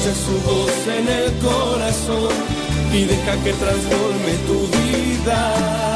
Escucha su voz en el corazón y deja que transforme tu vida.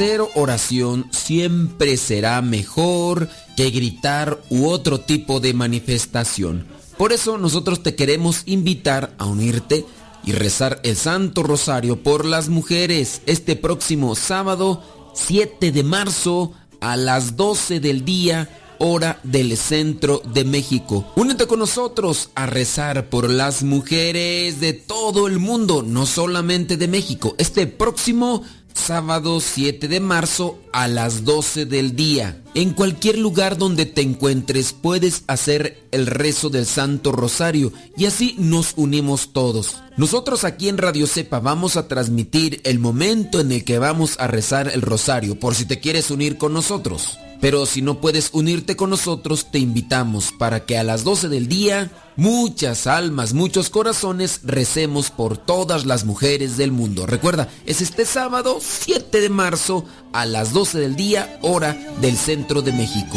Hacer oración siempre será mejor que gritar u otro tipo de manifestación. Por eso nosotros te queremos invitar a unirte y rezar el Santo Rosario por las mujeres este próximo sábado 7 de marzo a las 12 del día hora del centro de México. Únete con nosotros a rezar por las mujeres de todo el mundo, no solamente de México. Este próximo sábado 7 de marzo a las 12 del día. En cualquier lugar donde te encuentres puedes hacer el rezo del Santo Rosario y así nos unimos todos. Nosotros aquí en Radio Cepa vamos a transmitir el momento en el que vamos a rezar el rosario por si te quieres unir con nosotros. Pero si no puedes unirte con nosotros, te invitamos para que a las 12 del día, muchas almas, muchos corazones, recemos por todas las mujeres del mundo. Recuerda, es este sábado 7 de marzo a las 12 del día, hora del centro de México.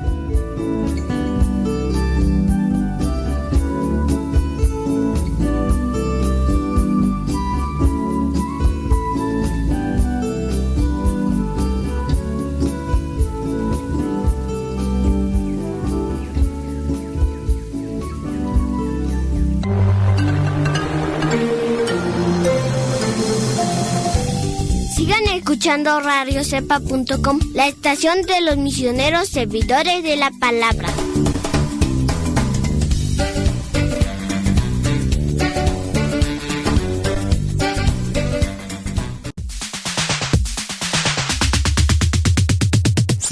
Escuchando radiocepa.com, la estación de los misioneros servidores de la palabra.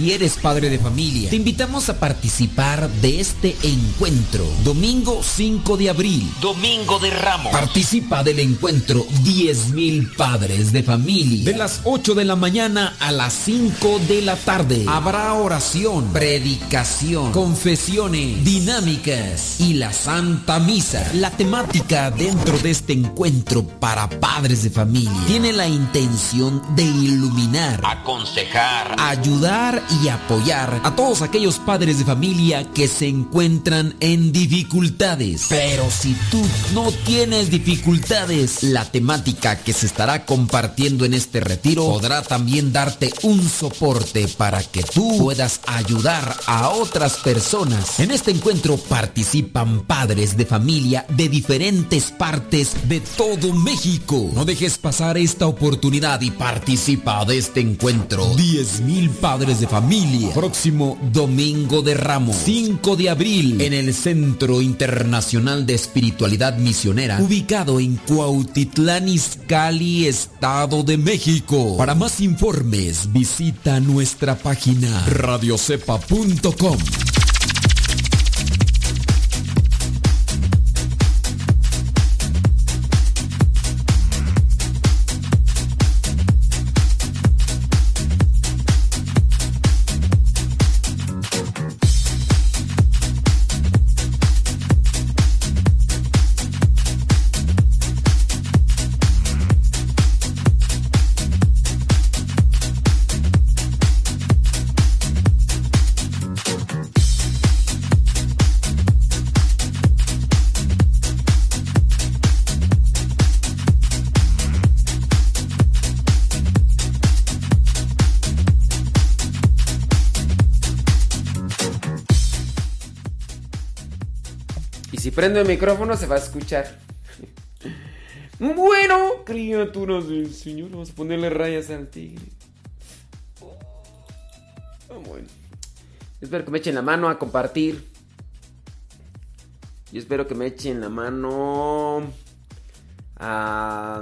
Si eres padre de familia, te invitamos a participar de este encuentro. Domingo 5 de abril. Domingo de Ramos. Participa del encuentro 10.000 padres de familia. De las 8 de la mañana a las 5 de la tarde. Habrá oración, predicación, confesiones, dinámicas y la Santa Misa. La temática dentro de este encuentro para padres de familia tiene la intención de iluminar, aconsejar, ayudar y apoyar a todos aquellos padres de familia que se encuentran en dificultades. Pero si tú no tienes dificultades, la temática que se estará compartiendo en este retiro podrá también darte un soporte para que tú puedas ayudar a otras personas. En este encuentro participan padres de familia de diferentes partes de todo México. No dejes pasar esta oportunidad y participa de este encuentro. 10.000 padres de familia. Próximo domingo de Ramos, 5 de abril, en el Centro Internacional de Espiritualidad Misionera, ubicado en Cuautitlán Izcalli, Estado de México. Para más informes, visita nuestra página radiocepa.com. prendo el micrófono se va a escuchar. Bueno, criaturas del Señor, vamos a ponerle rayas al tigre. Oh, bueno. Espero que me echen la mano a compartir. Yo espero que me echen la mano a,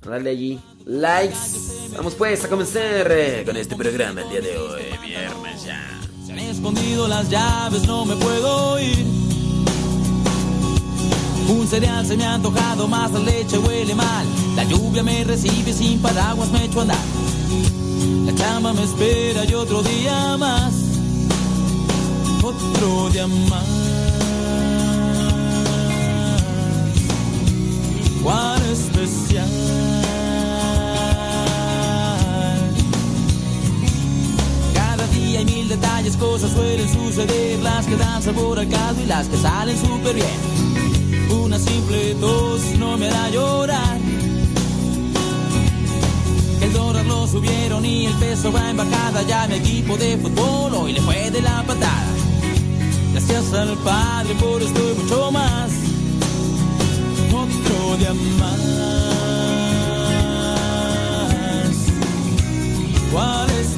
a darle allí likes. Vamos pues a comenzar eh, con este programa el día de hoy, viernes ya escondido las llaves, no me puedo ir. Un cereal se me ha antojado, más la leche huele mal. La lluvia me recibe sin paraguas, me echo a andar. La chamba me espera y otro día más. Otro día más. Cuán especial. Hay mil detalles, cosas suelen suceder, las que dan sabor al caldo y las que salen súper bien. Una simple tos no me hará llorar. El dólar lo subieron y el peso va en bajada, ya mi equipo de fútbol hoy le fue de la patada. Gracias al Padre por esto y mucho más. Otro día más. ¿Cuál Al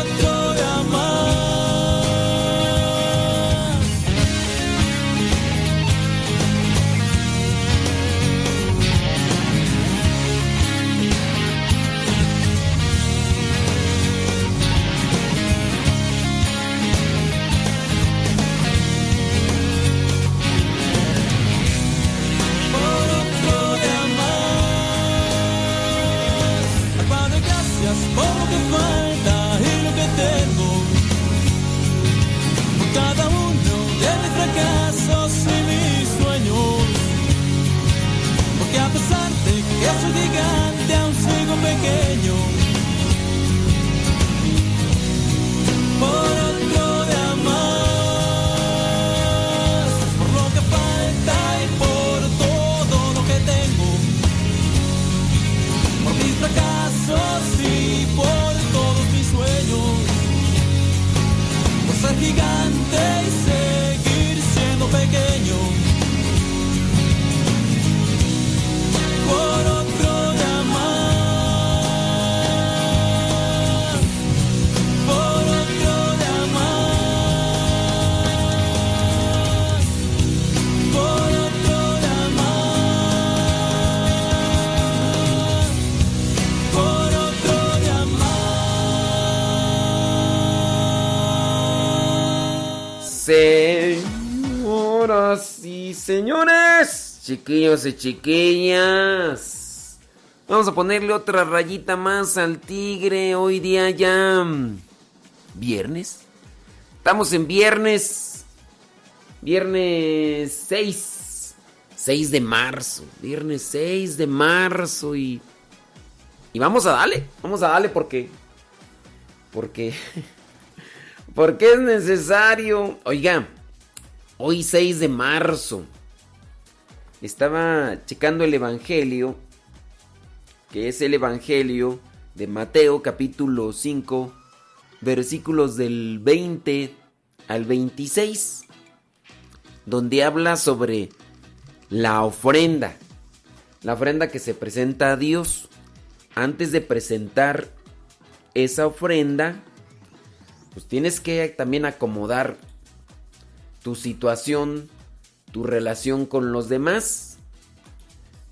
gigante y seguir Señoras y señores, chiquillos y chiquillas, vamos a ponerle otra rayita más al tigre. Hoy día ya mm, viernes. Estamos en viernes. Viernes 6. 6 de marzo. Viernes 6 de marzo y... Y vamos a darle. Vamos a darle porque... Porque... Porque es necesario. Oiga, hoy 6 de marzo. Estaba checando el Evangelio. Que es el Evangelio de Mateo capítulo 5. Versículos del 20 al 26. Donde habla sobre la ofrenda. La ofrenda que se presenta a Dios. Antes de presentar esa ofrenda pues tienes que también acomodar tu situación, tu relación con los demás.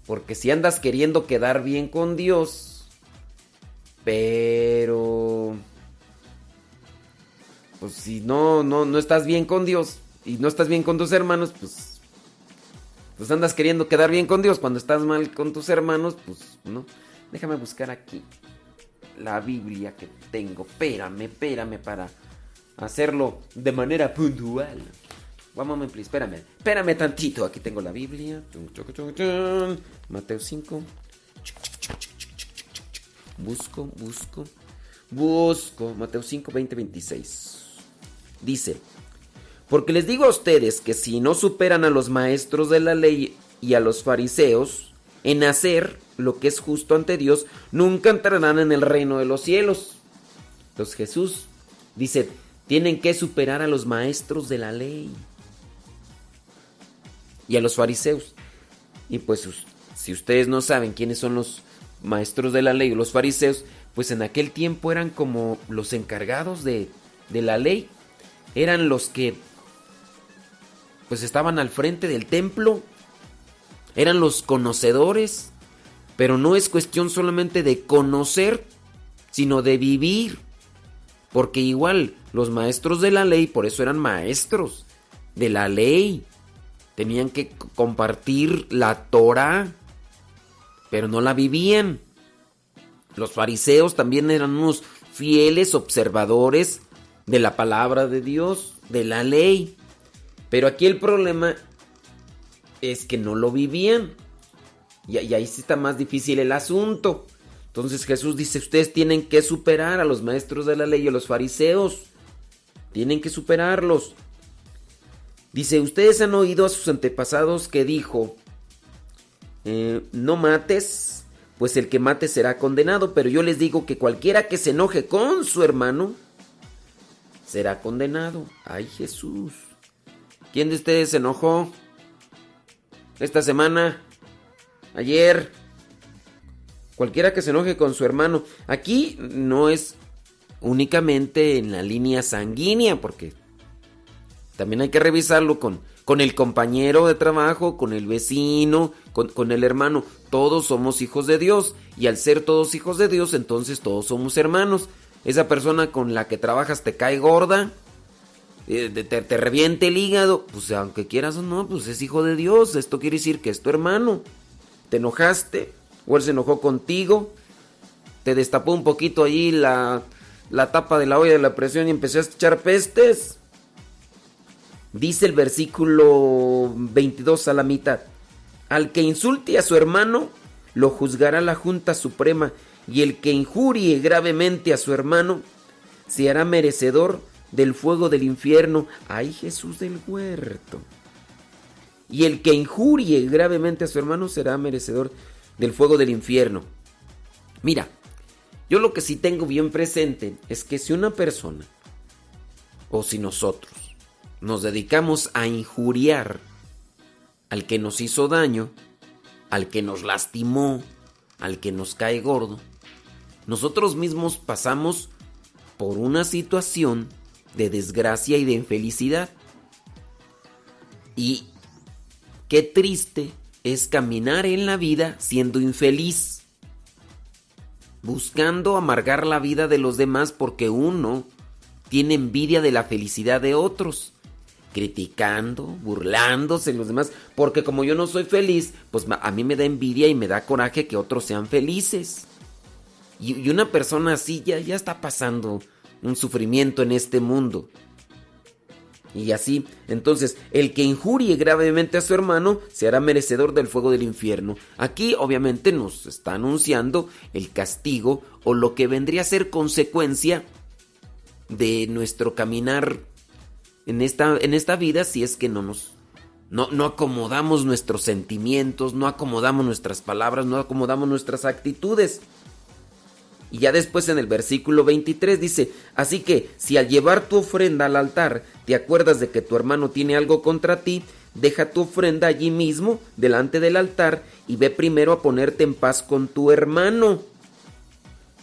Porque si andas queriendo quedar bien con Dios, pero pues si no no no estás bien con Dios y no estás bien con tus hermanos, pues pues andas queriendo quedar bien con Dios cuando estás mal con tus hermanos, pues no. Déjame buscar aquí la Biblia que tengo. Espérame, espérame para hacerlo de manera puntual. Vamos, please, espérame. Espérame tantito. Aquí tengo la Biblia. Mateo 5. Busco, busco. Busco. Mateo 5, 20, 26. Dice. Porque les digo a ustedes que si no superan a los maestros de la ley y a los fariseos en hacer lo que es justo ante Dios, nunca entrarán en el reino de los cielos. Entonces Jesús dice, tienen que superar a los maestros de la ley y a los fariseos. Y pues si ustedes no saben quiénes son los maestros de la ley o los fariseos, pues en aquel tiempo eran como los encargados de, de la ley. Eran los que pues estaban al frente del templo. Eran los conocedores. Pero no es cuestión solamente de conocer, sino de vivir. Porque igual los maestros de la ley, por eso eran maestros de la ley. Tenían que compartir la Torah, pero no la vivían. Los fariseos también eran unos fieles observadores de la palabra de Dios, de la ley. Pero aquí el problema es que no lo vivían. Y, ahí sí está más difícil el asunto. Entonces Jesús dice, ustedes tienen que superar a los maestros de la ley y a los fariseos. Tienen que superarlos. Dice, ustedes han oído a sus antepasados que dijo, eh, no mates, pues el que mate será condenado, pero yo les digo que cualquiera que se enoje con su hermano, será condenado. Ay Jesús. ¿Quién de ustedes se enojó esta semana? Ayer. Cualquiera que se enoje con su hermano. Aquí no es únicamente en la línea sanguínea, porque también hay que revisarlo con, con el compañero de trabajo, con el vecino, con, con, el hermano. Todos somos hijos de Dios y al ser todos hijos de Dios, entonces todos somos hermanos. Esa persona con la que trabajas te cae gorda, te, te, reviente el hígado, pues aunque quieras o no, pues es hijo de Dios. Esto quiere decir que es tu hermano. Te enojaste, o él se enojó contigo, te destapó un poquito ahí la, la tapa de la olla de la presión y empezó a echar pestes. Dice el versículo 22 a la mitad. Al que insulte a su hermano, lo juzgará la Junta Suprema, y el que injurie gravemente a su hermano, se hará merecedor del fuego del infierno. ¡Ay Jesús del huerto! Y el que injurie gravemente a su hermano será merecedor del fuego del infierno. Mira, yo lo que sí tengo bien presente es que si una persona, o si nosotros, nos dedicamos a injuriar al que nos hizo daño, al que nos lastimó, al que nos cae gordo, nosotros mismos pasamos por una situación de desgracia y de infelicidad. Y qué triste es caminar en la vida siendo infeliz buscando amargar la vida de los demás porque uno tiene envidia de la felicidad de otros. criticando, burlándose los demás, porque como yo no soy feliz, pues a mí me da envidia y me da coraje que otros sean felices. Y, una persona así ya, ya está pasando un sufrimiento en este mundo. Y así, entonces, el que injurie gravemente a su hermano se hará merecedor del fuego del infierno. Aquí obviamente nos está anunciando el castigo o lo que vendría a ser consecuencia de nuestro caminar en esta, en esta vida si es que no nos no, no acomodamos nuestros sentimientos, no acomodamos nuestras palabras, no acomodamos nuestras actitudes. Y ya después en el versículo 23 dice, así que si al llevar tu ofrenda al altar te acuerdas de que tu hermano tiene algo contra ti, deja tu ofrenda allí mismo, delante del altar, y ve primero a ponerte en paz con tu hermano.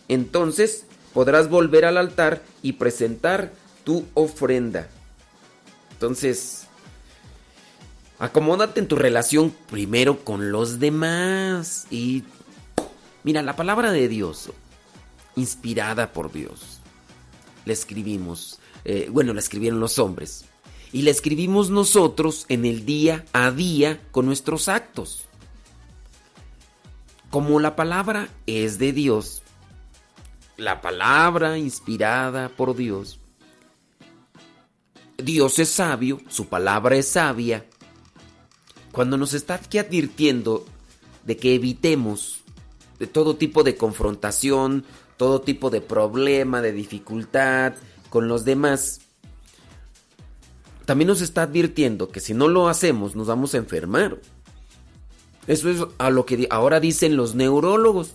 Entonces podrás volver al altar y presentar tu ofrenda. Entonces, acomódate en tu relación primero con los demás. Y mira, la palabra de Dios, inspirada por Dios, la escribimos, eh, bueno, la escribieron los hombres. Y la escribimos nosotros en el día a día con nuestros actos. Como la palabra es de Dios, la palabra inspirada por Dios, Dios es sabio, su palabra es sabia. Cuando nos está aquí advirtiendo de que evitemos de todo tipo de confrontación, todo tipo de problema, de dificultad con los demás, también nos está advirtiendo que si no lo hacemos nos vamos a enfermar. Eso es a lo que ahora dicen los neurólogos.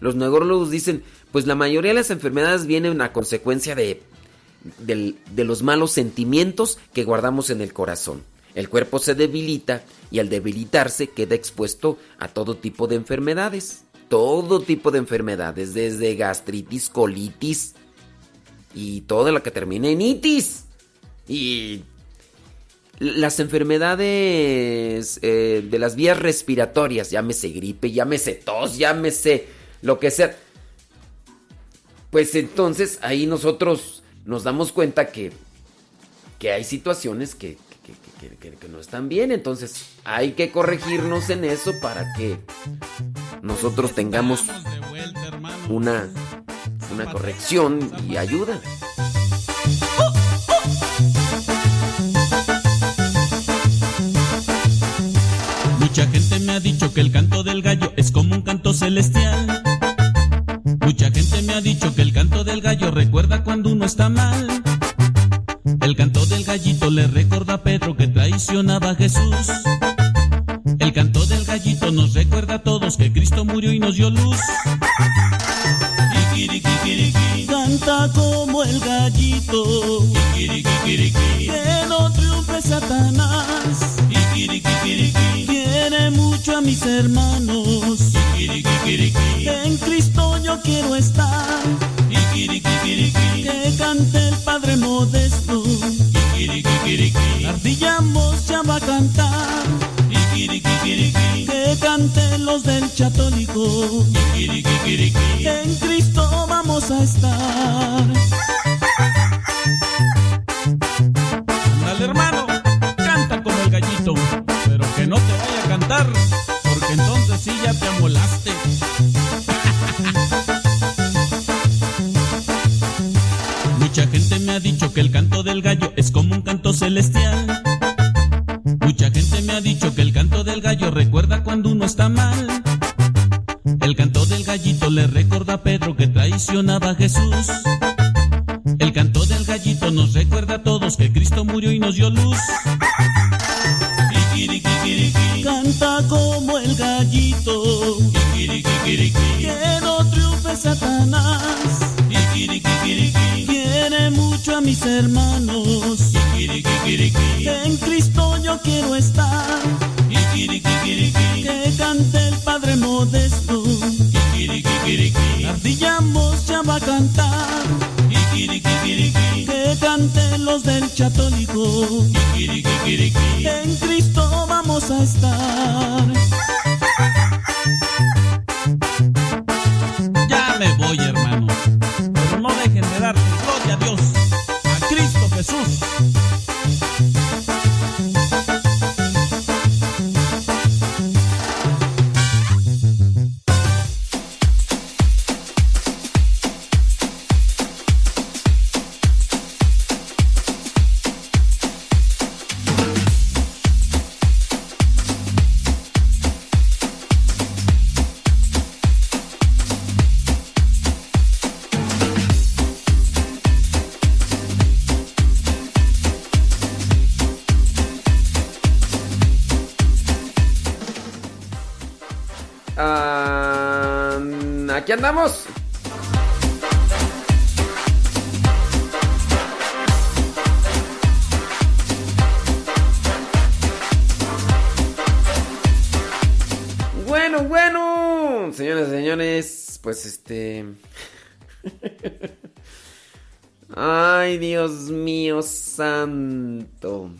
Los neurólogos dicen, pues la mayoría de las enfermedades vienen a consecuencia de de los malos sentimientos que guardamos en el corazón. El cuerpo se debilita y al debilitarse queda expuesto a todo tipo de enfermedades. Todo tipo de enfermedades, desde gastritis, colitis y toda la que termina en itis. Y las enfermedades eh, de las vías respiratorias, llámese gripe, llámese tos, llámese lo que sea. Pues entonces ahí nosotros nos damos cuenta que, que hay situaciones que, que, no están bien. Entonces hay que corregirnos en eso para que nosotros tengamos una, una corrección y ayuda. Mucha gente me ha dicho que el canto del gallo es como un canto celestial Mucha gente me ha dicho que el canto del gallo recuerda cuando uno está mal. El canto del gallito le recuerda a Pedro que traicionaba a Jesús. El canto del gallito nos recuerda a todos que Cristo murió y nos dio luz. Canta como el gallito. Que no triunfe Satanás. A mis hermanos. En Cristo yo quiero estar. Que cante el Padre Modesto. Ardillamos ya va a cantar. Que canten los del Chatólico. En Cristo vamos a estar. Porque entonces sí ya te amolaste. Mucha gente me ha dicho que el canto del gallo es como un canto celestial. Mucha gente me ha dicho que el canto del gallo recuerda cuando uno está mal. El canto del gallito le recuerda a Pedro que traicionaba a Jesús. El canto del gallito nos recuerda a todos que Cristo murió y nos dio luz. Gallito. Que no triunfe Satanás. Quiere mucho a mis hermanos. En Cristo yo quiero estar. Que cante el Padre Modesto. Ardillamos ya va a cantar. Que canten los del Chatólico. En Cristo vamos a estar. Ya me voy, hermano. Pero no dejen de dar gloria a Dios, a Cristo Jesús. Ay, Dios mío santo.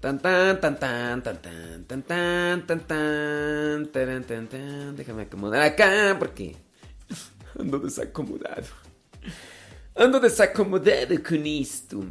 Tan tan tan tan tan tan tan tan tan tan tan tan tan Déjame acomodar acá porque ando desacomodado. Ando desacomodado con esto.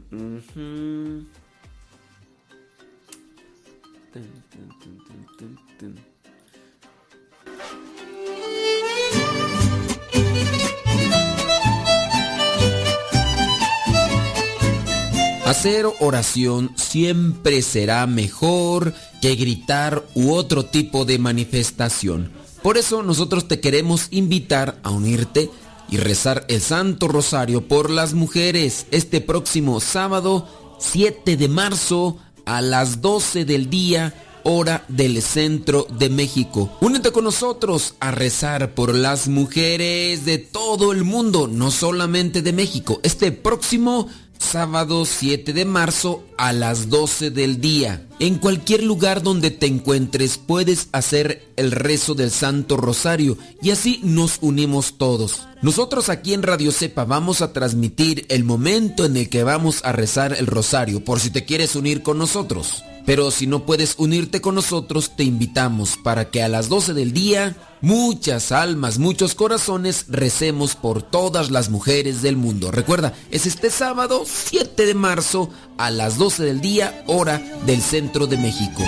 Hacer oración siempre será mejor que gritar u otro tipo de manifestación. Por eso nosotros te queremos invitar a unirte y rezar el Santo Rosario por las mujeres este próximo sábado 7 de marzo a las 12 del día hora del centro de México. Únete con nosotros a rezar por las mujeres de todo el mundo, no solamente de México. Este próximo sábado 7 de marzo a las 12 del día. En cualquier lugar donde te encuentres puedes hacer el rezo del Santo Rosario y así nos unimos todos. Nosotros aquí en Radio Cepa vamos a transmitir el momento en el que vamos a rezar el rosario por si te quieres unir con nosotros. Pero si no puedes unirte con nosotros, te invitamos para que a las 12 del día, muchas almas, muchos corazones, recemos por todas las mujeres del mundo. Recuerda, es este sábado 7 de marzo a las 12 del día, hora del centro de México.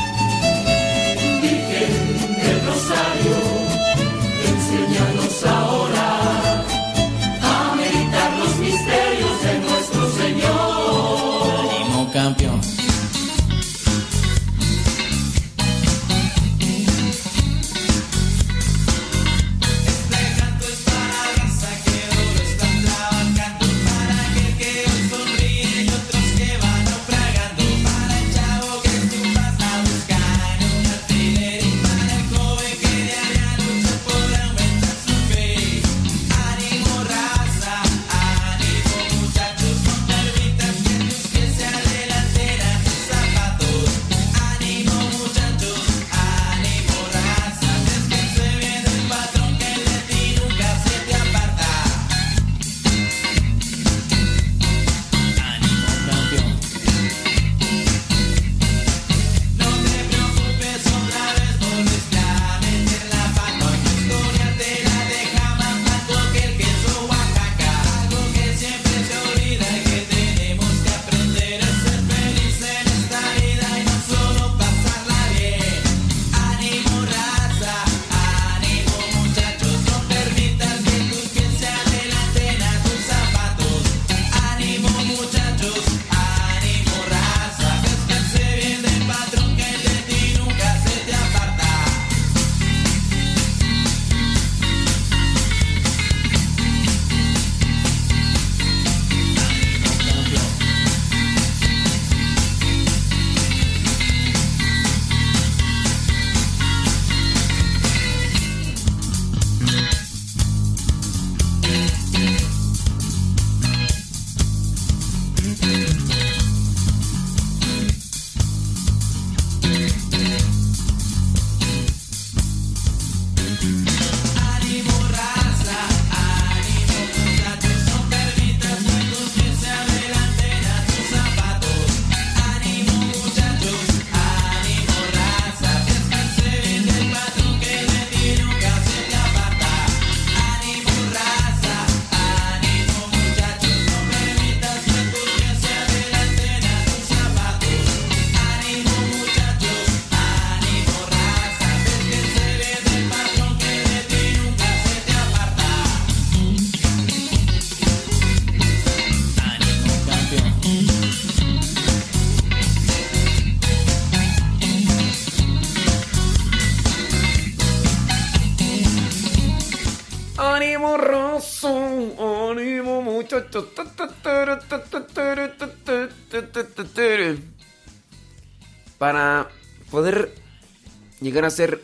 Llegar a ser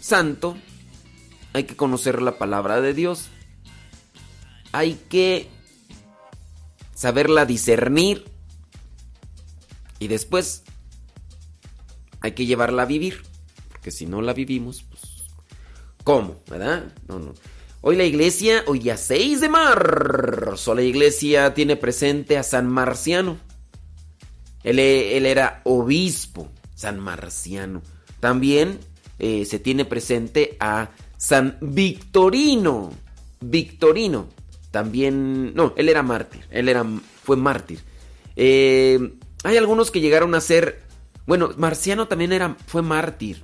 santo, hay que conocer la palabra de Dios. Hay que saberla discernir y después hay que llevarla a vivir. Porque si no la vivimos, pues ¿cómo? ¿Verdad? No, no. Hoy la iglesia, hoy ya 6 de marzo, la iglesia tiene presente a San Marciano. Él era obispo, San Marciano. También eh, se tiene presente a San Victorino. Victorino. También. No, él era mártir. Él era, fue mártir. Eh, hay algunos que llegaron a ser. Bueno, Marciano también era, fue mártir.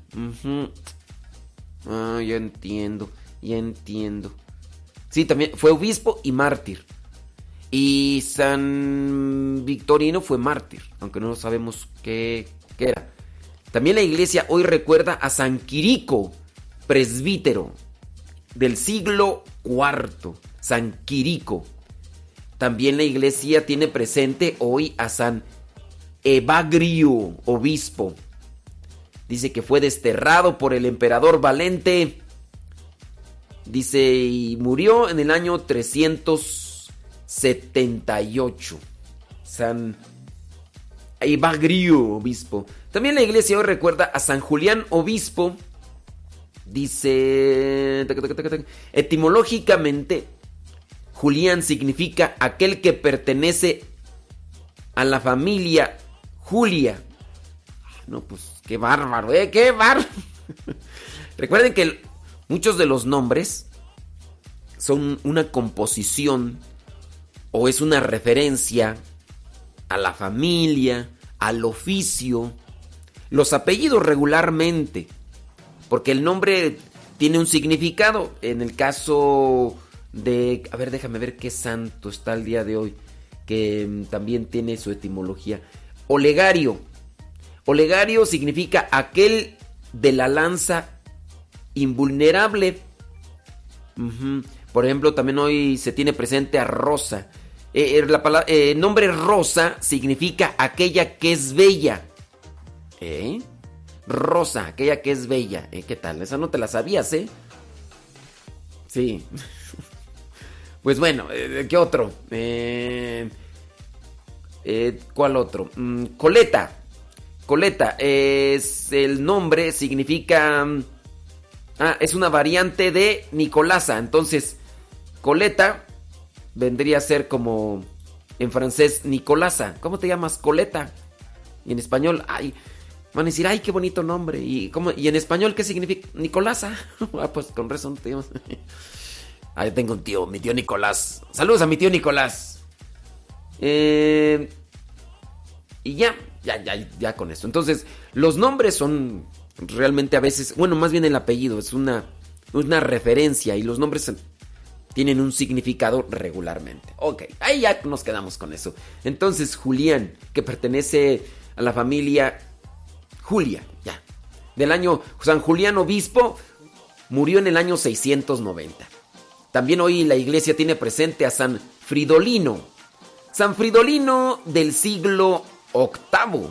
Ah, ya entiendo. Ya entiendo. Sí, también fue obispo y mártir. Y San Victorino fue mártir, aunque no sabemos qué, qué era. También la iglesia hoy recuerda a San Quirico, presbítero del siglo IV. San Quirico. También la iglesia tiene presente hoy a San Evagrio, obispo. Dice que fue desterrado por el emperador Valente. Dice, y murió en el año 378. San Evagrio, obispo. También la iglesia hoy recuerda a San Julián, obispo. Dice, etimológicamente, Julián significa aquel que pertenece a la familia Julia. No, pues qué bárbaro, ¿eh? Qué bárbaro. Recuerden que muchos de los nombres son una composición o es una referencia a la familia, al oficio, los apellidos regularmente, porque el nombre tiene un significado. En el caso de, a ver, déjame ver qué santo está el día de hoy, que mm, también tiene su etimología. Olegario. Olegario significa aquel de la lanza invulnerable. Por ejemplo, también hoy se tiene presente a Rosa. Eh, eh, eh, el nombre Rosa significa aquella que es bella. ¿Eh? Rosa, aquella que es bella. ¿Qué tal? Esa no te la sabías, ¿eh? Sí. pues bueno, ¿qué otro? ¿Cuál otro? Mm, coleta. Coleta es el nombre, significa... Mm, ah, es una variante de Nicolasa. Entonces, Coleta vendría a ser como en francés Nicolasa. ¿Cómo te llamas? Coleta. Y en español, ay, van a decir, ay, qué bonito nombre. ¿Y, cómo, y en español qué significa? Nicolasa. ah, pues con razón te llamas. ah, tengo un tío, mi tío Nicolás. Saludos a mi tío Nicolás. Eh, y ya, ya, ya, ya con esto. Entonces, los nombres son realmente a veces, bueno, más bien el apellido, es una, una referencia y los nombres tienen un significado regularmente. Ok, ahí ya nos quedamos con eso. Entonces, Julián, que pertenece a la familia Julia, ya. Del año San Julián Obispo, murió en el año 690. También hoy la iglesia tiene presente a San Fridolino. San Fridolino del siglo VIII.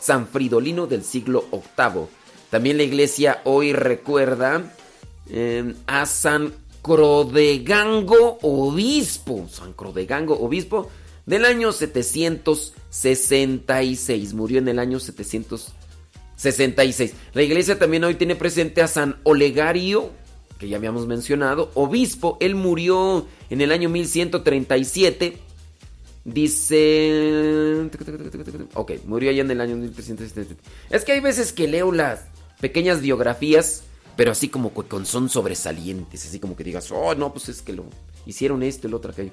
San Fridolino del siglo VIII. También la iglesia hoy recuerda eh, a San Crodegango Obispo, San Crodegango Obispo, del año 766. Murió en el año 766. La iglesia también hoy tiene presente a San Olegario, que ya habíamos mencionado, obispo. Él murió en el año 1137. Dice... Ok, murió allá en el año 1377. Es que hay veces que leo las pequeñas biografías pero así como con son sobresalientes, así como que digas, oh, no, pues es que lo hicieron esto, el otro, aquello.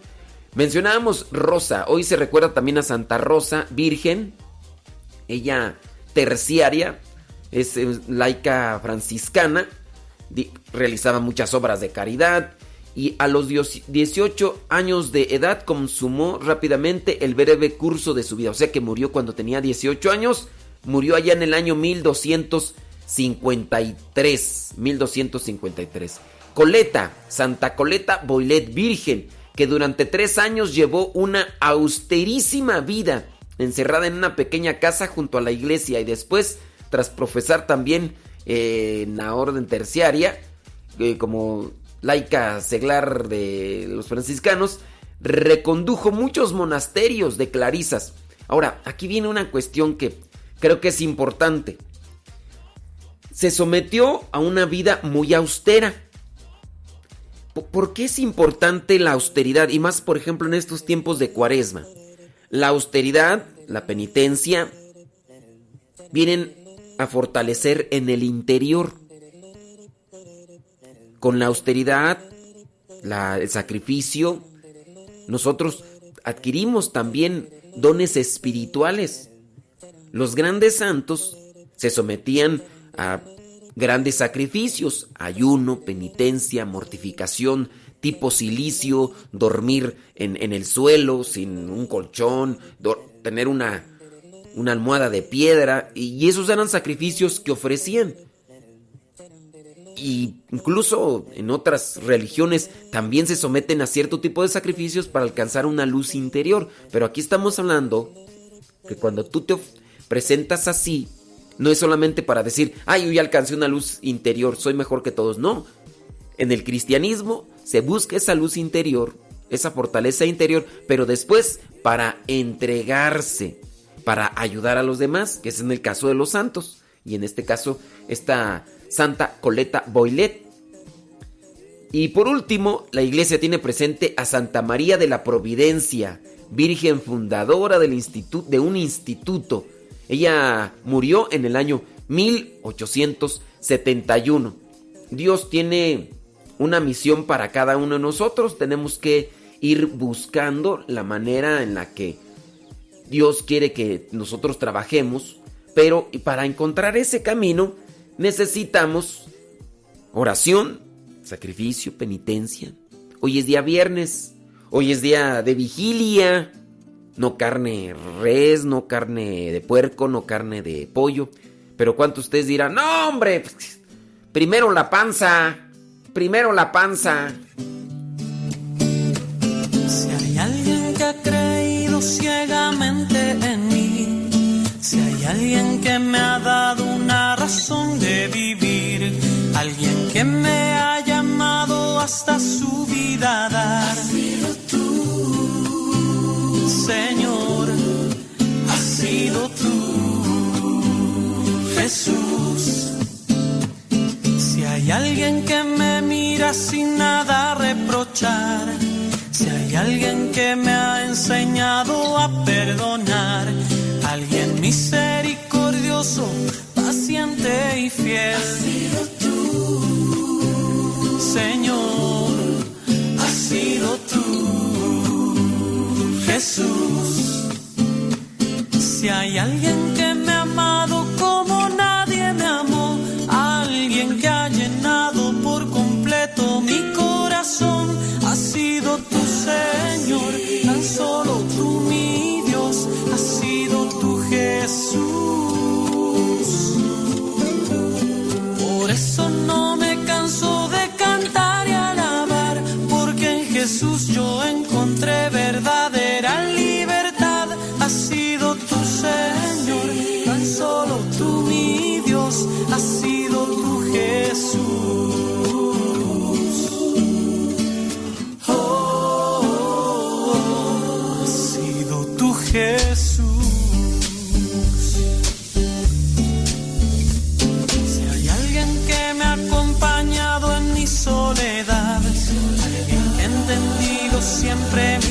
Mencionábamos Rosa, hoy se recuerda también a Santa Rosa, virgen, ella terciaria, es laica franciscana, realizaba muchas obras de caridad y a los 18 años de edad consumó rápidamente el breve curso de su vida, o sea que murió cuando tenía 18 años, murió allá en el año 1200 53, 1253. Coleta, Santa Coleta Boilet Virgen, que durante tres años llevó una austerísima vida, encerrada en una pequeña casa junto a la iglesia y después, tras profesar también eh, en la orden terciaria, eh, como laica seglar de los franciscanos, recondujo muchos monasterios de clarisas. Ahora, aquí viene una cuestión que creo que es importante. Se sometió a una vida muy austera. ¿Por qué es importante la austeridad? Y más, por ejemplo, en estos tiempos de cuaresma. La austeridad, la penitencia, vienen a fortalecer en el interior. Con la austeridad, el sacrificio, nosotros adquirimos también dones espirituales. Los grandes santos se sometían a grandes sacrificios, ayuno, penitencia, mortificación, tipo silicio, dormir en, el suelo sin un colchón, tener una, una almohada de piedra, y esos eran sacrificios que ofrecían. Y incluso en otras religiones también se someten a cierto tipo de sacrificios para alcanzar una luz interior. Pero aquí estamos hablando que cuando tú te presentas así, no es solamente para decir, ay, yo ya alcancé una luz interior, soy mejor que todos. No. En el cristianismo se busca esa luz interior, esa fortaleza interior, pero después para entregarse, para ayudar a los demás, que es en el caso de los santos. Y en este caso, esta Santa Coleta Boilet. Y por último, la iglesia tiene presente a Santa María de la Providencia, virgen fundadora del de un instituto. Ella murió en el año 1871. Dios tiene una misión para cada uno de nosotros. Tenemos que ir buscando la manera en la que Dios quiere que nosotros trabajemos. Pero para encontrar ese camino necesitamos oración, sacrificio, penitencia. Hoy es día viernes, hoy es día de vigilia. No carne res, no carne de puerco, no carne de pollo. Pero ¿cuántos ustedes dirán? No, hombre, primero la panza, primero la panza. Si hay alguien que ha creído ciegamente en mí, si hay alguien que me ha dado una razón de vivir, alguien que me ha llamado hasta su vida a dar. sido tú, Señor, has sido tú, Jesús. Hay alguien que me mira sin nada reprochar, si hay alguien que me ha enseñado a perdonar, alguien misericordioso paciente y fiel. Has sido tú, Señor, has sido tú, Jesús. Si hay alguien que me ha amado como encontré verdadera frente.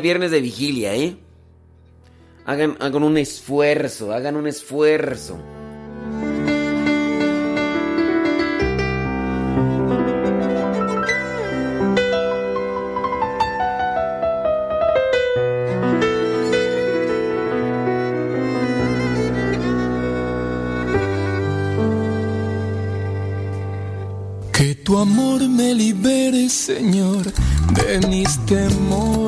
Viernes de vigilia, ¿eh? Hagan, hagan un esfuerzo, hagan un esfuerzo. Que tu amor me libere, Señor, de mis temores.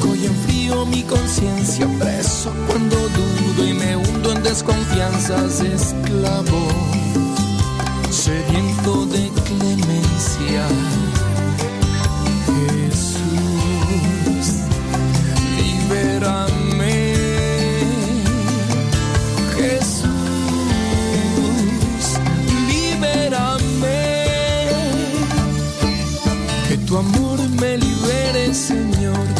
peco y enfrío mi conciencia, preso cuando dudo y me hundo en desconfianzas, esclavo, sediento de clemencia. Jesús, libérame. Jesús, libérame. Que tu amor me libere, Señor,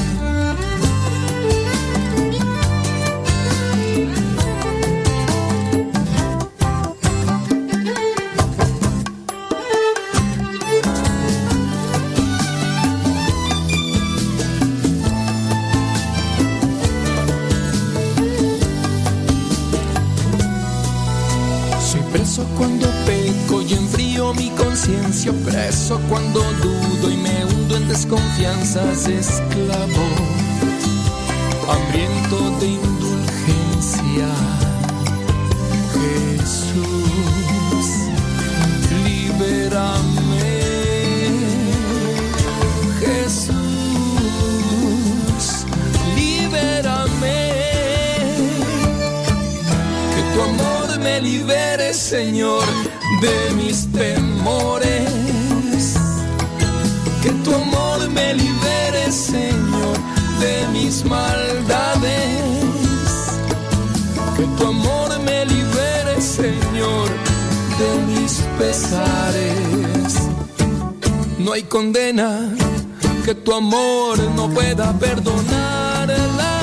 Cuando dudo y me hundo en desconfianzas, esclavo, hambriento de indulgencia. Jesús, libérame. Jesús, libérame. Que tu amor me libere, Señor, de mis temores. Maldades. Que tu amor me libere, Señor, de mis pesares. No hay condena que tu amor no pueda perdonarla.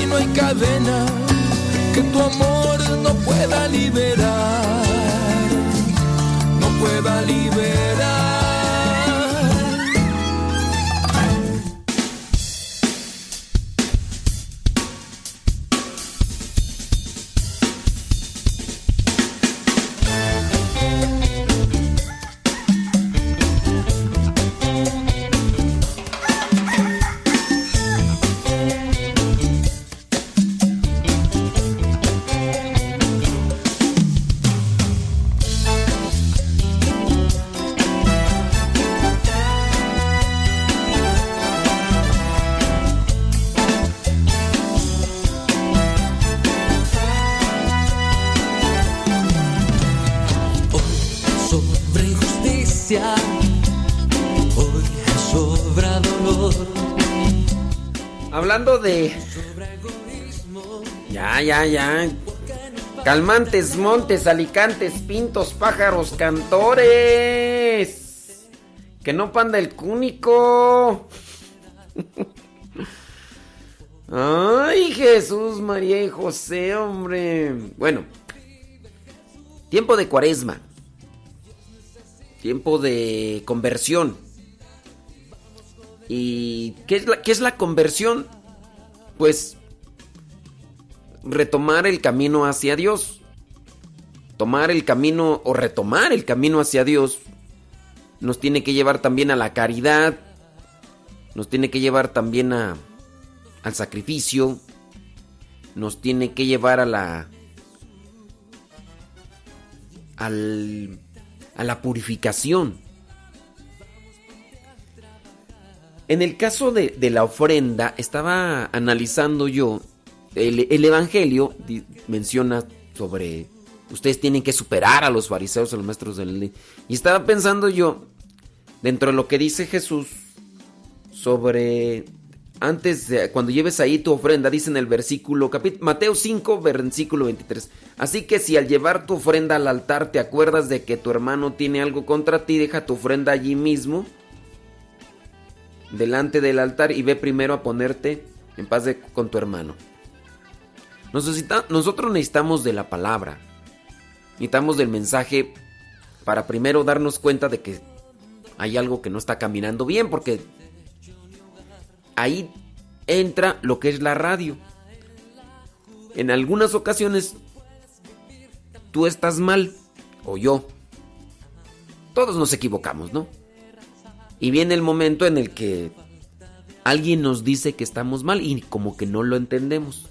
Y no hay cadena que tu amor no pueda liberar. No pueda liberar. De. Ya, ya, ya. Calmantes, montes, alicantes, pintos, pájaros, cantores. Que no panda el cúnico. Ay, Jesús, María y José, hombre. Bueno, tiempo de cuaresma. Tiempo de conversión. ¿Y qué es qué es la conversión? Pues retomar el camino hacia Dios. Tomar el camino o retomar el camino hacia Dios nos tiene que llevar también a la caridad, nos tiene que llevar también a, al sacrificio, nos tiene que llevar a la al, a la purificación. En el caso de, la ofrenda, estaba analizando yo el, Evangelio menciona sobre ustedes tienen que superar a los fariseos, a los maestros de la ley. Y estaba pensando yo, dentro de lo que dice Jesús, sobre antes de cuando lleves ahí tu ofrenda, dice en el versículo Mateo 5, versículo 23. Así que si al llevar tu ofrenda al altar te acuerdas de que tu hermano tiene algo contra ti, deja tu ofrenda allí mismo, delante del altar y ve primero a ponerte en paz con tu hermano nosotros necesitamos de la palabra. Necesitamos del mensaje para primero darnos cuenta de que hay algo que no está caminando bien, porque ahí entra lo que es la radio. En algunas ocasiones tú estás mal o yo. Todos nos equivocamos, ¿no? Y viene el momento en el que alguien nos dice que estamos mal y como que no lo entendemos.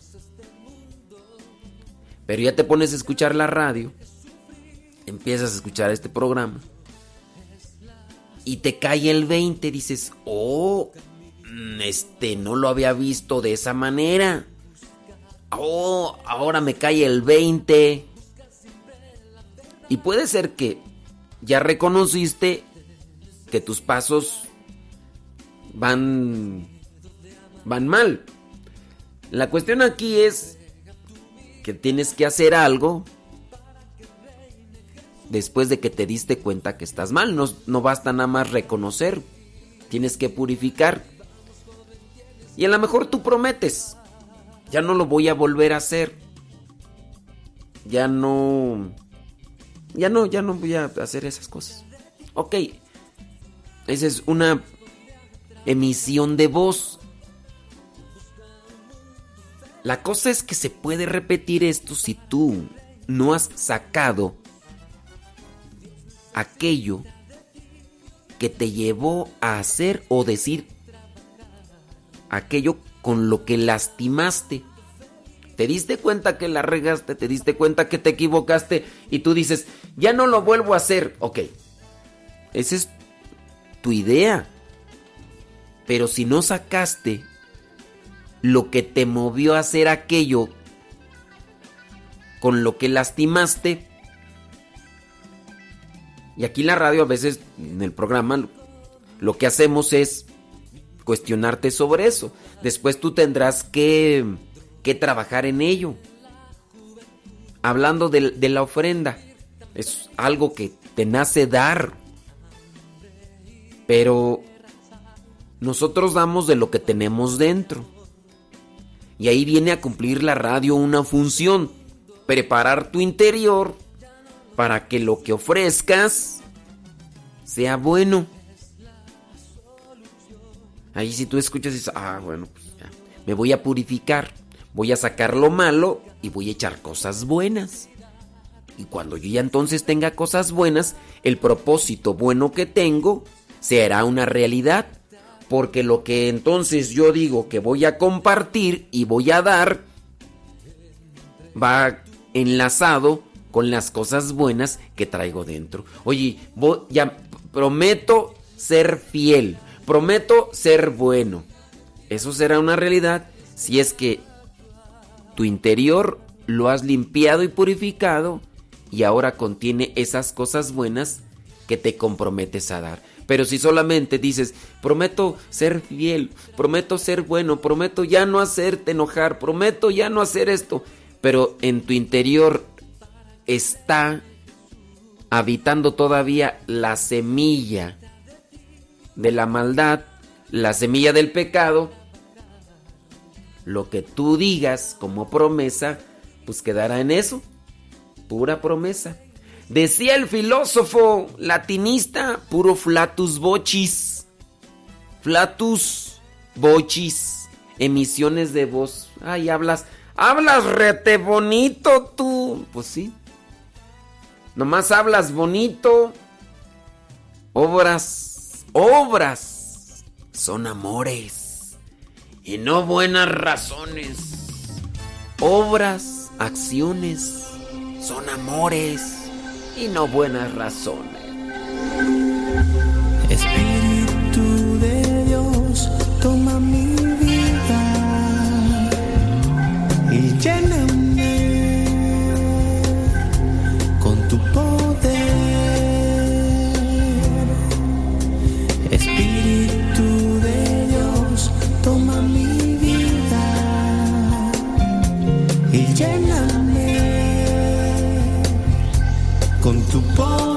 Pero ya te pones a escuchar la radio, empiezas a escuchar este programa y te cae el 20, dices, "Oh, mm, este no lo había visto de esa manera." Oh, ahora me cae el 20. Y puede ser que ya reconociste que tus pasos van van mal. La cuestión aquí es que tienes que hacer algo después de que te diste cuenta que estás mal. No, no basta nada más reconocer, tienes que purificar. Y a lo mejor tú prometes, ya no lo voy a volver a hacer. Ya no... Ya no, ya no voy a hacer esas cosas. Ok, esa es una emisión de voz. La cosa es que se puede repetir esto si tú no has sacado aquello que te llevó a hacer o decir aquello con lo que lastimaste. Te diste cuenta que la regaste, te diste cuenta que te equivocaste y tú dices, ya no lo vuelvo a hacer. Ok, esa es tu idea. Pero si no sacaste lo que te movió a hacer aquello con lo que lastimaste. Y aquí en la radio a veces, en el programa, lo que hacemos es cuestionarte sobre eso. Después tú tendrás que, que trabajar en ello. Hablando de, de la ofrenda, es algo que te nace dar. Pero nosotros damos de lo que tenemos dentro. Y ahí viene a cumplir la radio una función, preparar tu interior para que lo que ofrezcas sea bueno. Ahí si tú escuchas dices, ah, bueno, pues me voy a purificar, voy a sacar lo malo y voy a echar cosas buenas. Y cuando yo ya entonces tenga cosas buenas, el propósito bueno que tengo será una realidad porque lo que entonces yo digo que voy a compartir y voy a dar va enlazado con las cosas buenas que traigo dentro. Oye, ya prometo ser fiel, prometo ser bueno. Eso será una realidad si es que tu interior lo has limpiado y purificado y ahora contiene esas cosas buenas que te comprometes a dar. Pero si solamente dices, prometo ser fiel, prometo ser bueno, prometo ya no hacerte enojar, prometo ya no hacer esto, pero en tu interior está habitando todavía la semilla de la maldad, la semilla del pecado, lo que tú digas como promesa, pues quedará en eso, pura promesa. Decía el filósofo latinista, puro flatus vocis. Flatus vocis, emisiones de voz. Ay, hablas, hablas rete bonito tú. Pues sí. Nomás hablas bonito. Obras, obras son amores y no buenas razones. Obras, acciones son amores y no buenas razones. Espíritu de Dios, toma mi vida y lléname con tu poder. Espíritu de Dios, toma mi vida y lléname con tu poder.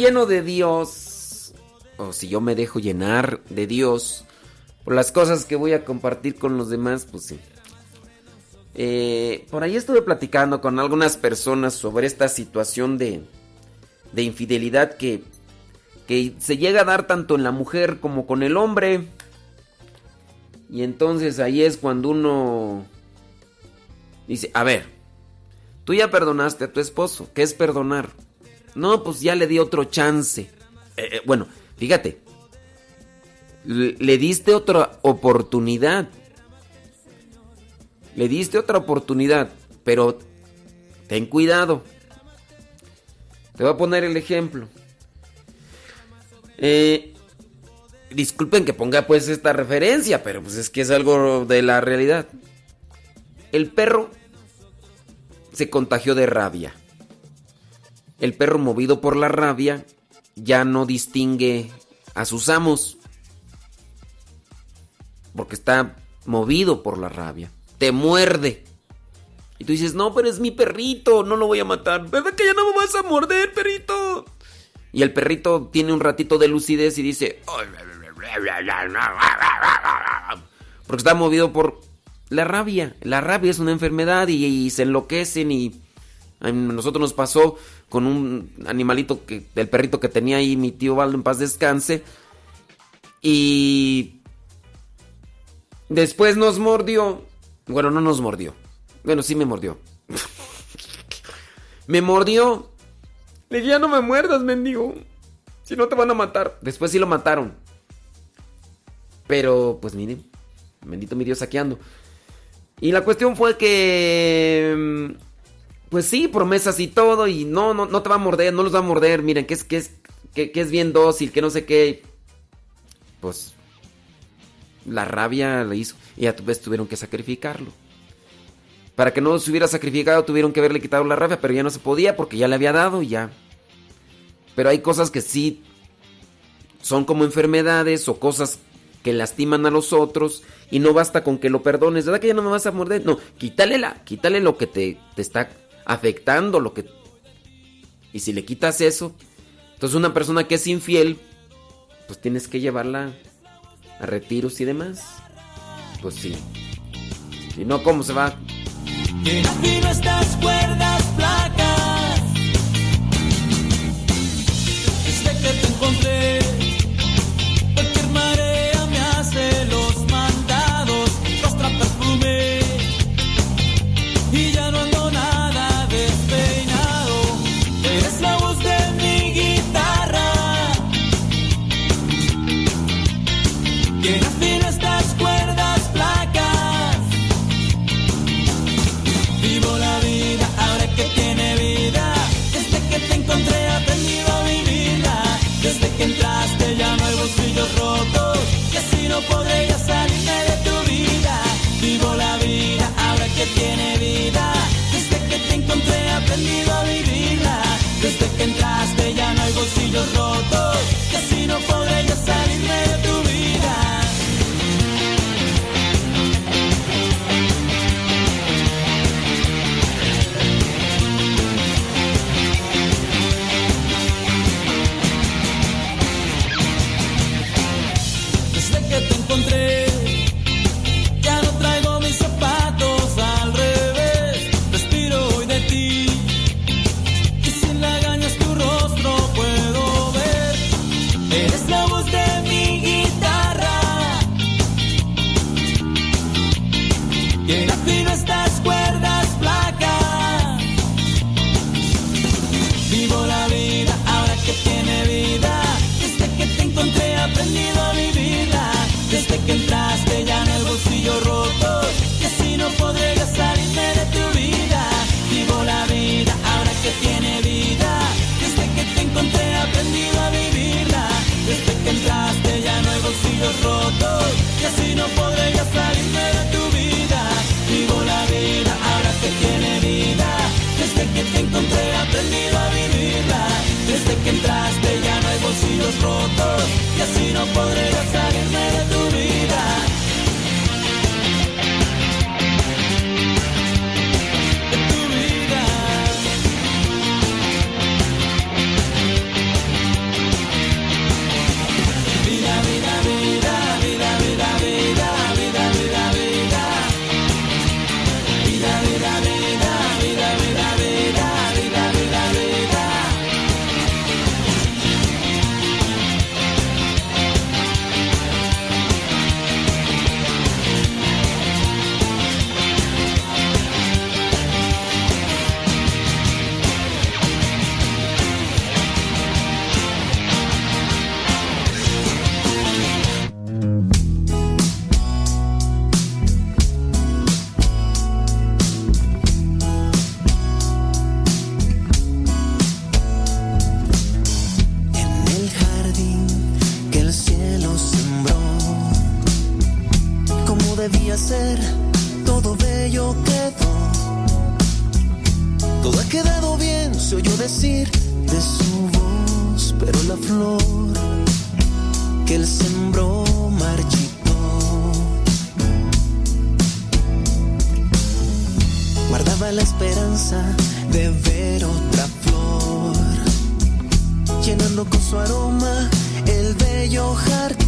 Lleno de Dios, o si yo me dejo llenar de Dios, por las cosas que voy a compartir con los demás, pues sí. Eh, por ahí estuve platicando con algunas personas sobre esta situación de, de infidelidad que, que se llega a dar tanto en la mujer como con el hombre. Y entonces ahí es cuando uno dice, a ver, tú ya perdonaste a tu esposo, ¿qué es perdonar? No, pues ya le di otro chance. Eh, eh, bueno, fíjate, le, le diste otra oportunidad. Le diste otra oportunidad, pero ten cuidado. Te voy a poner el ejemplo. Eh, disculpen que ponga pues esta referencia, pero pues es que es algo de la realidad. El perro se contagió de rabia. El perro movido por la rabia ya no distingue a sus amos. Porque está movido por la rabia. Te muerde. Y tú dices, no, pero es mi perrito, no lo voy a matar. ¿Verdad que ya no me vas a morder, perrito? Y el perrito tiene un ratito de lucidez y dice... Porque está movido por la rabia. La rabia es una enfermedad y, y se enloquecen y A nosotros nos pasó con un animalito, que, el perrito que tenía ahí mi tío Valdo en paz descanse. Y después nos mordió. Bueno, no nos mordió. Bueno, sí me mordió. me mordió. Le dije, ya no me muerdas, mendigo. Si no te van a matar. Después sí lo mataron. Pero, pues miren, bendito mi Dios saqueando. Y la cuestión fue que... Pues sí, promesas y todo. Y no, no, no te va a morder, no los va a morder. Miren, que es, que es, es bien dócil, que no sé qué. Pues... La rabia le hizo. Y a tu vez tuvieron que sacrificarlo. Para que no se hubiera sacrificado tuvieron que haberle quitado la rabia, pero ya no se podía porque ya le había dado y ya. Pero hay cosas que sí son como enfermedades o cosas que lastiman a los otros y no basta con que lo perdones, ¿verdad que ya no me vas a morder? No, quítale, la, quítale lo que te, te está afectando, lo que... Y si le quitas eso, entonces una persona que es infiel, pues tienes que llevarla a retiros y demás. Pues sí. Si no, ¿cómo se va? estas cuerdas millos rotos. su aroma, el bello jardín.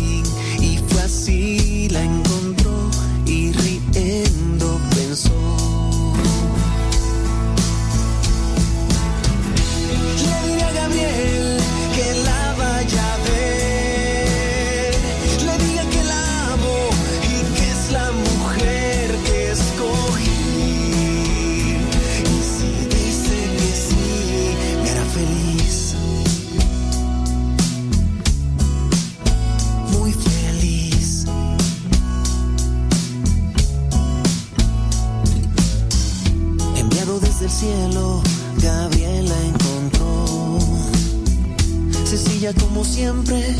Como siempre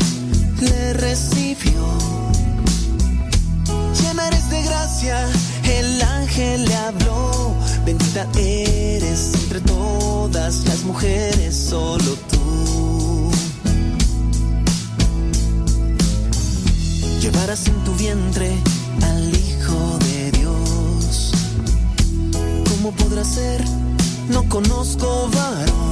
le recibió. Llena eres de gracia, el ángel le habló. Bendita eres entre todas las mujeres, solo tú. Llevarás en tu vientre al Hijo de Dios. ¿Cómo podrá ser? No conozco varón.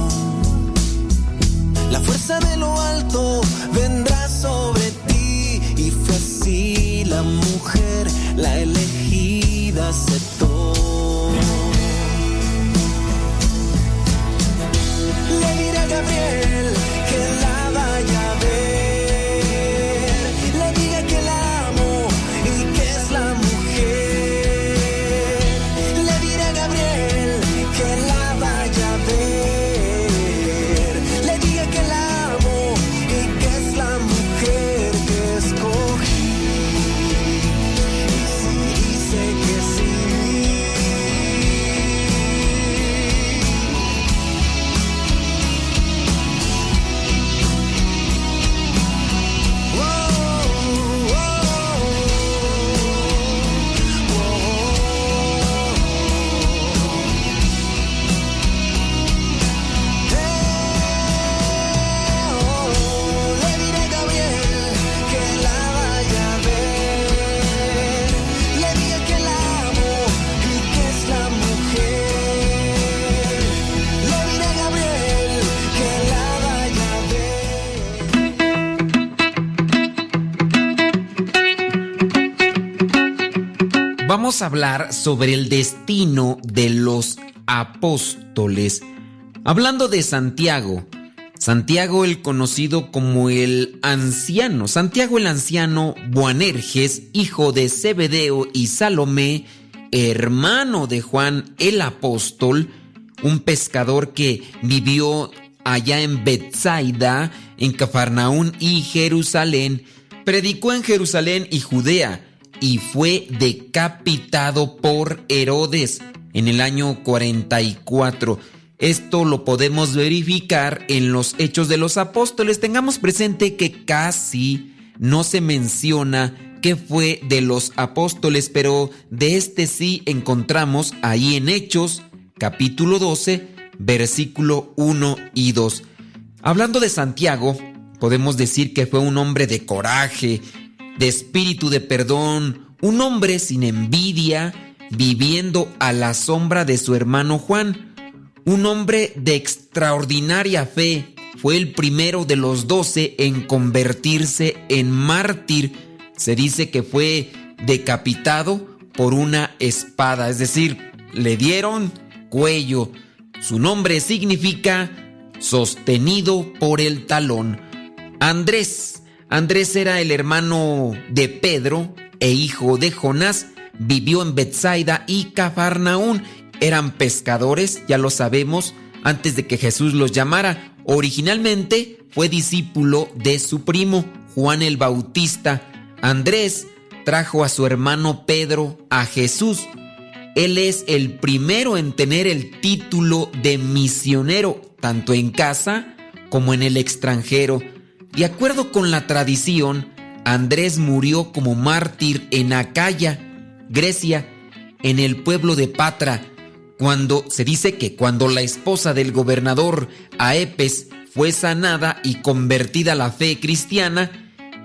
Vamos a hablar sobre el destino de los apóstoles. Hablando de Santiago, Santiago el conocido como el anciano, Santiago el anciano Boanerges, hijo de Zebedeo y Salomé, hermano de Juan el apóstol, un pescador que vivió allá en Bethsaida, en Cafarnaún y Jerusalén, predicó en Jerusalén y Judea y fue decapitado por Herodes en el año 44. Esto lo podemos verificar en los Hechos de los Apóstoles. Tengamos presente que casi no se menciona que fue de los apóstoles, pero de este sí encontramos ahí en Hechos capítulo 12, versículo 1 y 2. Hablando de Santiago, podemos decir que fue un hombre de coraje, de espíritu de perdón, un hombre sin envidia, viviendo a la sombra de su hermano Juan, un hombre de extraordinaria fe, fue el primero de los doce en convertirse en mártir. Se dice que fue decapitado por una espada, es decir, le dieron cuello. Su nombre significa sostenido por el talón. Andrés. Andrés era el hermano de Pedro e hijo de Jonás. Vivió en Bethsaida y Cafarnaún. Eran pescadores, ya lo sabemos, antes de que Jesús los llamara. Originalmente fue discípulo de su primo, Juan el Bautista. Andrés trajo a su hermano Pedro a Jesús. Él es el primero en tener el título de misionero, tanto en casa como en el extranjero. De acuerdo con la tradición, Andrés murió como mártir en Acaya, Grecia, en el pueblo de Patra, cuando se dice que cuando la esposa del gobernador Aepes fue sanada y convertida a la fe cristiana,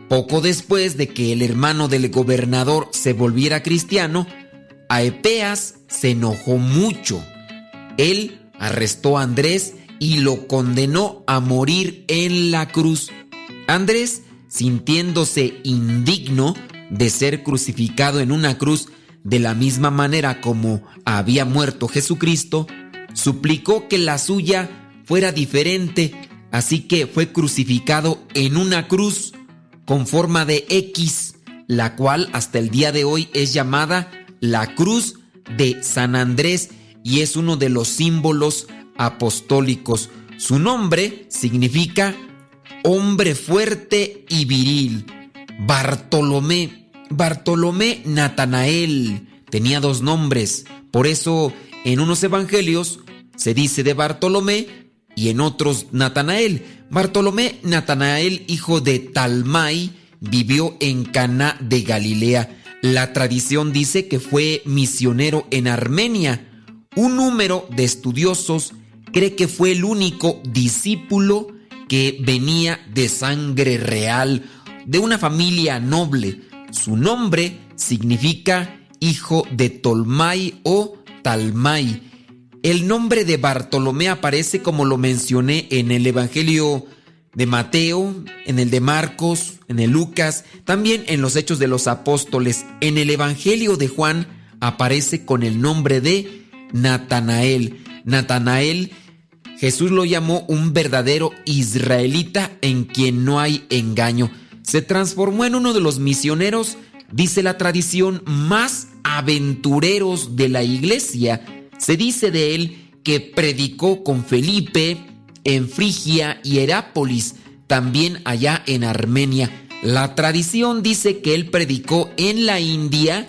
poco después de que el hermano del gobernador se volviera cristiano, Aepeas se enojó mucho. Él arrestó a Andrés y lo condenó a morir en la cruz. Andrés, sintiéndose indigno de ser crucificado en una cruz de la misma manera como había muerto Jesucristo, suplicó que la suya fuera diferente, así que fue crucificado en una cruz con forma de X, la cual hasta el día de hoy es llamada la cruz de San Andrés y es uno de los símbolos apostólicos. Su nombre significa hombre fuerte y viril. Bartolomé, Bartolomé Natanael, tenía dos nombres, por eso en unos evangelios se dice de Bartolomé y en otros Natanael. Bartolomé Natanael, hijo de Talmai, vivió en Cana de Galilea. La tradición dice que fue misionero en Armenia. Un número de estudiosos cree que fue el único discípulo que venía de sangre real, de una familia noble. Su nombre significa hijo de Tolmai o Talmai. El nombre de Bartolomé aparece como lo mencioné en el Evangelio de Mateo, en el de Marcos, en el Lucas, también en los Hechos de los Apóstoles. En el Evangelio de Juan aparece con el nombre de Natanael. Natanael, Jesús lo llamó un verdadero israelita en quien no hay engaño. Se transformó en uno de los misioneros, dice la tradición, más aventureros de la iglesia. Se dice de él que predicó con Felipe en Frigia y Herápolis, también allá en Armenia. La tradición dice que él predicó en la India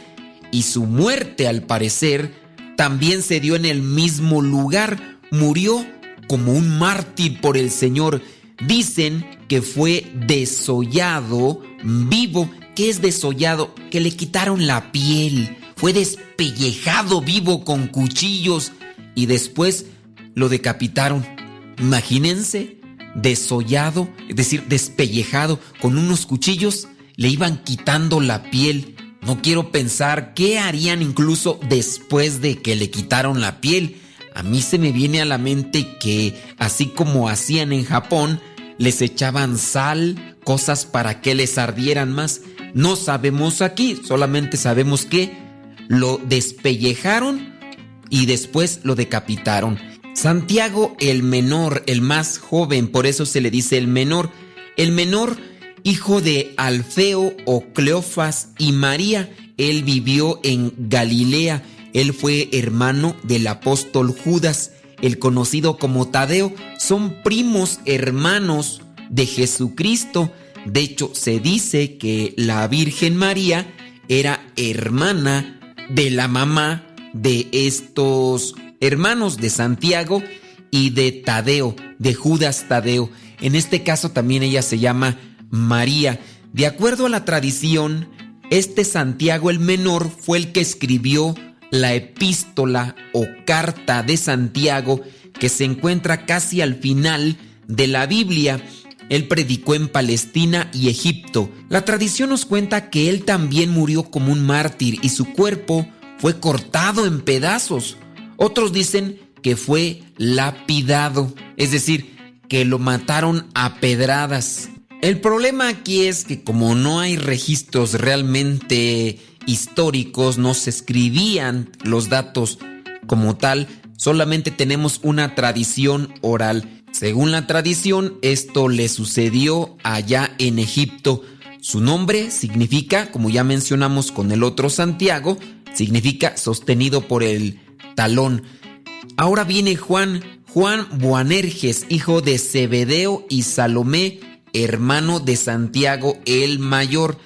y su muerte al parecer también se dio en el mismo lugar. Murió como un mártir por el Señor. Dicen que fue desollado vivo. ¿Qué es desollado? Que le quitaron la piel. Fue despellejado vivo con cuchillos y después lo decapitaron. Imagínense, desollado, es decir, despellejado con unos cuchillos, le iban quitando la piel. No quiero pensar qué harían incluso después de que le quitaron la piel. A mí se me viene a la mente que, así como hacían en Japón, les echaban sal, cosas para que les ardieran más. No sabemos aquí, solamente sabemos que lo despellejaron y después lo decapitaron. Santiago el menor, el más joven, por eso se le dice el menor. El menor hijo de Alfeo o Cleofas y María. Él vivió en Galilea. Él fue hermano del apóstol Judas, el conocido como Tadeo. Son primos hermanos de Jesucristo. De hecho, se dice que la Virgen María era hermana de la mamá de estos hermanos de Santiago y de Tadeo, de Judas Tadeo. En este caso también ella se llama María. De acuerdo a la tradición, este Santiago el menor fue el que escribió la epístola o carta de Santiago que se encuentra casi al final de la Biblia. Él predicó en Palestina y Egipto. La tradición nos cuenta que él también murió como un mártir y su cuerpo fue cortado en pedazos. Otros dicen que fue lapidado, es decir, que lo mataron a pedradas. El problema aquí es que como no hay registros realmente históricos, no se escribían los datos como tal, solamente tenemos una tradición oral. Según la tradición, esto le sucedió allá en Egipto. Su nombre significa, como ya mencionamos con el otro Santiago, significa sostenido por el talón. Ahora viene Juan, Juan Boanerges, hijo de Zebedeo y Salomé, hermano de Santiago el Mayor.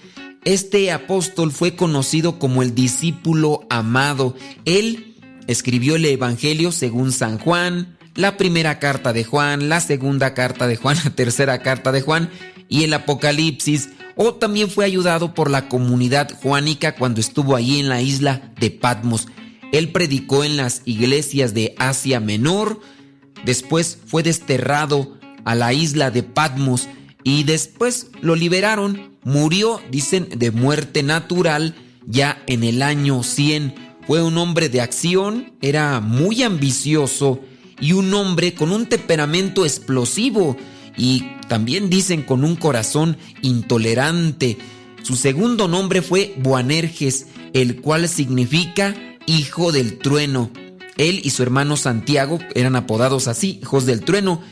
Este apóstol fue conocido como el discípulo amado. Él escribió el Evangelio según San Juan, la primera carta de Juan, la segunda carta de Juan, la tercera carta de Juan y el Apocalipsis. O también fue ayudado por la comunidad juánica cuando estuvo allí en la isla de Patmos. Él predicó en las iglesias de Asia Menor, después fue desterrado a la isla de Patmos y después lo liberaron. Murió, dicen, de muerte natural ya en el año 100. Fue un hombre de acción, era muy ambicioso y un hombre con un temperamento explosivo y también dicen con un corazón intolerante. Su segundo nombre fue Boanerges, el cual significa hijo del trueno. Él y su hermano Santiago eran apodados así, hijos del trueno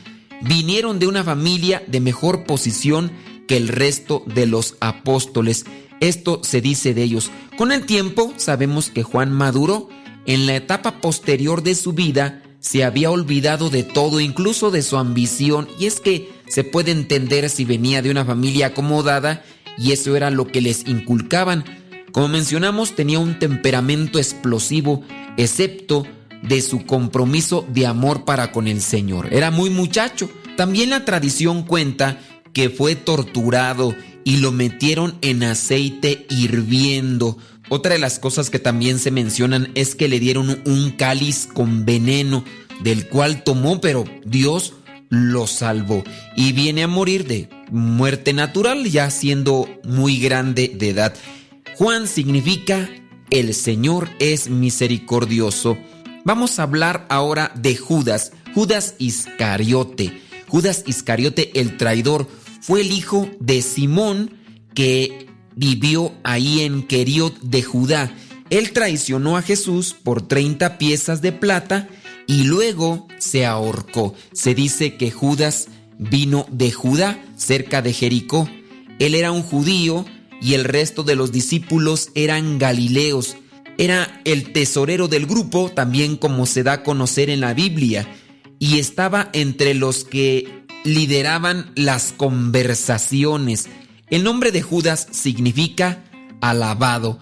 vinieron de una familia de mejor posición que el resto de los apóstoles. Esto se dice de ellos. Con el tiempo sabemos que Juan Maduro, en la etapa posterior de su vida, se había olvidado de todo, incluso de su ambición, y es que se puede entender si venía de una familia acomodada y eso era lo que les inculcaban. Como mencionamos, tenía un temperamento explosivo, excepto de su compromiso de amor para con el Señor. Era muy muchacho, También la tradición cuenta que fue torturado y lo metieron en aceite hirviendo. Otra de las cosas que también se mencionan es que le dieron un cáliz con veneno, del cual tomó, pero Dios lo salvó y viene a morir de muerte natural ya siendo muy grande de edad. Juan significa el Señor es misericordioso. Vamos a hablar ahora de Judas, Judas Iscariote. Judas Iscariote el traidor fue el hijo de Simón que vivió ahí en Queriot de Judá. Él traicionó a Jesús por 30 piezas de plata y luego se ahorcó. Se dice que Judas vino de Judá, cerca de Jericó. Él era un judío y el resto de los discípulos eran galileos. Era el tesorero del grupo, también como se da a conocer en la Biblia, y estaba entre los que lideraban las conversaciones. El nombre de Judas significa alabado.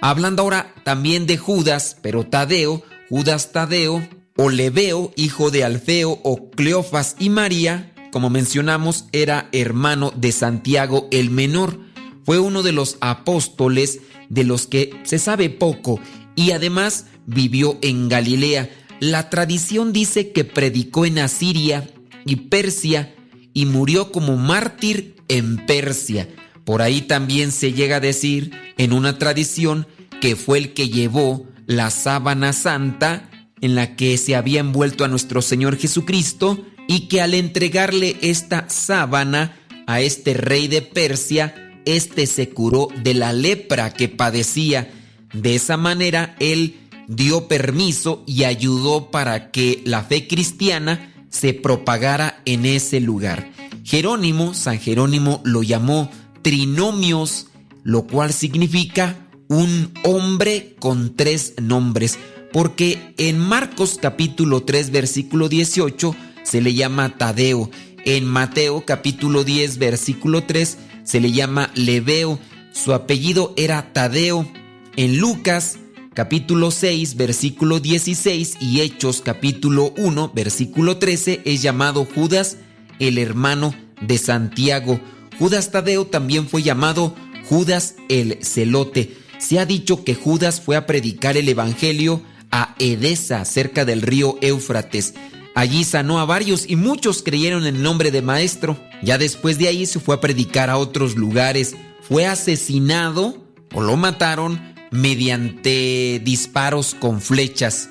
Hablando ahora también de Judas, pero Tadeo, Judas Tadeo, o Leveo, hijo de Alfeo, o Cleofas y María, como mencionamos, era hermano de Santiago el Menor. Fue uno de los apóstoles de los que se sabe poco y además vivió en Galilea. La tradición dice que predicó en Asiria y Persia y murió como mártir en Persia. Por ahí también se llega a decir en una tradición que fue el que llevó la sábana santa en la que se había envuelto a nuestro Señor Jesucristo y que al entregarle esta sábana a este rey de Persia, éste se curó de la lepra que padecía. De esa manera él dio permiso y ayudó para que la fe cristiana se propagara en ese lugar. Jerónimo, San Jerónimo lo llamó trinomios, lo cual significa un hombre con tres nombres porque en Marcos capítulo 3 versículo 18 se le llama Tadeo, en Mateo capítulo 10 versículo 3 se le llama Leveo, su apellido era Tadeo, en Lucas capítulo 6 versículo 16 y Hechos capítulo 1 versículo 13 es llamado Judas, el hermano de Santiago. Judas Tadeo también fue llamado Judas el celote. Se ha dicho que Judas fue a predicar el Evangelio a Edesa, cerca del río Éufrates. Allí sanó a varios y muchos creyeron en el nombre de maestro. Ya después de ahí se fue a predicar a otros lugares. Fue asesinado o lo mataron mediante disparos con flechas.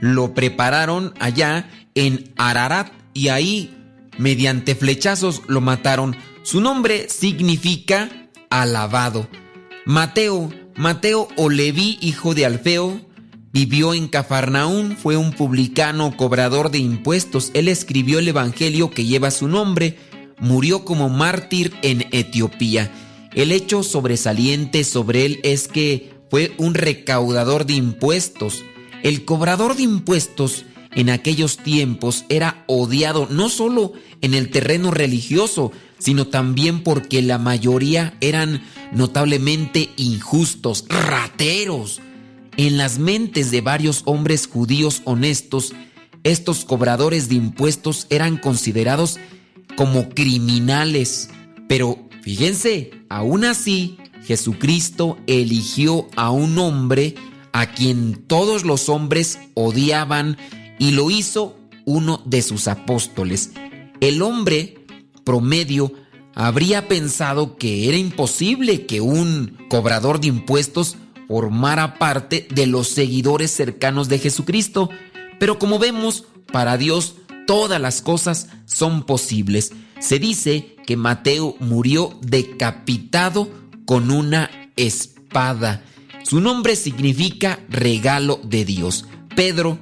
Lo prepararon allá en Ararat y ahí mediante flechazos lo mataron. Su nombre significa alabado. Mateo, Mateo o Leví, hijo de Alfeo, Vivió en Cafarnaún, fue un publicano cobrador de impuestos. Él escribió el Evangelio que lleva su nombre. Murió como mártir en Etiopía. El hecho sobresaliente sobre él es que fue un recaudador de impuestos. El cobrador de impuestos en aquellos tiempos era odiado no solo en el terreno religioso, sino también porque la mayoría eran notablemente injustos, rateros. En las mentes de varios hombres judíos honestos, estos cobradores de impuestos eran considerados como criminales. Pero fíjense, aún así, Jesucristo eligió a un hombre a quien todos los hombres odiaban y lo hizo uno de sus apóstoles. El hombre promedio habría pensado que era imposible que un cobrador de impuestos formara parte de los seguidores cercanos de Jesucristo. Pero como vemos, para Dios todas las cosas son posibles. Se dice que Mateo murió decapitado con una espada. Su nombre significa regalo de Dios. Pedro,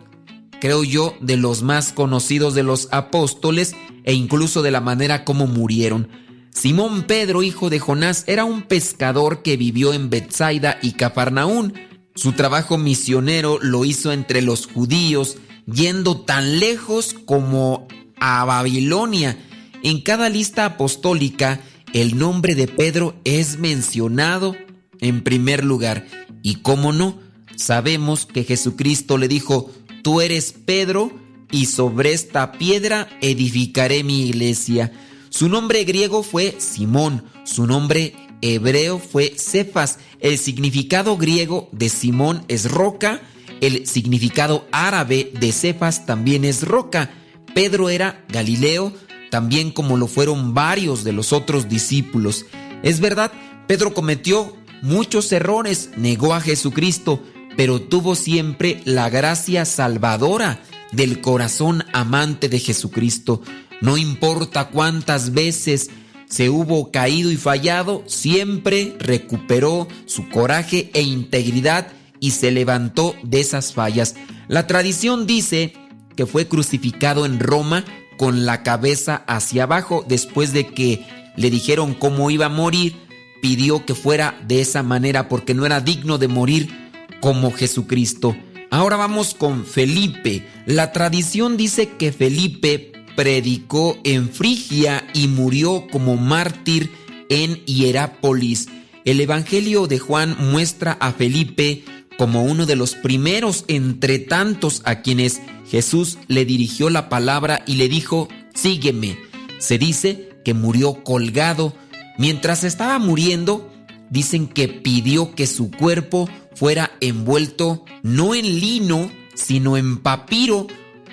creo yo, de los más conocidos de los apóstoles e incluso de la manera como murieron. Simón Pedro, hijo de Jonás, era un pescador que vivió en Bethsaida y Cafarnaún. Su trabajo misionero lo hizo entre los judíos, yendo tan lejos como a Babilonia. En cada lista apostólica, el nombre de Pedro es mencionado en primer lugar. Y cómo no, sabemos que Jesucristo le dijo, tú eres Pedro, y sobre esta piedra edificaré mi iglesia. Su nombre griego fue Simón, su nombre hebreo fue Cefas. El significado griego de Simón es roca, el significado árabe de Cefas también es roca. Pedro era Galileo, también como lo fueron varios de los otros discípulos. Es verdad, Pedro cometió muchos errores, negó a Jesucristo, pero tuvo siempre la gracia salvadora del corazón amante de Jesucristo. No importa cuántas veces se hubo caído y fallado, siempre recuperó su coraje e integridad y se levantó de esas fallas. La tradición dice que fue crucificado en Roma con la cabeza hacia abajo después de que le dijeron cómo iba a morir, pidió que fuera de esa manera porque no era digno de morir como Jesucristo. Ahora vamos con Felipe. La tradición dice que Felipe predicó en Frigia y murió como mártir en Hierápolis. El Evangelio de Juan muestra a Felipe como uno de los primeros entre tantos a quienes Jesús le dirigió la palabra y le dijo, sígueme. Se dice que murió colgado. Mientras estaba muriendo, dicen que pidió que su cuerpo fuera envuelto no en lino, sino en papiro,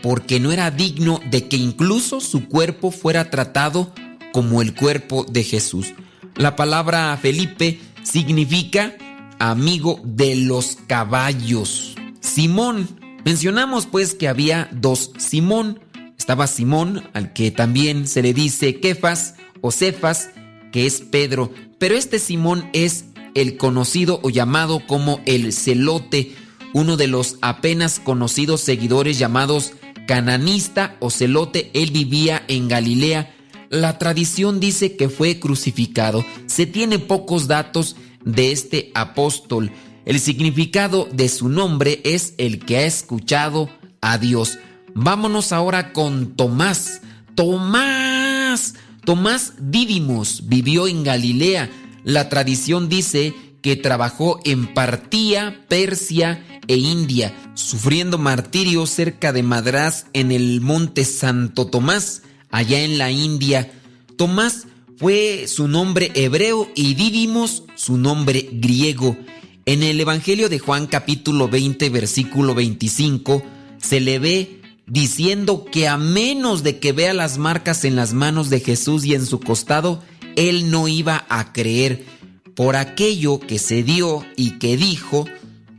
porque no era digno de que incluso su cuerpo fuera tratado como el cuerpo de Jesús. La palabra Felipe significa amigo de los caballos. Simón. Mencionamos pues que había dos Simón. Estaba Simón, al que también se le dice Kefas o Cefas, que es Pedro. Pero este Simón es el conocido o llamado como el celote, uno de los apenas conocidos seguidores llamados cananista o celote. Él vivía en Galilea. La tradición dice que fue crucificado. Se tiene pocos datos de este apóstol. El significado de su nombre es el que ha escuchado a Dios. Vámonos ahora con Tomás. Tomás. Tomás Dídimos vivió en Galilea. La tradición dice que trabajó en Partía, Persia e India, sufriendo martirio cerca de Madrás en el monte Santo Tomás, allá en la India. Tomás fue su nombre hebreo y Dídimos su nombre griego. En el Evangelio de Juan capítulo 20 versículo 25 se le ve diciendo que a menos de que vea las marcas en las manos de Jesús y en su costado, él no iba a creer. Por aquello que se dio y que dijo,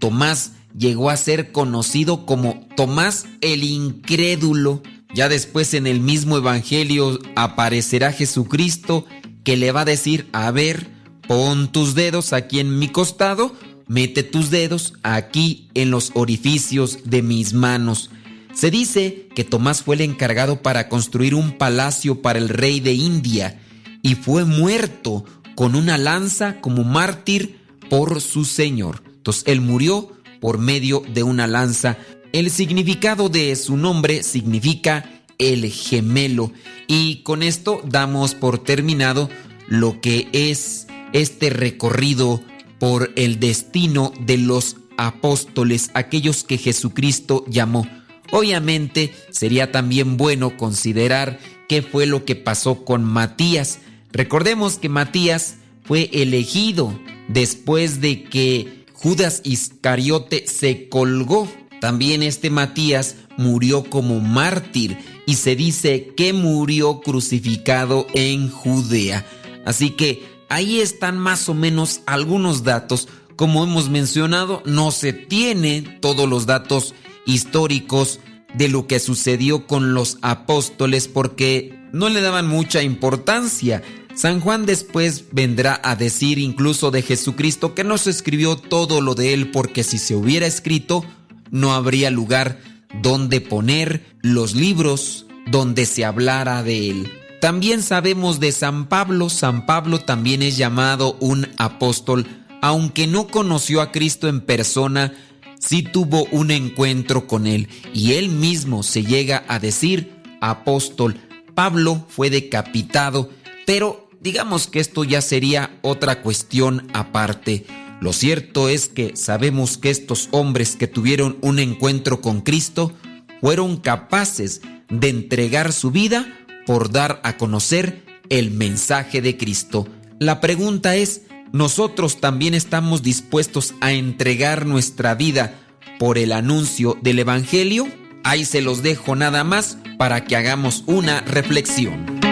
Tomás llegó a ser conocido como Tomás el incrédulo. Ya después en el mismo Evangelio aparecerá Jesucristo que le va a decir, a ver, pon tus dedos aquí en mi costado, mete tus dedos aquí en los orificios de mis manos. Se dice que Tomás fue el encargado para construir un palacio para el rey de India y fue muerto con una lanza como mártir por su Señor. Entonces él murió por medio de una lanza el significado de su nombre significa el gemelo y con esto damos por terminado lo que es este recorrido por el destino de los apóstoles, aquellos que Jesucristo llamó. Obviamente sería también bueno considerar qué fue lo que pasó con Matías. Recordemos que Matías fue elegido después de que Judas Iscariote se colgó también este Matías murió como mártir y se dice que murió crucificado en Judea. Así que ahí están más o menos algunos datos. Como hemos mencionado, no se tiene todos los datos históricos de lo que sucedió con los apóstoles porque no le daban mucha importancia. San Juan después vendrá a decir incluso de Jesucristo que no se escribió todo lo de él porque si se hubiera escrito, no habría lugar donde poner los libros donde se hablara de él. También sabemos de San Pablo, San Pablo también es llamado un apóstol, aunque no conoció a Cristo en persona, sí tuvo un encuentro con él y él mismo se llega a decir apóstol. Pablo fue decapitado, pero digamos que esto ya sería otra cuestión aparte. Lo cierto es que sabemos que estos hombres que tuvieron un encuentro con Cristo fueron capaces de entregar su vida por dar a conocer el mensaje de Cristo. La pregunta es, ¿nosotros también estamos dispuestos a entregar nuestra vida por el anuncio del Evangelio? Ahí se los dejo nada más para que hagamos una reflexión.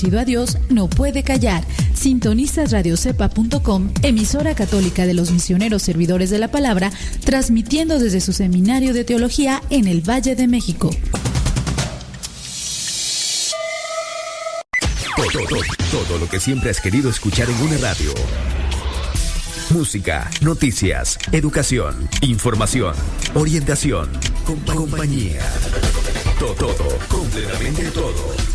agradecido a Dios no puede callar. Sintonizas radiocepa.com, emisora católica de los misioneros servidores de la palabra, transmitiendo desde su seminario de teología en el Valle de México. Todo, todo, todo lo que siempre has querido escuchar en una radio. Música, noticias, educación, información, orientación, compañía. Todo, todo, completamente todo.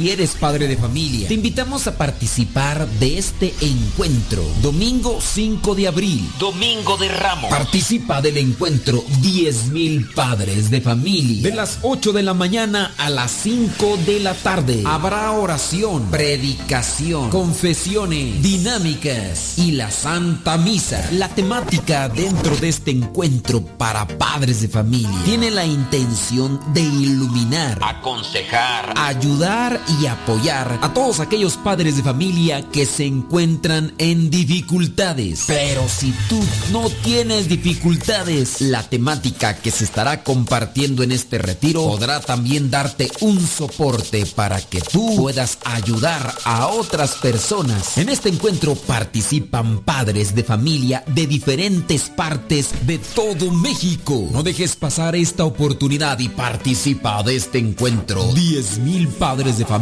Si eres padre de familia, te invitamos a participar de este encuentro. Domingo 5 de abril. Domingo de Ramos. Participa del encuentro 10.000 padres de familia. De las 8 de la mañana a las 5 de la tarde. Habrá oración, predicación, confesiones, dinámicas y la Santa Misa. La temática dentro de este encuentro para padres de familia tiene la intención de iluminar, aconsejar, ayudar y apoyar a todos aquellos padres de familia que se encuentran en dificultades. Pero si tú no tienes dificultades, la temática que se estará compartiendo en este retiro podrá también darte un soporte para que tú puedas ayudar a otras personas. En este encuentro participan padres de familia de diferentes partes de todo México. No dejes pasar esta oportunidad y participa de este encuentro. 10.000 padres de familia.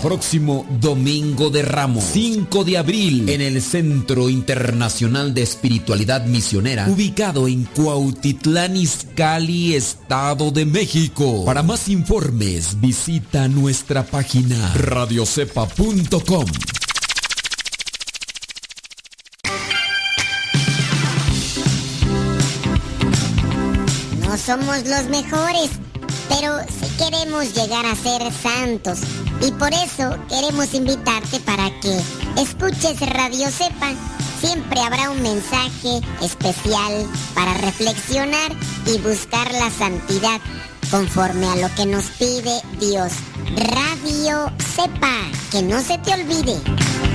Próximo domingo de Ramos, 5 de abril, en el Centro Internacional de Espiritualidad Misionera, ubicado en Cuautitlán Izcalli, Estado de México. Para más informes, visita nuestra página radiocepa.com. No somos los mejores, pero sí queremos llegar a ser santos. Y por eso queremos invitarte para que escuches Radio Sepa. Siempre habrá un mensaje especial para reflexionar y buscar la santidad conforme a lo que nos pide Dios. Radio Sepa, que no se te olvide.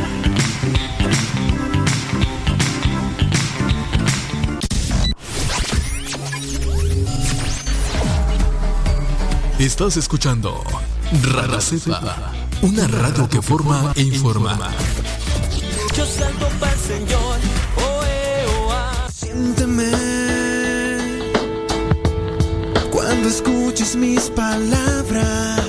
Estás escuchando Radio Cepa, una radio que forma e informa. Yo salto para el Señor. Siénteme cuando escuches mis palabras.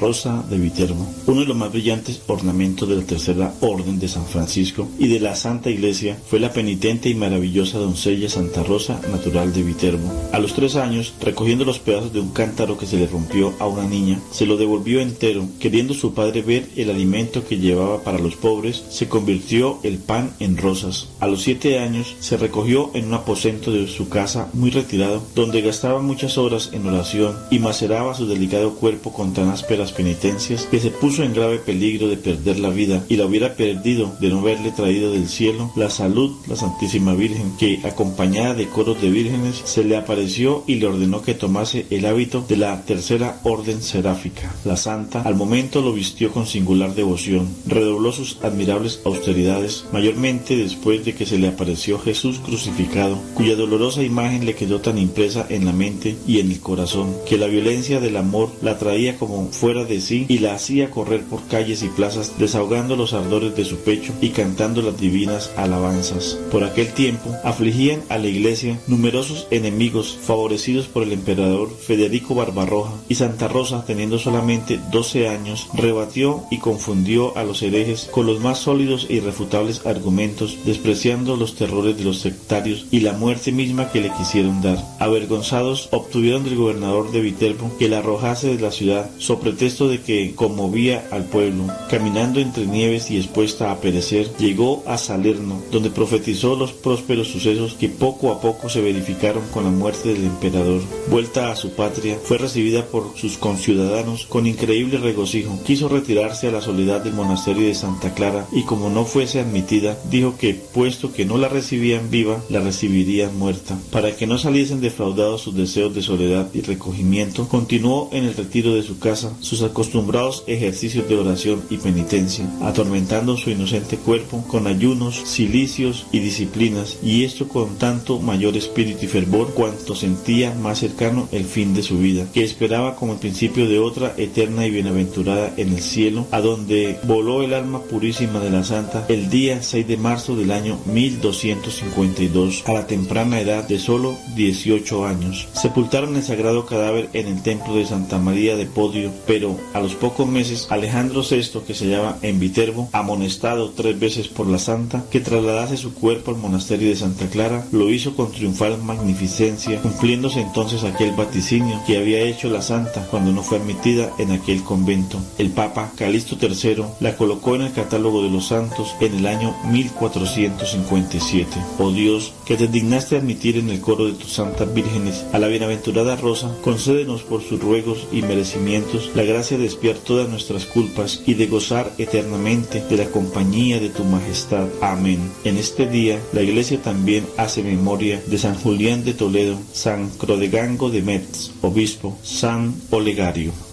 Rosa de Viterbo, uno de los más brillantes ornamentos de la Tercera Orden de San Francisco y de la Santa Iglesia fue la penitente y maravillosa doncella Santa Rosa, natural de Viterbo. A los tres años, recogiendo los pedazos de un cántaro que se le rompió a una niña, se lo devolvió entero, queriendo su padre ver el alimento que llevaba para los pobres, se convirtió el pan en rosas. A los siete años, se recogió en un aposento de su casa muy retirado, donde gastaba muchas horas en oración y maceraba su delicado cuerpo con tan ásperas penitencias que se puso en grave peligro de perder la vida y la hubiera perdido de no haberle traído del cielo la salud la Santísima Virgen, que acompañada de coros de vírgenes se le apareció y le ordenó que tomase el hábito de la tercera orden seráfica. La santa al momento lo vistió con singular devoción, redobló sus admirables austeridades, mayormente después de que se le apareció Jesús crucificado, cuya dolorosa imagen le quedó tan impresa en la mente y en el corazón, que la violencia del amor la traía como fuera de sí y la hacía correr por calles y plazas desahogando los ardores de su pecho y cantando las divinas alabanzas. Por aquel tiempo afligían a la iglesia numerosos enemigos favorecidos por el emperador Federico Barbarroja y Santa Rosa teniendo solamente 12 años rebatió y confundió a los herejes con los más sólidos e irrefutables argumentos despreciando los terrores de los sectarios y la muerte misma que le quisieron dar. Avergonzados obtuvieron del gobernador de Viterbo que la arrojase de la ciudad, so pretexto de que conmovía al pueblo. Caminando entre nieves y expuesta a perecer, llegó a Salerno, donde profetizó los prósperos sucesos que poco a poco se verificaron con la muerte del emperador. Vuelta a su patria, fue recibida por sus conciudadanos con increíble regocijo. Quiso retirarse a la soledad del monasterio de Santa Clara y como no fuese admitida, dijo que, puesto que no la recibían viva, la recibirían muerta. Para que no saliesen defraudados sus deseos de soledad y recogimiento, continuó en el retiro de su casa sus acostumbrados ejercicios de oración y penitencia, atormentando su inocente cuerpo con ayunos, cilicios y disciplinas, y esto con tanto mayor espíritu y fervor cuanto sentía más cercano el fin de su vida, que esperaba como el principio de otra eterna y bienaventurada en el cielo, a donde voló el alma purísima de la santa el día 6 de marzo del año 1252, a la temprana edad de solo 18 años. Sepultaron el sagrado cadáver en el templo de Santa María de Podio, pero a los pocos meses Alejandro VI, que se hallaba en Viterbo, amonestado tres veces por la santa que trasladase su cuerpo al monasterio de Santa Clara, lo hizo con triunfal magnificencia, cumpliéndose entonces aquel vaticinio que había hecho la santa cuando no fue admitida en aquel convento. El Papa Calixto III la colocó en el catálogo de los santos en el año 1457. Oh Dios, que te dignaste admitir en el coro de tus vírgenes a la bienaventurada Rosa, concédenos por sus ruegos y merecimientos la gracia de espiar todas nuestras culpas y de gozar eternamente de la compañía de tu majestad. Amén. En este día la iglesia también hace memoria de San Julián de Toledo, San Crodegango de Metz, obispo, San Olegario.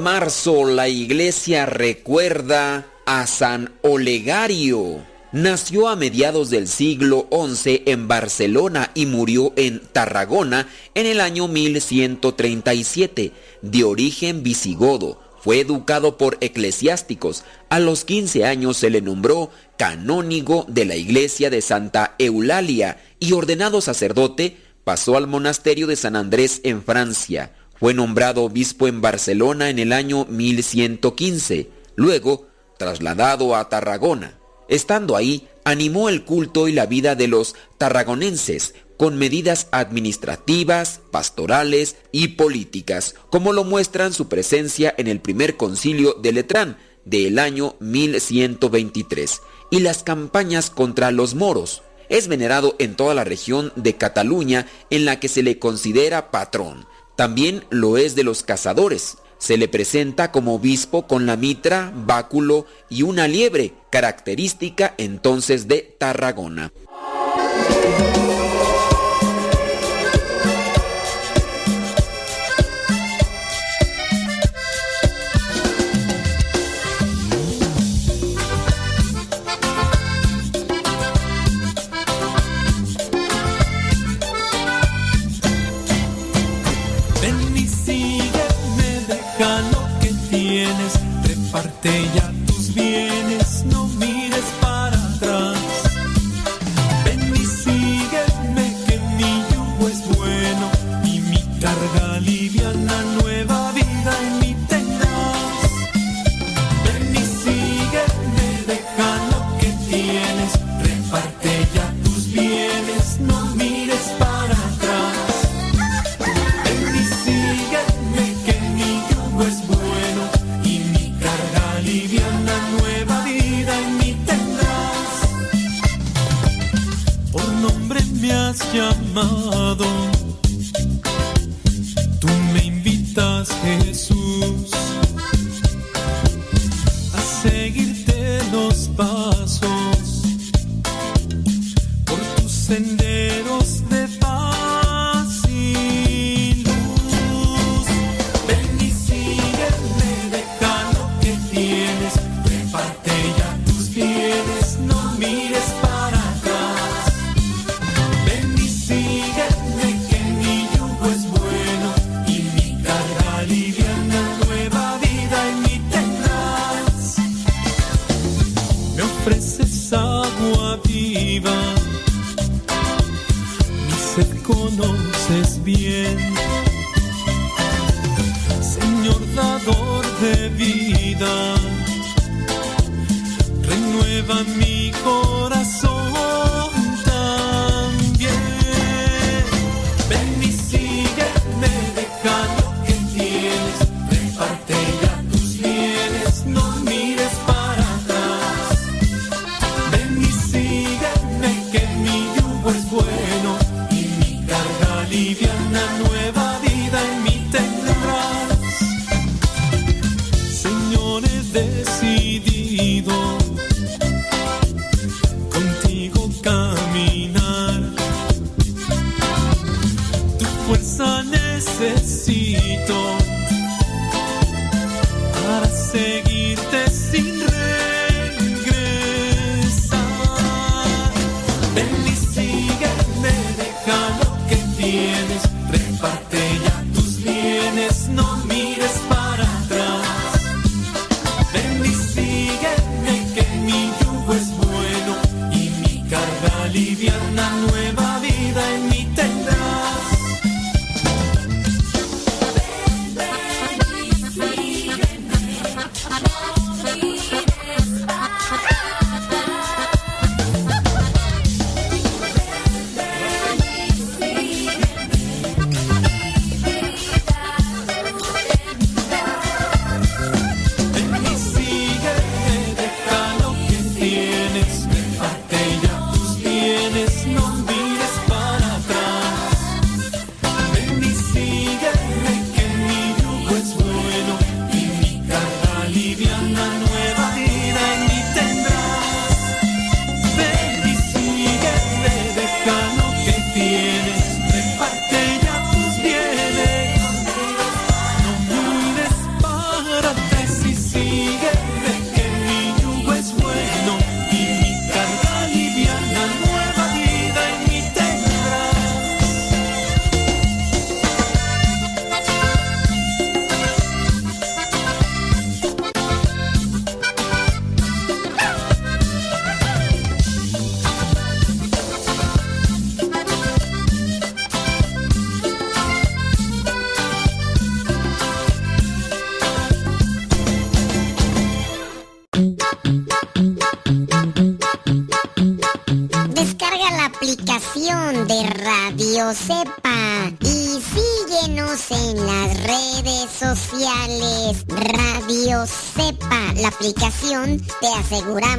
Marzo la iglesia recuerda a San Olegario. Nació a mediados del siglo XI en Barcelona y murió en Tarragona en el año 1137, de origen visigodo. Fue educado por eclesiásticos. A los 15 años se le nombró canónigo de la iglesia de Santa Eulalia y ordenado sacerdote, pasó al monasterio de San Andrés en Francia. Fue nombrado obispo en Barcelona en el año 1115. Luego, trasladado a Tarragona. Estando ahí, animó el culto y la vida de los tarragonenses con medidas administrativas, pastorales y políticas, como lo muestran su presencia en el primer concilio de Letrán del año 1123 y las campañas contra los moros. Es venerado en toda la región de Cataluña en la que se le considera patrón. También lo es de los cazadores. Se le presenta como obispo con la mitra, báculo y una liebre, característica entonces de Tarragona. Llamado, asegurar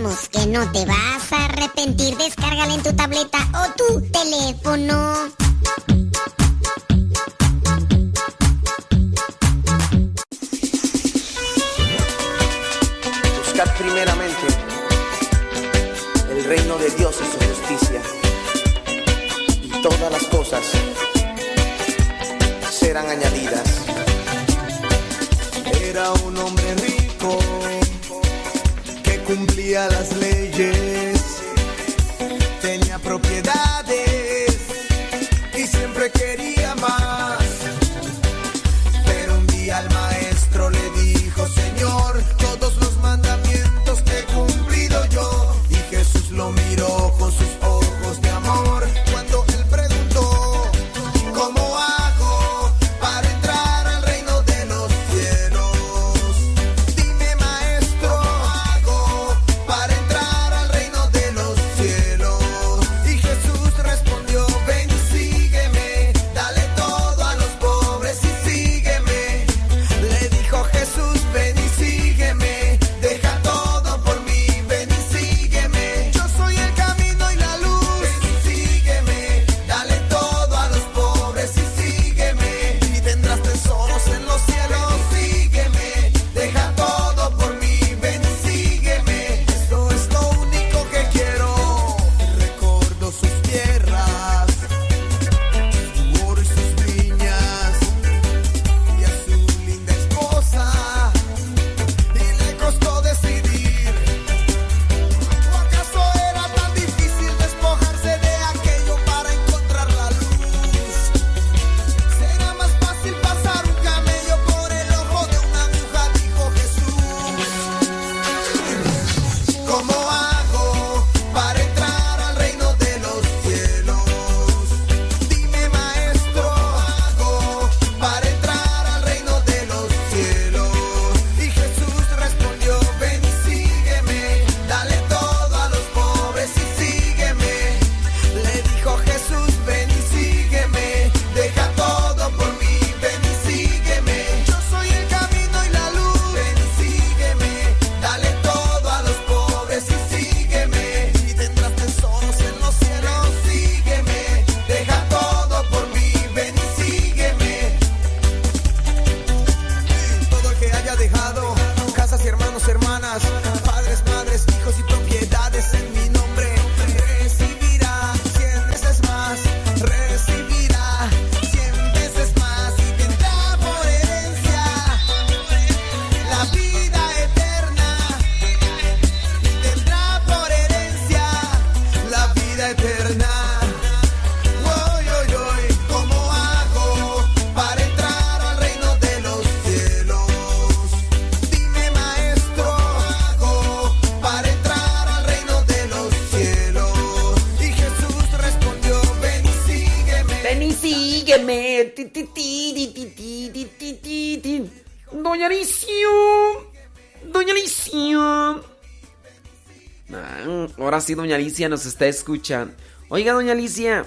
Ah, doña Alicia nos está escuchando. Oiga, doña Alicia.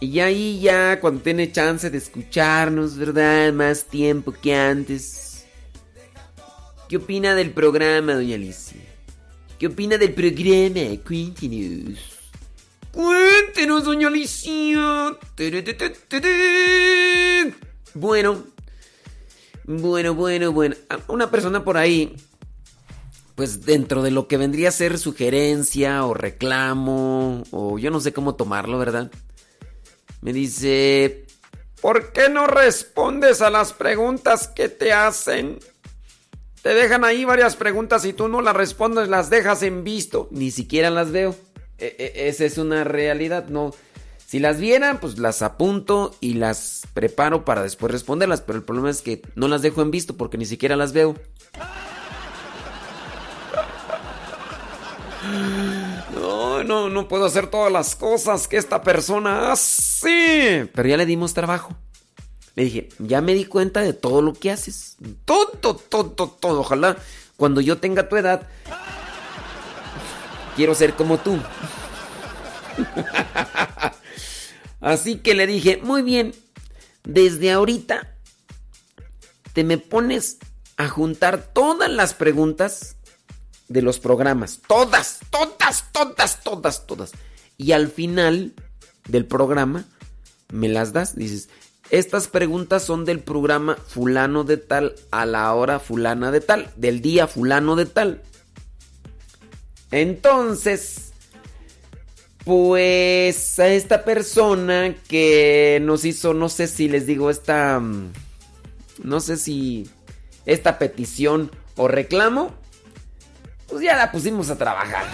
Y ahí ya, cuando tiene chance de escucharnos, ¿verdad? Más tiempo que antes. ¿Qué opina del programa, doña Alicia? ¿Qué opina del programa? Cuéntenos. Cuéntenos, doña Alicia. Bueno. Bueno, bueno, bueno. Una persona por ahí, pues dentro de lo que vendría a ser sugerencia o reclamo, o yo no sé cómo tomarlo, ¿verdad? Me dice, ¿por qué no respondes a las preguntas que te hacen? Te dejan ahí varias preguntas y tú no las respondes, las dejas en visto. Ni siquiera las veo. E- e- esa es una realidad, no. Si las vieran, pues las apunto y las preparo para después responderlas. Pero el problema es que no las dejo en visto porque ni siquiera las veo. No, no, no puedo hacer todas las cosas que esta persona hace. Pero ya le dimos trabajo. Le dije, ya me di cuenta de todo lo que haces. Todo, todo, todo. Ojalá cuando yo tenga tu edad, quiero ser como tú. Así que le dije, muy bien, desde ahorita te me pones a juntar todas las preguntas de los programas. Todas, todas, todas, todas, todas. Y al final del programa me las das. Dices, estas preguntas son del programa fulano de tal a la hora fulana de tal, del día fulano de tal. Entonces, pues a esta persona que nos hizo, no sé si les digo, esta, mm, no sé si esta petición o reclamo, pues ya la pusimos a trabajar.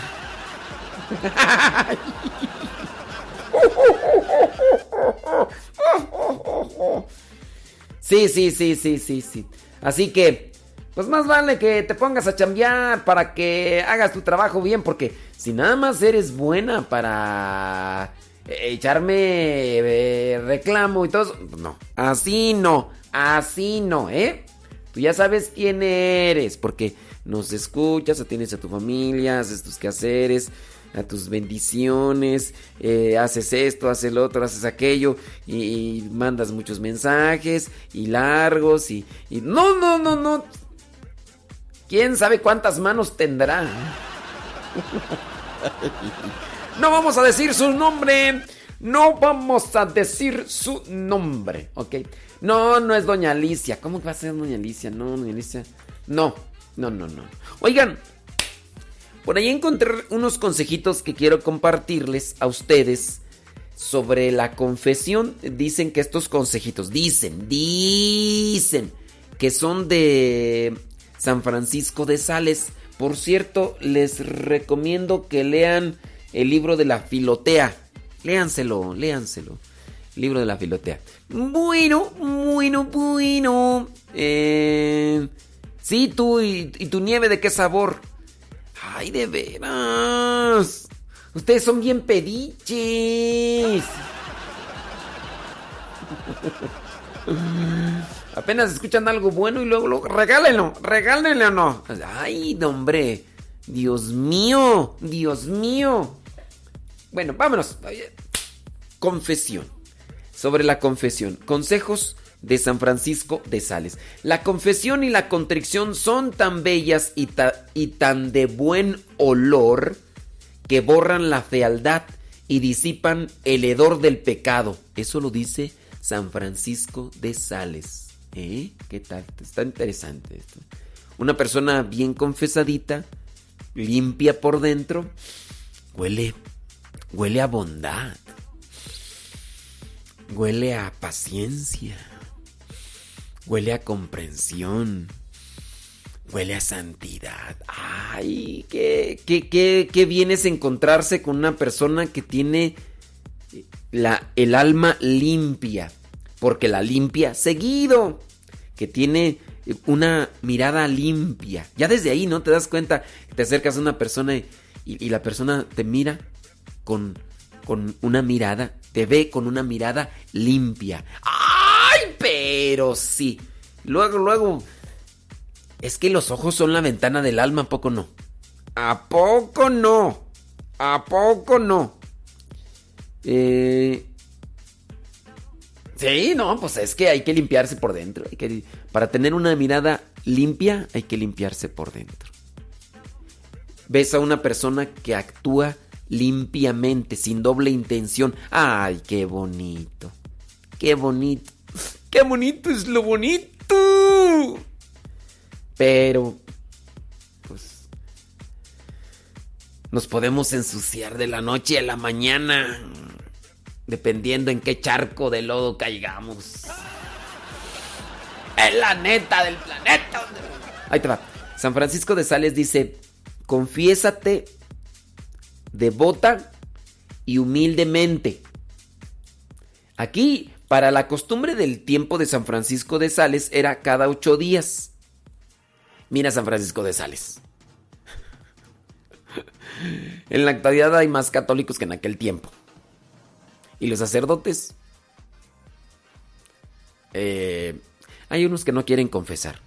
Sí, sí, sí, sí, sí, sí. Así que, pues más vale que te pongas a chambear para que hagas tu trabajo bien, porque si nada más eres buena para echarme eh, reclamo y todo pues no, así no, así no, ¿eh? Tú ya sabes quién eres, porque nos escuchas, atiendes a tu familia, haces tus quehaceres, a tus bendiciones, eh, haces esto, haces lo otro, haces aquello, y, mandas muchos mensajes, y largos, y, y... No, no, no, no. ¿Quién sabe cuántas manos tendrá? No vamos a decir su nombre. No vamos a decir su nombre, ¿ok? No, no es Doña Alicia. ¿Cómo va a ser Doña Alicia? No, Doña Alicia. No, no, no, no. Oigan, por ahí encontré unos consejitos que quiero compartirles a ustedes sobre la confesión. Dicen que estos consejitos, dicen, dicen que son de San Francisco de Sales. Por cierto, les recomiendo que lean el libro de la filotea. Léanselo, léanselo. Libro de la filotea. Bueno, bueno, bueno. Eh, sí, tú y, tu nieve, ¿de qué sabor? Ay, de veras. Ustedes son bien pediches. Apenas escuchan algo bueno y luego, luego regálenlo, regálenlo o no. Ay, hombre. Dios mío, Dios mío. Bueno, vámonos. Confesión. Sobre la confesión. Consejos de San Francisco de Sales. La confesión y la contrición son tan bellas y, ta- y tan de buen olor que borran la fealdad y disipan el hedor del pecado. Eso lo dice San Francisco de Sales. ¿Eh? ¿Qué tal? Está interesante esto. Una persona bien confesadita, limpia por dentro, huele, huele a bondad, huele a paciencia, huele a comprensión, huele a santidad. Ay, qué, qué, qué, qué bien es encontrarse con una persona que tiene la, el alma limpia, porque la limpia seguido, que tiene una mirada limpia. Ya desde ahí, ¿no? Te das cuenta, te acercas a una persona y, y la persona te mira con, con una mirada, te ve con una mirada limpia. ¡Ay, pero sí! Luego, luego, es que los ojos son la ventana del alma, ¿a poco no? ¿A poco no? ¿A poco no? Eh... Sí, no, pues es que hay que limpiarse por dentro. Hay que, para tener una mirada limpia hay que limpiarse por dentro. Ves a una persona que actúa limpiamente, sin doble intención. ¡Ay, qué bonito! ¡Qué bonito! ¡Qué bonito es lo bonito! Pero, pues, nos podemos ensuciar de la noche a la mañana, dependiendo en qué charco de lodo caigamos. Es la neta del planeta. Ahí te va. San Francisco de Sales dice, confiésate devota y humildemente. Aquí, para la costumbre del tiempo de San Francisco de Sales, era cada ocho días. Mira San Francisco de Sales. En la actualidad hay más católicos que en aquel tiempo. Y los sacerdotes. eh, hay unos que no quieren confesar.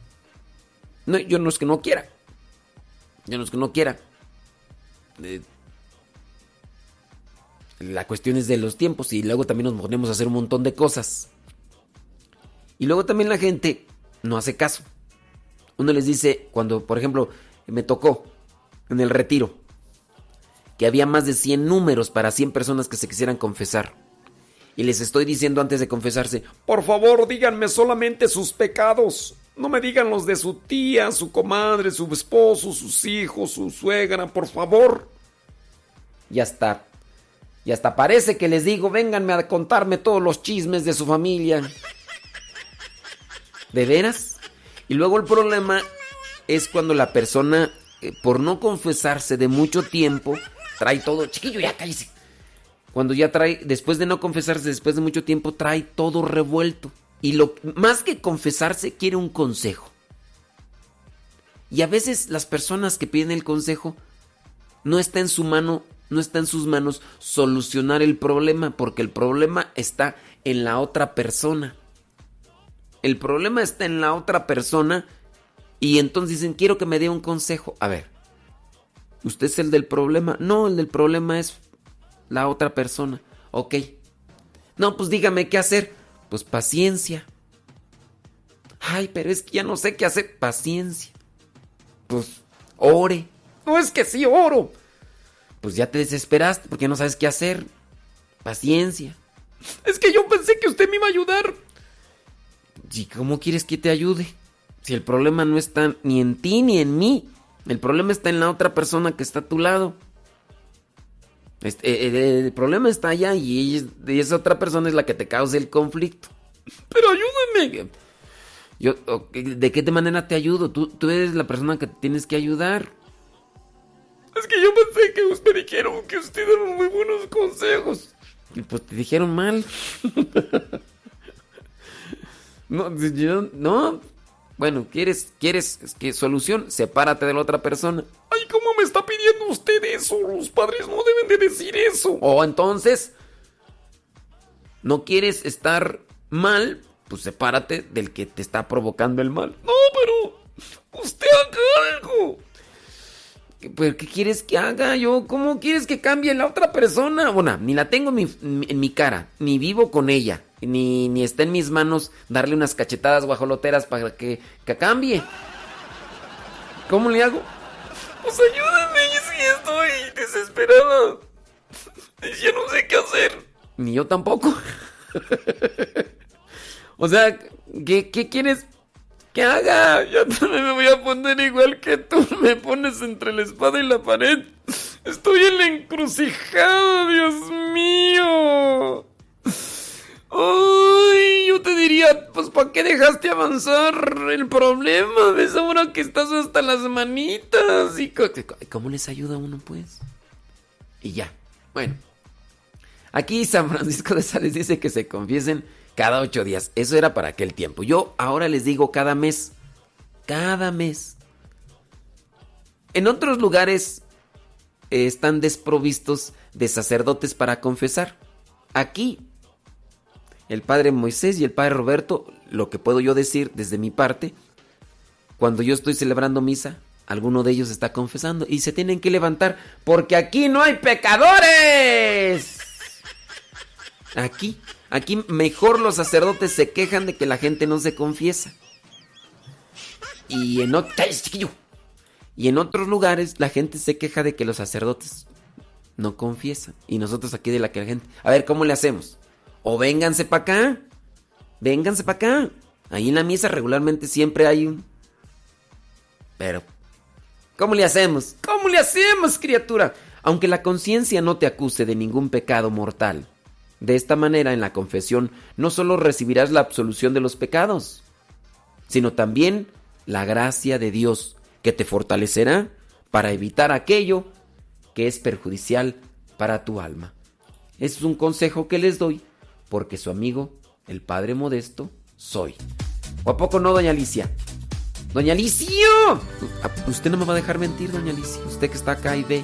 No, yo no es que no quiera. Yo no es que no quiera. Eh, La cuestión es de los tiempos y luego también nos ponemos a hacer un montón de cosas. Y luego también la gente no hace caso. Uno les dice, cuando por ejemplo me tocó en el retiro, que había más de 100 números para 100 personas que se quisieran confesar. Y les estoy diciendo antes de confesarse, por favor díganme solamente sus pecados. No me digan los de su tía, su comadre, su esposo, sus hijos, su suegra, por favor. Ya está. Y hasta parece que les digo, vénganme a contarme todos los chismes de su familia. ¿De veras? Y luego el problema es cuando la persona, eh, por no confesarse de mucho tiempo, trae todo. Chiquillo, ya cállese. Cuando ya trae, después de no confesarse, después de mucho tiempo, trae todo revuelto. Y lo más que confesarse, quiere un consejo. Y a veces las personas que piden el consejo no está en su mano, no está en sus manos solucionar el problema, porque el problema está en la otra persona. El problema está en la otra persona y entonces dicen, quiero que me dé un consejo. A ver, ¿usted es el del problema? No, el del problema es la otra persona. Ok. No, pues dígame qué hacer. Pues paciencia. Ay, pero es que ya no sé qué hacer. Paciencia. Pues ore. No es que sí oro. Pues ya te desesperaste porque no sabes qué hacer. Paciencia. Es que yo pensé que usted me iba a ayudar. ¿Y cómo quieres que te ayude? Si el problema no está ni en ti ni en mí. El problema está en la otra persona que está a tu lado. Este, eh, eh, el, problema está allá y, esa otra persona es la que te causa el conflicto. Pero ayúdame. Yo, ¿De qué manera te ayudo? Tú, tú eres la persona que tienes que ayudar. Es que yo pensé que usted dijeron que usted daba muy buenos consejos. Y pues te dijeron mal. no, no, bueno, ¿quieres, quieres que solución? Sepárate de la otra persona. Ay, ¿cómo me está pidiendo usted eso? Los padres no deben de decir eso. O entonces, ¿no quieres estar mal? Pues sepárate del que te está provocando el mal. No, pero usted haga algo. ¿Pero qué quieres que haga yo? ¿Cómo quieres que cambie la otra persona? Bueno, ni la tengo en mi cara, ni vivo con ella ni, ni está en mis manos darle unas cachetadas guajoloteras para que, que cambie. ¿Cómo le hago? Pues ayúdame, si estoy desesperada. Ya no sé qué hacer. Ni yo tampoco. o sea, ¿qué, ¿qué, quieres que haga? Ya también me voy a poner igual que tú. Me pones entre la espada y la pared. Estoy en la encrucijada, Dios mío. Ay, yo te diría, pues ¿para qué dejaste avanzar el problema? ¿Ves ahora que estás hasta las manitas? ¿Y cómo les ayuda uno, pues? Y ya. Bueno. Aquí San Francisco de Sales dice que se confiesen cada ocho días. Eso era para aquel tiempo. Yo ahora les digo cada mes. Cada mes. En otros lugares eh, están desprovistos de sacerdotes para confesar. Aquí el padre Moisés y el padre Roberto, lo que puedo yo decir desde mi parte, cuando yo estoy celebrando misa, alguno de ellos está confesando y se tienen que levantar porque aquí no hay pecadores. Aquí, aquí mejor los sacerdotes se quejan de que la gente no se confiesa. Y en, y en otros lugares la gente se queja de que los sacerdotes no confiesan. Y nosotros aquí de la que la gente... A ver, ¿cómo le hacemos? O vénganse para acá. Vénganse para acá. Ahí en la misa regularmente siempre hay un... Pero... ¿Cómo le hacemos? ¿Cómo le hacemos, criatura? Aunque la conciencia no te acuse de ningún pecado mortal. De esta manera, en la confesión, no solo recibirás la absolución de los pecados, sino también la gracia de Dios, que te fortalecerá para evitar aquello que es perjudicial para tu alma. Ese es un consejo que les doy porque su amigo, el padre modesto, soy. ¿O a poco no, doña Alicia? ¡Doña Alicia! Ah, usted no me va a dejar mentir, doña Alicia. Usted que está acá y ve.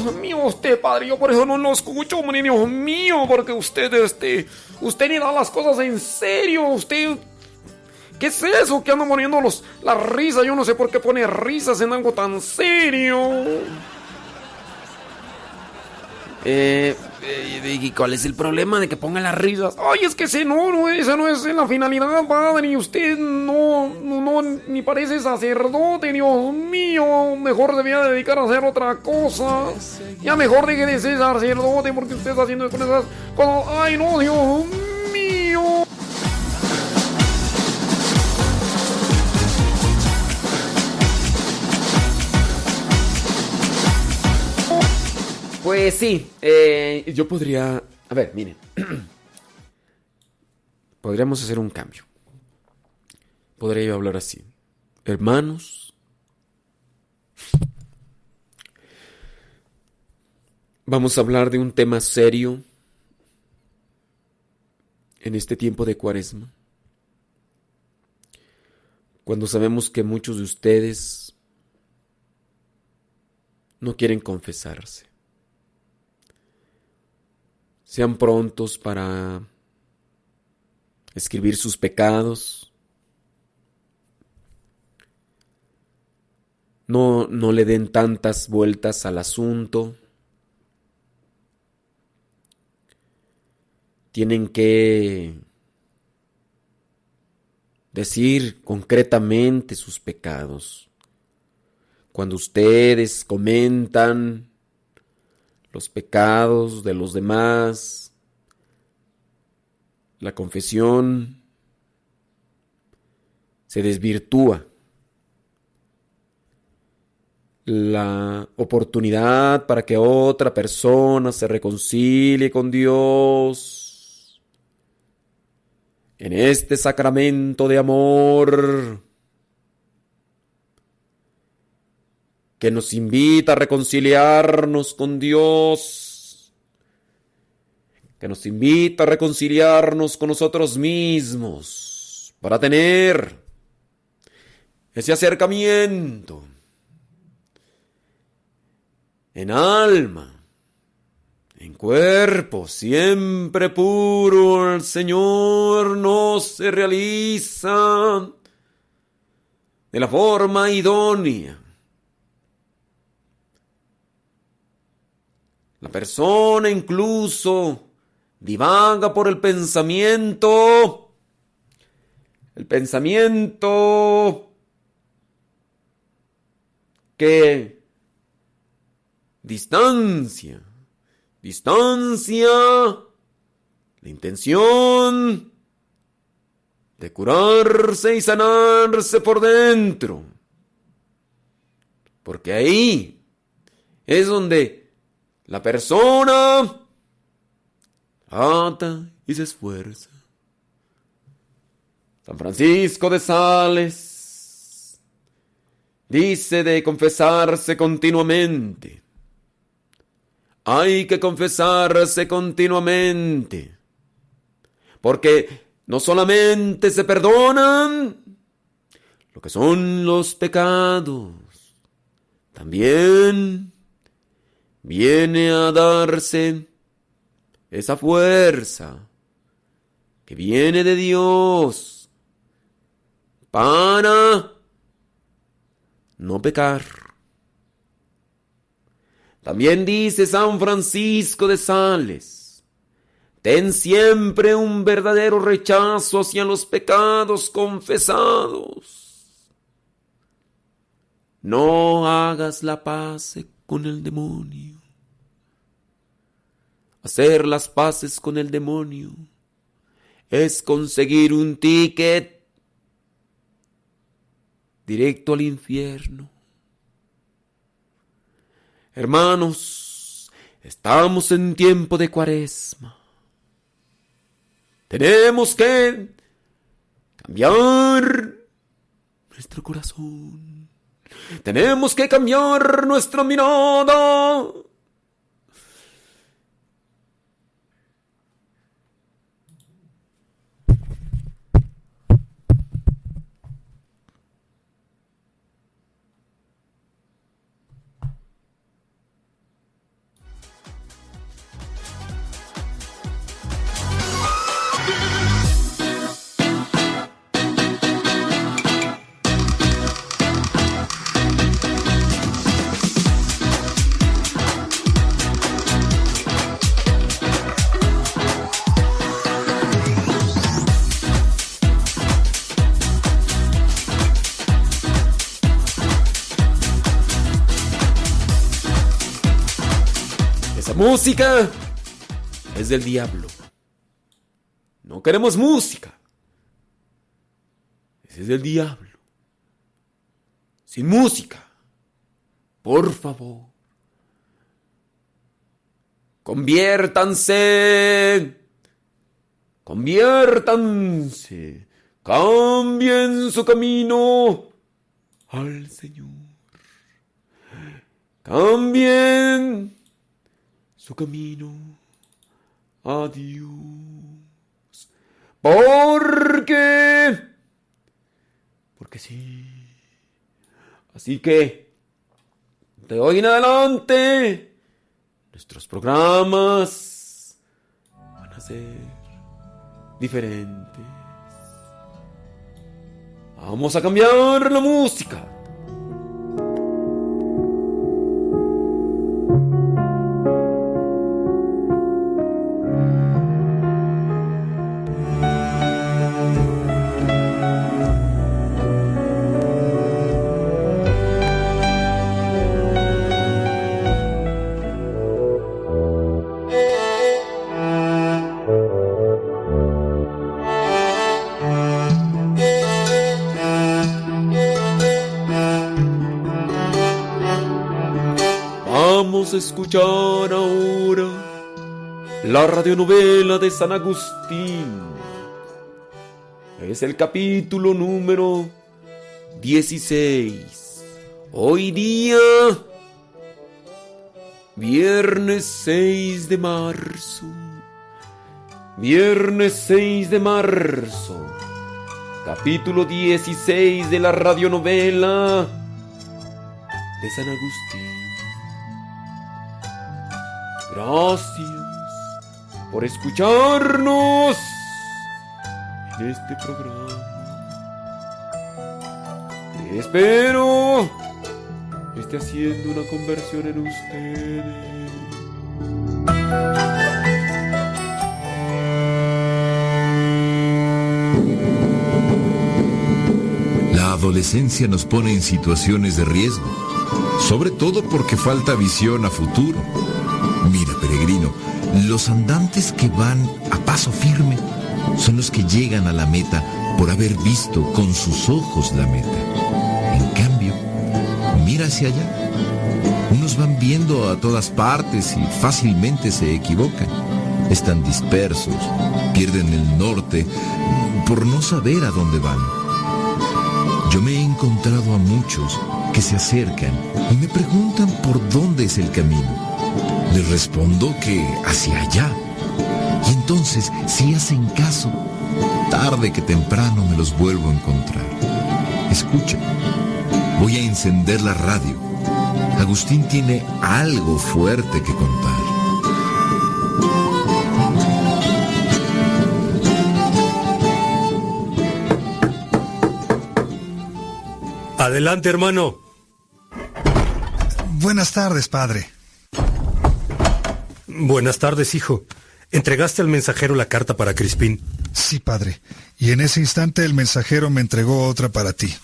Dios mío, usted, padre, yo por eso no lo escucho, hombre, Dios mío, porque usted, este, usted ni da las cosas en serio, usted... ¿Qué es eso? Que anda muriendo los, la risa. Yo no sé por qué pone risas en algo tan serio. Eh, ¿Y cuál es el problema de que ponga las risas? Ay, es que ese no, no, esa no es la finalidad, padre. Y usted no, no, no, ni parece sacerdote, Dios mío. Mejor debía dedicar a hacer otra cosa. Ya mejor deje de ser sacerdote porque usted está haciendo cosas. Ay, no, Dios mío. Pues sí, eh, yo podría... A ver, miren. Podríamos hacer un cambio. Podría yo hablar así. Hermanos. Vamos a hablar de un tema serio en este tiempo de cuaresma. Cuando sabemos que muchos de ustedes no quieren confesarse. Sean prontos para escribir sus pecados. No, no le den tantas vueltas al asunto. Tienen que decir concretamente sus pecados. Cuando ustedes comentan los pecados de los demás, la confesión se desvirtúa. La oportunidad para que otra persona se reconcilie con Dios en este sacramento de amor que nos invita a reconciliarnos con Dios, que nos invita a reconciliarnos con nosotros mismos, para tener ese acercamiento en alma, en cuerpo, siempre puro, el Señor no se realiza de la forma idónea. La persona incluso divaga por el pensamiento. El pensamiento que distancia, distancia la intención de curarse y sanarse por dentro. Porque ahí es donde la persona ata y se esfuerza. San Francisco de Sales dice de confesarse continuamente. Hay que confesarse continuamente. Porque no solamente se perdonan lo que son los pecados, también viene a darse esa fuerza que viene de Dios para no pecar. También dice San Francisco de Sales, ten siempre un verdadero rechazo hacia los pecados confesados. No hagas la paz con el demonio. Hacer las paces con el demonio es conseguir un ticket directo al infierno. Hermanos, estamos en tiempo de cuaresma. Tenemos que cambiar nuestro corazón. Tenemos que cambiar nuestra mirada. Música es del diablo. No queremos música. Ese es del diablo. Sin música. Por favor. Conviértanse. Conviértanse. Cambien su camino al Señor. Cambien su camino a Dios. Porque, porque sí. Así que, de hoy en adelante, nuestros programas van a ser diferentes. Vamos a cambiar la música. Radionovela de San Agustín. Es el capítulo número 16. Hoy día, viernes 6 de marzo. Viernes 6 de marzo. Capítulo 16 de la radionovela de San Agustín. Gracias por escucharnos en este programa. Espero esté haciendo una conversión en ustedes. La adolescencia nos pone en situaciones de riesgo, sobre todo porque falta visión a futuro. Mira, peregrino, los andantes que van a paso firme son los que llegan a la meta por haber visto con sus ojos la meta. En cambio, mira hacia allá. Unos van viendo a todas partes y fácilmente se equivocan. Están dispersos, pierden el norte por no saber a dónde van. Yo me he encontrado a muchos que se acercan y me preguntan por dónde es el camino. Les respondo que hacia allá. Y entonces, si hacen caso, tarde que temprano me los vuelvo a encontrar. Escucha, voy a encender la radio. Agustín tiene algo fuerte que contar. Adelante, hermano. Buenas tardes, padre. Buenas tardes, hijo. ¿Entregaste al mensajero la carta para Crispín? Sí, padre. Y en ese instante el mensajero me entregó otra para ti,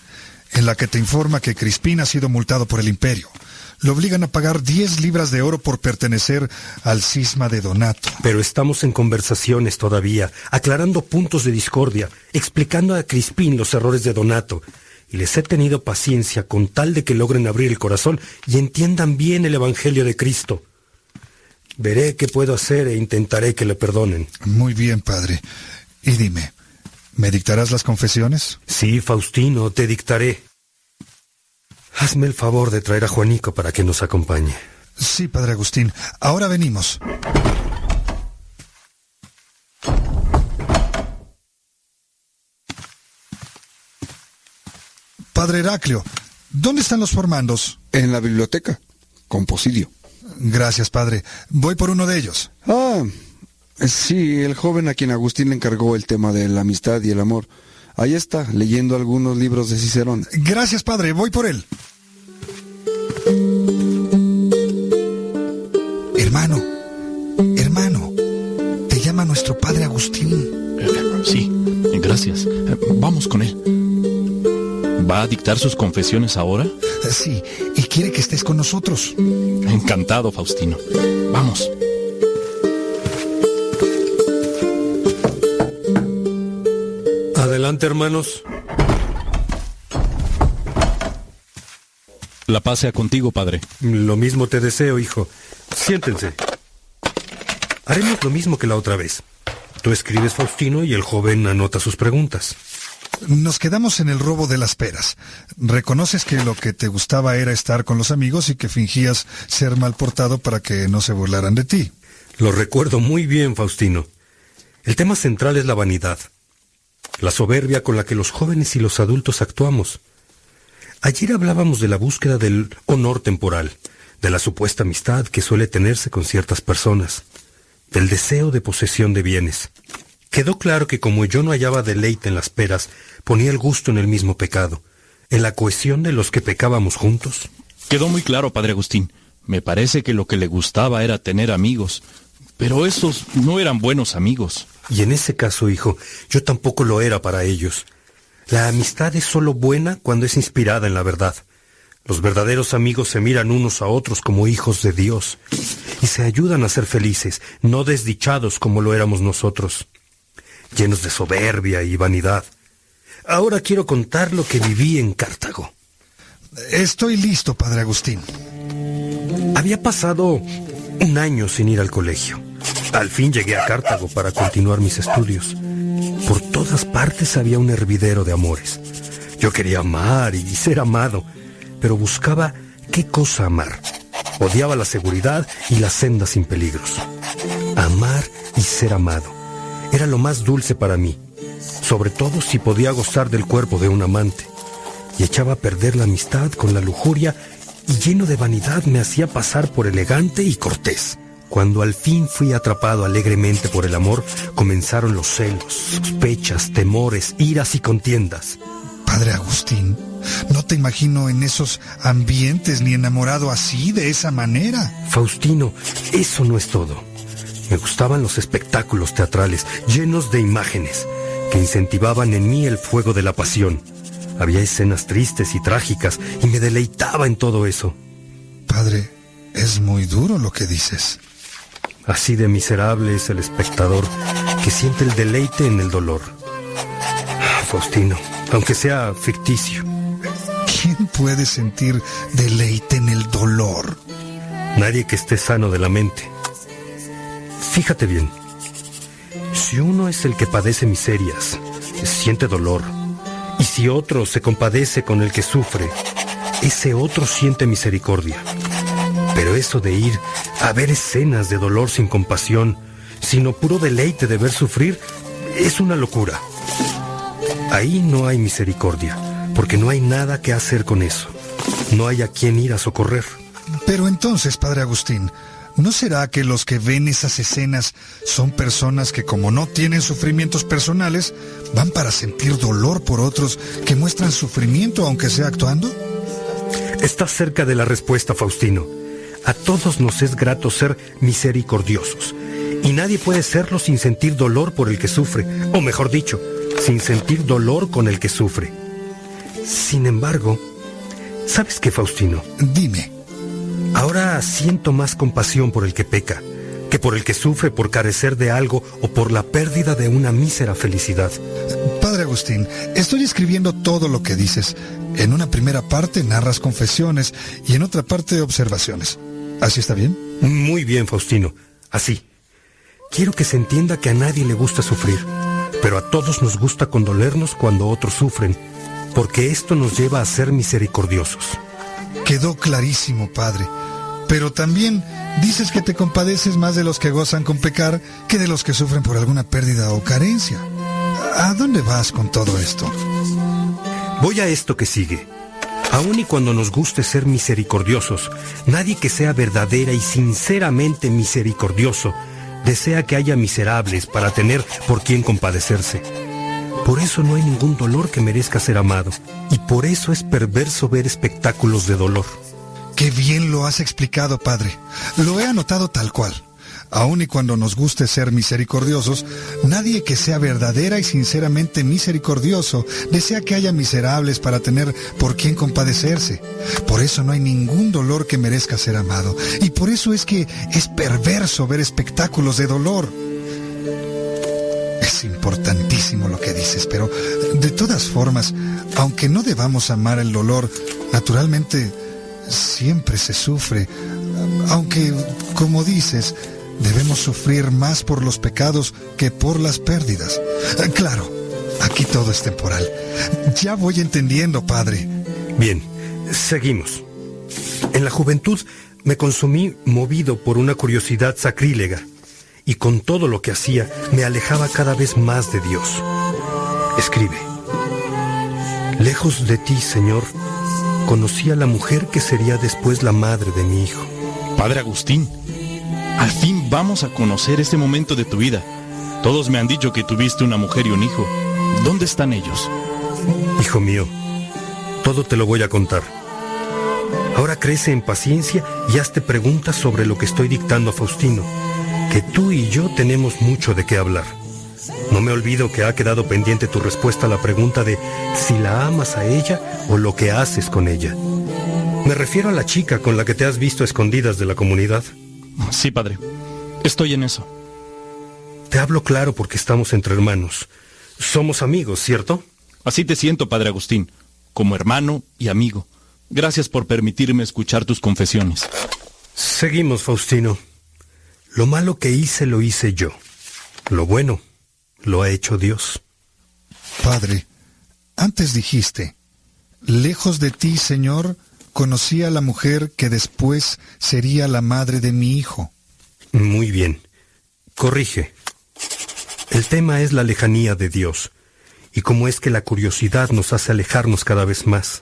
en la que te informa que Crispín ha sido multado por el imperio. Lo obligan a pagar 10 libras de oro por pertenecer al cisma de Donato. Pero estamos en conversaciones todavía, aclarando puntos de discordia, explicando a Crispín los errores de Donato. Y les he tenido paciencia con tal de que logren abrir el corazón y entiendan bien el Evangelio de Cristo. Veré qué puedo hacer e intentaré que le perdonen. Muy bien, padre. Y dime, ¿me dictarás las confesiones? Sí, Faustino, te dictaré. Hazme el favor de traer a Juanico para que nos acompañe. Sí, padre Agustín. Ahora venimos. Padre Heraclio, ¿dónde están los formandos? En la biblioteca, con Posidio. Gracias, padre. Voy por uno de ellos. Ah, sí, el joven a quien Agustín le encargó el tema de la amistad y el amor. Ahí está, leyendo algunos libros de Cicerón. Gracias, padre. Voy por él. Hermano, hermano, te llama nuestro padre Agustín. Sí, gracias. Vamos con él. ¿Va a dictar sus confesiones ahora? Sí, y quiere que estés con nosotros. Encantado, Faustino. Vamos. Adelante, hermanos. La paz sea contigo, padre. Lo mismo te deseo, hijo. Siéntense. Haremos lo mismo que la otra vez. Tú escribes Faustino y el joven anota sus preguntas. Nos quedamos en el robo de las peras. Reconoces que lo que te gustaba era estar con los amigos y que fingías ser mal portado para que no se burlaran de ti. Lo recuerdo muy bien, Faustino. El tema central es la vanidad, la soberbia con la que los jóvenes y los adultos actuamos. Ayer hablábamos de la búsqueda del honor temporal, de la supuesta amistad que suele tenerse con ciertas personas, del deseo de posesión de bienes. Quedó claro que como yo no hallaba deleite en las peras, ponía el gusto en el mismo pecado, en la cohesión de los que pecábamos juntos. Quedó muy claro, padre Agustín. Me parece que lo que le gustaba era tener amigos, pero esos no eran buenos amigos. Y en ese caso, hijo, yo tampoco lo era para ellos. La amistad es sólo buena cuando es inspirada en la verdad. Los verdaderos amigos se miran unos a otros como hijos de Dios y se ayudan a ser felices, no desdichados como lo éramos nosotros, llenos de soberbia y vanidad. Ahora quiero contar lo que viví en Cartago. Estoy listo, padre Agustín. Había pasado un año sin ir al colegio. Al fin llegué a Cartago para continuar mis estudios. Por todas partes había un hervidero de amores. Yo quería amar y ser amado, pero buscaba qué cosa amar. Odiaba la seguridad y las sendas sin peligros. Amar y ser amado era lo más dulce para mí, sobre todo si podía gozar del cuerpo de un amante. Y echaba a perder la amistad con la lujuria y lleno de vanidad me hacía pasar por elegante y cortés. Cuando al fin fui atrapado alegremente por el amor, comenzaron los celos, sospechas, temores, iras y contiendas. Padre Agustín, No te imagino en esos ambientes ni enamorado así, de esa manera. Faustino, eso no es todo. Me gustaban los espectáculos teatrales llenos de imágenes que incentivaban en mí el fuego de la pasión. Había escenas tristes y trágicas y me deleitaba en todo eso. Padre, es muy duro lo que dices. Así de miserable es el espectador que siente el deleite en el dolor. Faustino, aunque sea ficticio. ¿Quién puede sentir deleite en el dolor? Nadie que esté sano de la mente. Fíjate bien. Si uno es el que padece miserias, siente dolor. Y si otro se compadece con el que sufre, ese otro siente misericordia. Pero eso de ir a ver escenas de dolor sin compasión, sino puro deleite de ver sufrir, es una locura. Ahí no hay misericordia, porque no hay nada que hacer con eso. No hay a quien ir a socorrer. Pero entonces, Padre Agustín, ¿no será que los que ven esas escenas son personas que como no tienen sufrimientos personales, van para sentir dolor por otros que muestran sufrimiento aunque sea actuando? Estás cerca de la respuesta, Faustino. A todos nos es grato ser misericordiosos. Y nadie puede serlo sin sentir dolor por el que sufre, o mejor dicho, sin sentir dolor con el que sufre. Sin embargo, ¿sabes qué, Faustino? Dime. Ahora siento más compasión por el que peca, que por el que sufre por carecer de algo o por la pérdida de una mísera felicidad. Padre Agustín, estoy escribiendo todo lo que dices. En una primera parte narras confesiones y en otra parte observaciones. ¿Así está bien? Muy bien, Faustino. Así. Quiero que se entienda que a nadie le gusta sufrir, pero a todos nos gusta condolernos cuando otros sufren, porque esto nos lleva a ser misericordiosos. Quedó clarísimo, Padre. Pero también dices que te compadeces más de los que gozan con pecar que de los que sufren por alguna pérdida o carencia. ¿A dónde vas con todo esto? Voy a esto que sigue. Aun y cuando nos guste ser misericordiosos, nadie que sea verdadera y sinceramente misericordioso desea que haya miserables para tener por quien compadecerse. Por eso no hay ningún dolor que merezca ser amado, y por eso es perverso ver espectáculos de dolor. Qué bien lo has explicado, Padre. Lo he anotado tal cual. Aun y cuando nos guste ser misericordiosos, nadie que sea verdadera y sinceramente misericordioso desea que haya miserables para tener por quien compadecerse. Por eso no hay ningún dolor que merezca ser amado. Y por eso es que es perverso ver espectáculos de dolor. Importantísimo lo que dices, pero de todas formas, aunque no debamos amar el dolor, naturalmente siempre se sufre. Aunque, como dices, debemos sufrir más por los pecados que por las pérdidas. Claro, aquí todo es temporal. Ya voy entendiendo, Padre. Bien, seguimos. En la juventud me consumí movido por una curiosidad sacrílega y con todo lo que hacía me alejaba cada vez más de Dios. Escribe. Lejos de ti, Señor, conocí a la mujer que sería después la madre de mi hijo. Padre Agustín, al fin vamos a conocer este momento de tu vida. Todos me han dicho que tuviste una mujer y un hijo. ¿Dónde están ellos? Hijo mío, todo te lo voy a contar. Ahora crece en paciencia y hazte preguntas sobre lo que estoy dictando a Faustino, que tú y yo tenemos mucho de qué hablar. No me olvido que ha quedado pendiente tu respuesta a la pregunta de si la amas a ella o lo que haces con ella. Me refiero a la chica con la que te has visto escondidas de la comunidad. Sí, padre. Estoy en eso. Te hablo claro porque estamos entre hermanos. Somos amigos, ¿cierto? Así te siento, padre Agustín, como hermano y amigo. Gracias por permitirme escuchar tus confesiones. Seguimos, Faustino. Lo malo que hice lo hice yo. Lo bueno lo ha hecho Dios. Padre, antes dijiste, lejos de ti, Señor, conocí a la mujer que después sería la madre de mi hijo. Muy bien. Corrige. El tema es la lejanía de Dios y cómo es que la curiosidad nos hace alejarnos cada vez más.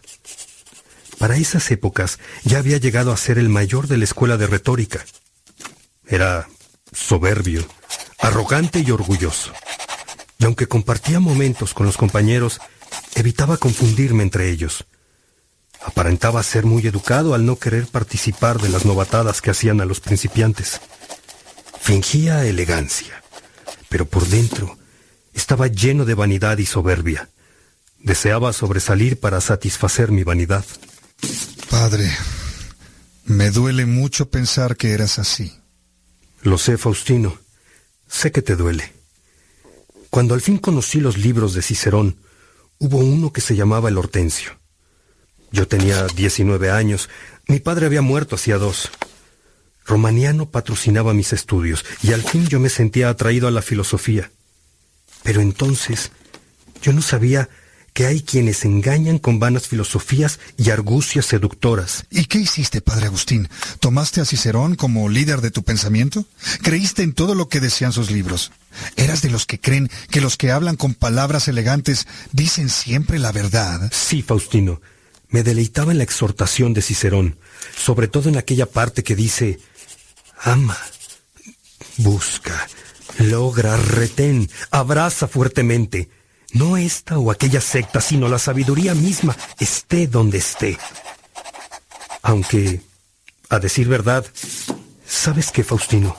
Para esas épocas ya había llegado a ser el mayor de la escuela de retórica. Era soberbio, arrogante y orgulloso. Y aunque compartía momentos con los compañeros, evitaba confundirme entre ellos, Aparentaba ser muy educado al no querer participar de las novatadas que hacían a los principiantes. Fingía elegancia, pero por dentro estaba lleno de vanidad y soberbia. Deseaba sobresalir para satisfacer mi vanidad. Padre, me duele mucho pensar que eras así. Lo sé, Faustino. Sé que te duele. Cuando al fin conocí los libros de Cicerón, hubo uno que se llamaba El Hortensio. Yo tenía 19 años. Mi padre había muerto hacía dos. Romaniano patrocinaba mis estudios y al fin yo me sentía atraído a la filosofía. Pero entonces yo no sabía que hay quienes engañan con vanas filosofías y argucias seductoras. ¿Y qué hiciste, padre Agustín? ¿Tomaste a Cicerón como líder de tu pensamiento? ¿Creíste en todo lo que decían sus libros? ¿Eras de los que creen que los que hablan con palabras elegantes dicen siempre la verdad? Sí, Faustino. Me deleitaba en la exhortación de Cicerón, sobre todo en aquella parte que dice, ama, busca, logra, retén, abraza fuertemente. No esta o aquella secta, sino la sabiduría misma, esté donde esté. Aunque, a decir verdad, ¿sabes qué, Faustino?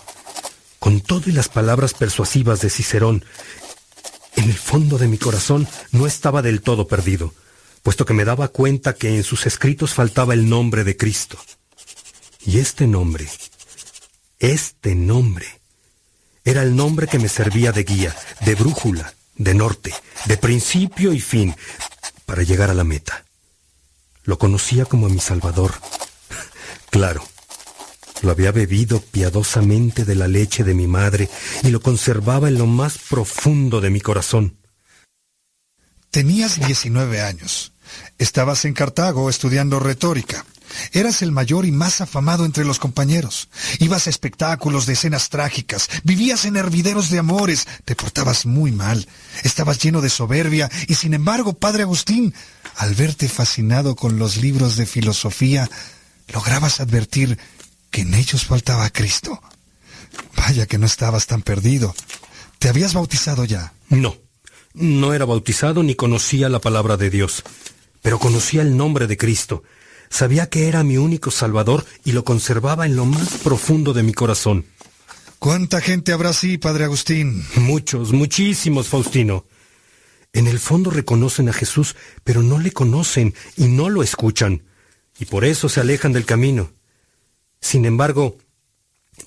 Con todo y las palabras persuasivas de Cicerón, en el fondo de mi corazón no estaba del todo perdido, puesto que me daba cuenta que en sus escritos faltaba el nombre de Cristo. Y este nombre, este nombre, era el nombre que me servía de guía, de brújula, de norte, de principio y fin, para llegar a la meta. Lo conocía como a mi Salvador. Claro, lo había bebido piadosamente de la leche de mi madre y lo conservaba en lo más profundo de mi corazón. Tenías 19 años. Estabas en Cartago estudiando retórica. Eras el mayor y más afamado entre los compañeros. Ibas a espectáculos de escenas trágicas, vivías en hervideros de amores, te portabas muy mal, estabas lleno de soberbia y sin embargo, Padre Agustín, al verte fascinado con los libros de filosofía, lograbas advertir que en ellos faltaba Cristo. Vaya que no estabas tan perdido. ¿Te habías bautizado ya? No, no era bautizado ni conocía la palabra de Dios, pero conocía el nombre de Cristo Sabía que era mi único Salvador y lo conservaba en lo más profundo de mi corazón. ¿Cuánta gente habrá así, Padre Agustín? Muchos, muchísimos, Faustino. En el fondo reconocen a Jesús, pero no le conocen y no lo escuchan, y por eso se alejan del camino. Sin embargo,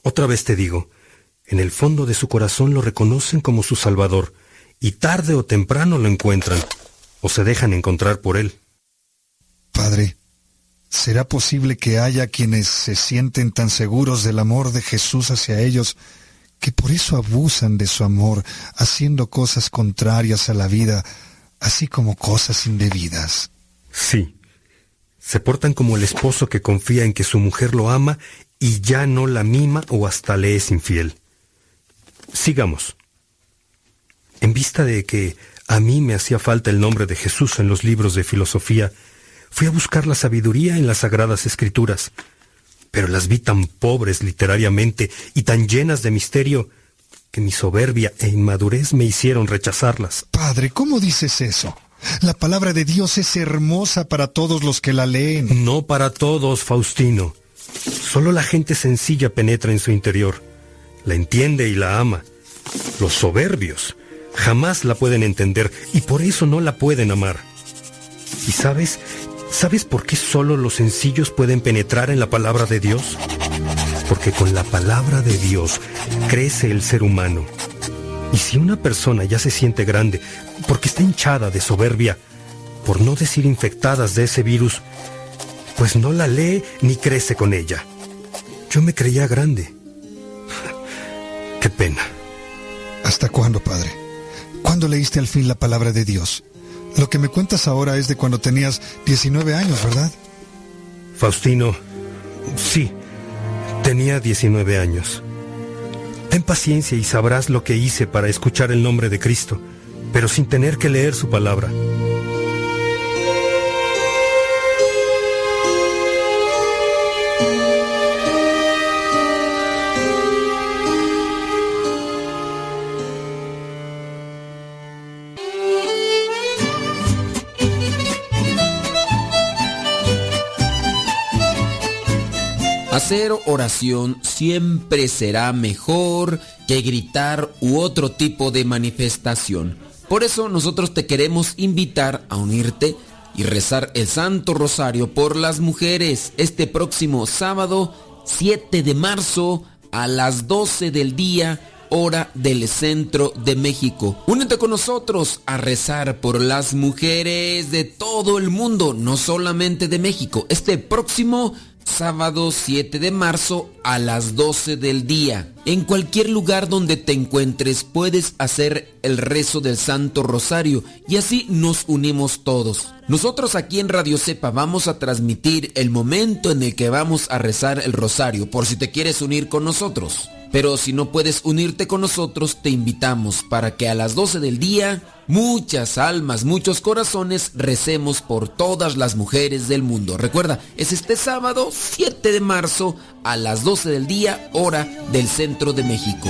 otra vez te digo, en el fondo de su corazón lo reconocen como su Salvador, y tarde o temprano lo encuentran, o se dejan encontrar por él. Padre, ¿Será posible que haya quienes se sienten tan seguros del amor de Jesús hacia ellos que por eso abusan de su amor, haciendo cosas contrarias a la vida, así como cosas indebidas? Sí. Se portan como el esposo que confía en que su mujer lo ama y ya no la mima o hasta le es infiel. Sigamos. En vista de que a mí me hacía falta el nombre de Jesús en los libros de filosofía, Fui a buscar la sabiduría en las sagradas escrituras, pero las vi tan pobres literariamente y tan llenas de misterio que mi soberbia e inmadurez me hicieron rechazarlas. Padre, ¿cómo dices eso? La palabra de Dios es hermosa para todos los que la leen. No para todos, Faustino. Solo la gente sencilla penetra en su interior, la entiende y la ama. Los soberbios jamás la pueden entender y por eso no la pueden amar. Y sabes, ¿Sabes por qué solo los sencillos pueden penetrar en la palabra de Dios? Porque con la palabra de Dios crece el ser humano. Y si una persona ya se siente grande porque está hinchada de soberbia, por no decir infectadas de ese virus, pues no la lee ni crece con ella. Yo me creía grande. Qué pena. ¿Hasta cuándo, padre? ¿Cuándo leíste al fin la palabra de Dios? Lo que me cuentas ahora es de cuando tenías 19 años, ¿verdad? Faustino, sí, tenía 19 años. Ten paciencia y sabrás lo que hice para escuchar el nombre de Cristo, pero sin tener que leer su palabra. Hacer oración siempre será mejor que gritar u otro tipo de manifestación. Por eso nosotros te queremos invitar a unirte y rezar el Santo Rosario por las mujeres este próximo sábado 7 de marzo a las 12 del día hora del centro de México. Únete con nosotros a rezar por las mujeres de todo el mundo, no solamente de México. Este próximo sábado 7 de marzo a las 12 del día. En cualquier lugar donde te encuentres puedes hacer el rezo del Santo Rosario y así nos unimos todos. Nosotros aquí en Radio Cepa vamos a transmitir el momento en el que vamos a rezar el rosario por si te quieres unir con nosotros. Pero si no puedes unirte con nosotros, te invitamos para que a las 12 del día, muchas almas, muchos corazones, recemos por todas las mujeres del mundo. Recuerda, es este sábado 7 de marzo a las 12 del día, hora del centro de México.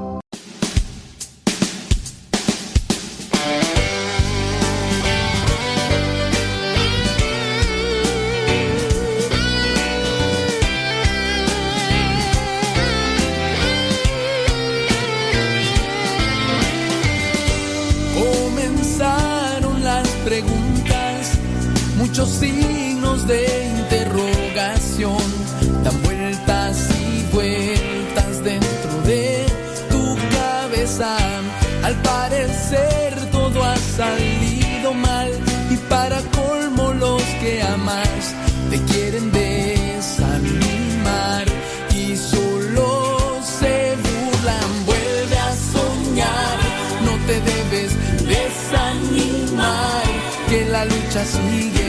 Que la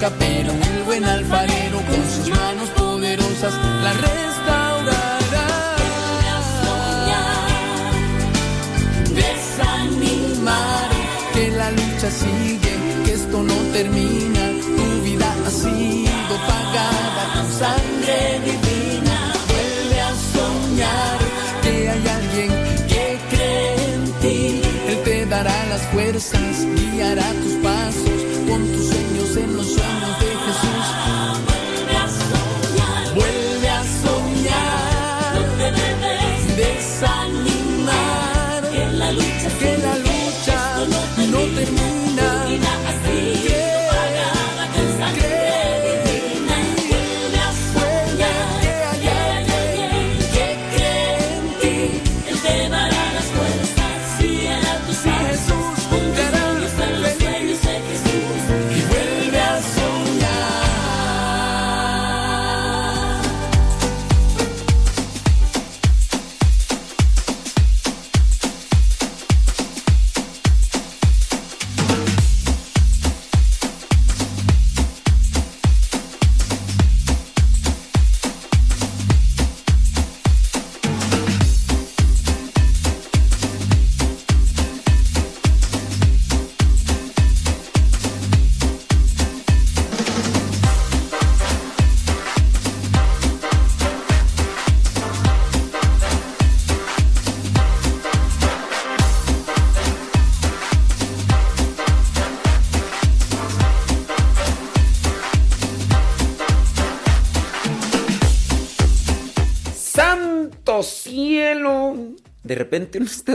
una pero el buen alfarero con sus manos poderosas la restaurará. desanimar, que la lucha sigue, que esto no termina, tu vida ha sido pagada con sangre divina, vuelve a soñar que hay alguien que cree en ti, Él te dará las fuerzas, guiará tus pasos,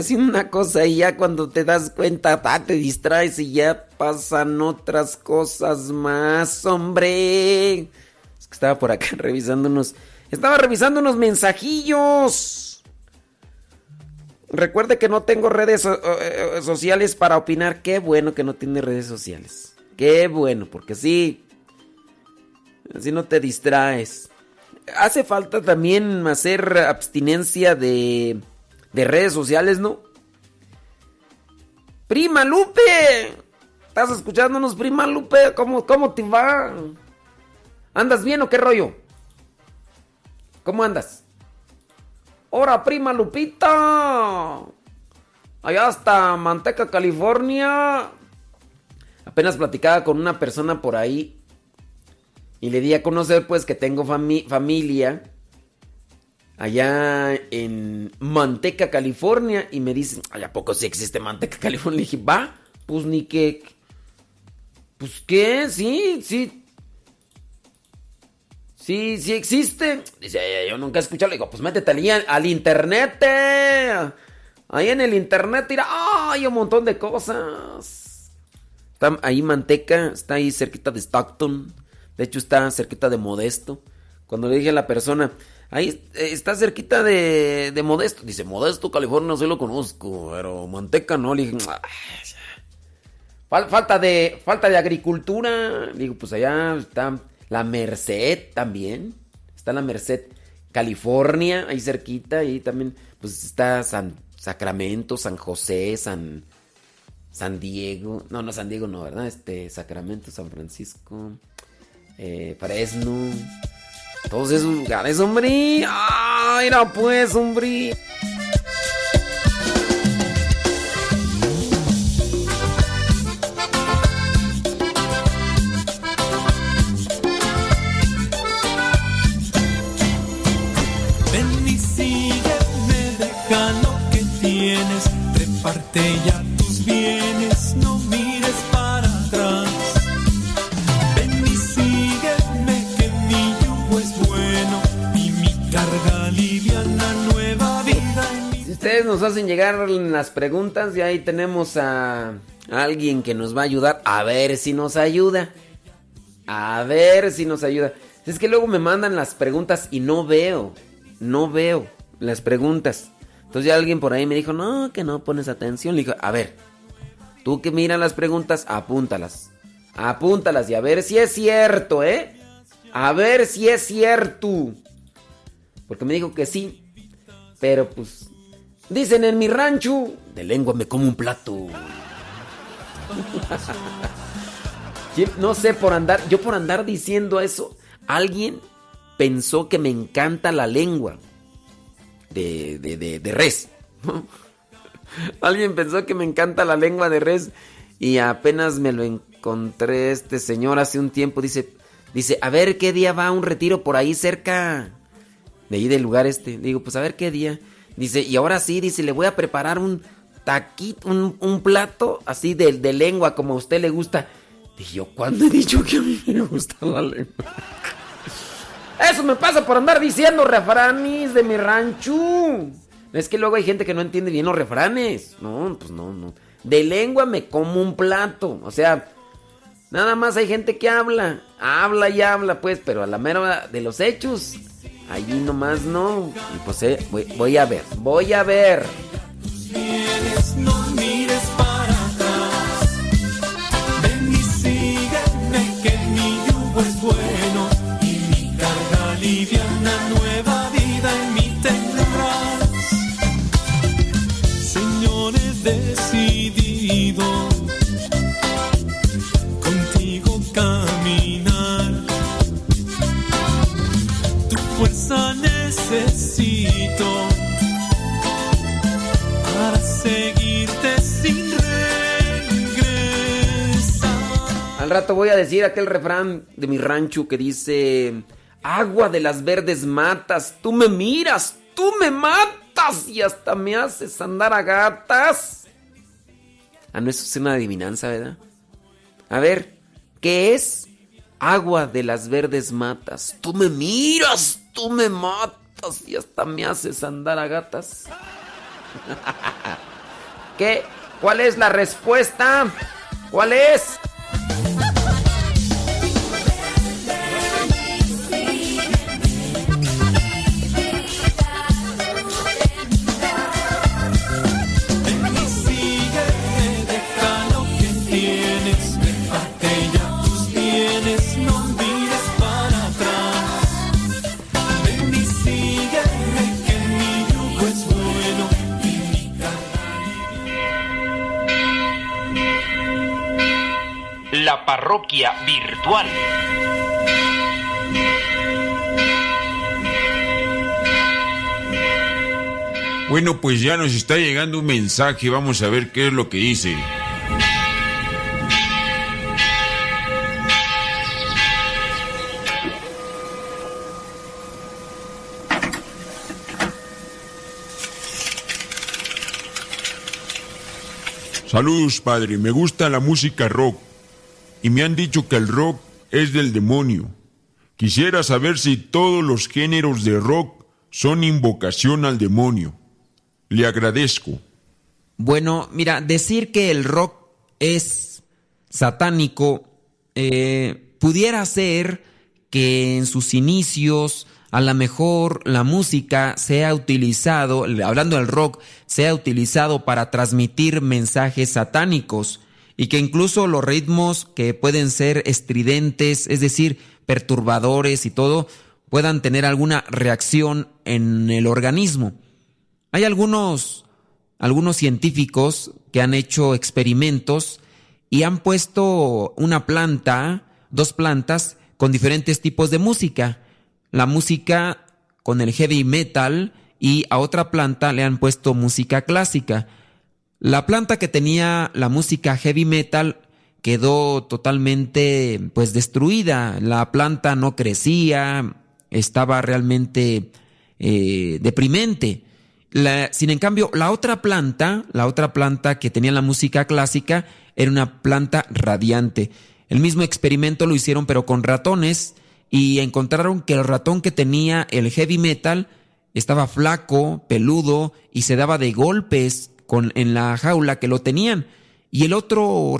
haciendo una cosa y ya cuando te das cuenta, te distraes y ya pasan otras cosas más, hombre. Es que estaba por acá revisando unos... Estaba revisando unos mensajillos. Recuerde que no tengo redes so- eh, sociales para opinar. Qué bueno que no tiene redes sociales. Qué bueno, porque así... Así no te distraes. Hace falta también hacer abstinencia de, de redes sociales, ¿no? Prima Lupe. ¿Estás escuchándonos, prima Lupe? ¿Cómo, cómo te va? ¿Andas bien o qué rollo? ¿Cómo andas? ¡Hora, prima Lupita! Allá hasta Manteca, California. Apenas platicaba con una persona por ahí y le di a conocer pues que tengo fami- familia allá en Manteca, California. Y me dicen, ¿ay, a poco sí existe Manteca, California? Le dije, va, pues ni que... Pues qué, sí, sí. Sí, sí existe. Dice, "Ay, yo nunca he escuchado. Le digo, pues métete al, internet. Ahí en el internet, mira, hay un montón de cosas. Está ahí Manteca, está ahí cerquita de Stockton. De hecho, está cerquita de Modesto. Cuando le dije a la persona, ahí eh, está cerquita de, de Modesto. Dice, Modesto, California, sí lo conozco, pero Manteca no. Le dije, "Ay, Fal- falta de falta de agricultura. Digo, pues allá está la Merced también. Está la Merced, California, ahí cerquita. Y también, pues está San Sacramento, San José, San San Diego. No, no, San Diego no, ¿verdad? Este, Sacramento, San Francisco, eh, Fresno. Todos esos lugares, hombre. ¡Ah, mira pues, hombre! Ustedes nos hacen llegar las preguntas, y ahí tenemos a alguien que nos va a ayudar. A ver si nos ayuda. A ver si nos ayuda. Es que luego me mandan las preguntas y no veo. No veo las preguntas. Entonces ya alguien por ahí me dijo, no, que no pones atención. Le dije, a ver, tú que miras las preguntas, apúntalas. Apúntalas y a ver si es cierto, ¿eh? A ver si es cierto. Porque me dijo que sí. Pero pues, dicen en mi rancho, de lengua me como un plato. No sé, por andar, yo por andar diciendo eso, alguien pensó que me encanta la lengua de, de, de, de res. alguien pensó que me encanta la lengua de res y apenas me lo encontré este señor hace un tiempo. Dice, dice, a ver qué día va a un retiro por ahí cerca de ahí del lugar este. Digo, pues a ver qué día. Dice, y ahora sí, dice, le voy a preparar un taquito, un, un plato así de, de lengua como a usted le gusta. Dije yo, ¿cuándo he dicho que a mí me gusta la lengua? Eso me pasa por andar diciendo refranes de mi rancho. Es que luego hay gente que no entiende bien los refranes. No, pues no, no. De lengua me como un plato. O sea, nada más hay gente que habla. Habla y habla, pues, pero a la mera de los hechos. Allí nomás no. Y pues eh, voy, a ver, voy a ver. no mires Al rato voy a decir aquel refrán de mi rancho que dice: Agua de las verdes matas, tú me miras, tú me matas y hasta me haces andar a gatas. Ah, no, es una adivinanza, ¿verdad? A ver, ¿qué es? Agua de las verdes matas, tú me miras, tú me matas y hasta me haces andar a gatas. ¿Qué? ¿Cuál es la respuesta? ¿Cuál es? Parroquia virtual. Bueno, pues ya nos está llegando un mensaje, vamos a ver qué es lo que dice. Saludos, padre. Me gusta la música rock. Y me han dicho que el rock es del demonio. Quisiera saber si todos los géneros de rock son invocación al demonio. Le agradezco. Bueno, mira, decir que el rock es satánico eh, pudiera ser que en sus inicios a lo mejor la música sea utilizado, hablando del rock, sea utilizado para transmitir mensajes satánicos y que incluso los ritmos que pueden ser estridentes, es decir, perturbadores y todo, puedan tener alguna reacción en el organismo. Hay algunos, algunos científicos que han hecho experimentos y han puesto una planta, dos plantas, con diferentes tipos de música. La música con el heavy metal y a otra planta le han puesto música clásica. La planta que tenía la música heavy metal quedó totalmente pues destruida. La planta no crecía, estaba realmente eh, deprimente. Sin en cambio, la otra planta, la otra planta que tenía la música clásica, era una planta radiante. El mismo experimento lo hicieron pero con ratones y encontraron que el ratón que tenía el heavy metal estaba flaco, peludo y se daba de golpes con, en la jaula que lo tenían. Y el otro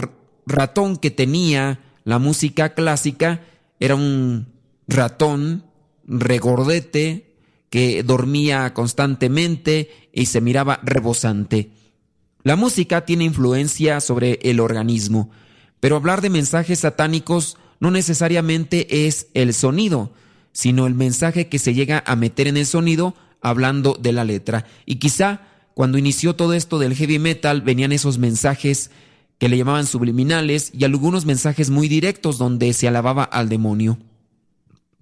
ratón que tenía la música clásica era un ratón regordete que dormía constantemente y se miraba rebosante. La música tiene influencia sobre el organismo, pero hablar de mensajes satánicos no necesariamente es el sonido, sino el mensaje que se llega a meter en el sonido hablando de la letra. Y quizá cuando inició todo esto del heavy metal venían esos mensajes que le llamaban subliminales y algunos mensajes muy directos donde se alababa al demonio.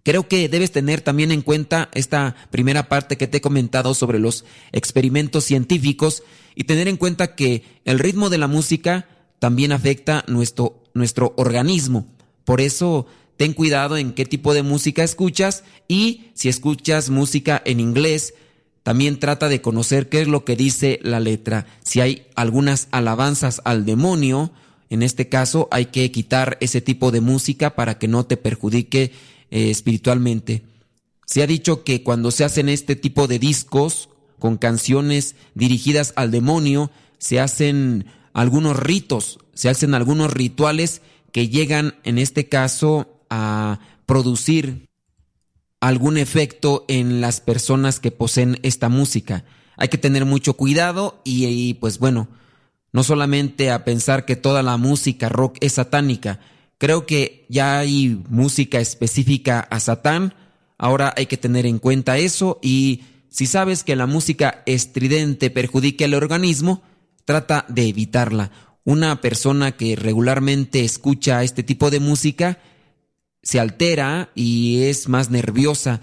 Creo que debes tener también en cuenta esta primera parte que te he comentado sobre los experimentos científicos y tener en cuenta que el ritmo de la música también afecta nuestro, nuestro organismo. Por eso ten cuidado en qué tipo de música escuchas y si escuchas música en inglés, también trata de conocer qué es lo que dice la letra. Si hay algunas alabanzas al demonio, en este caso hay que quitar ese tipo de música para que no te perjudique eh, espiritualmente. Se ha dicho que cuando se hacen este tipo de discos con canciones dirigidas al demonio, se hacen algunos ritos, se hacen algunos rituales que llegan en este caso a producir algún efecto en las personas que poseen esta música. Hay que tener mucho cuidado y, pues bueno, no solamente a pensar que toda la música rock es satánica. Creo que ya hay música específica a Satán. Ahora hay que tener en cuenta eso y si sabes que la música estridente perjudica el organismo, trata de evitarla. Una persona que regularmente escucha este tipo de música se altera y es más nerviosa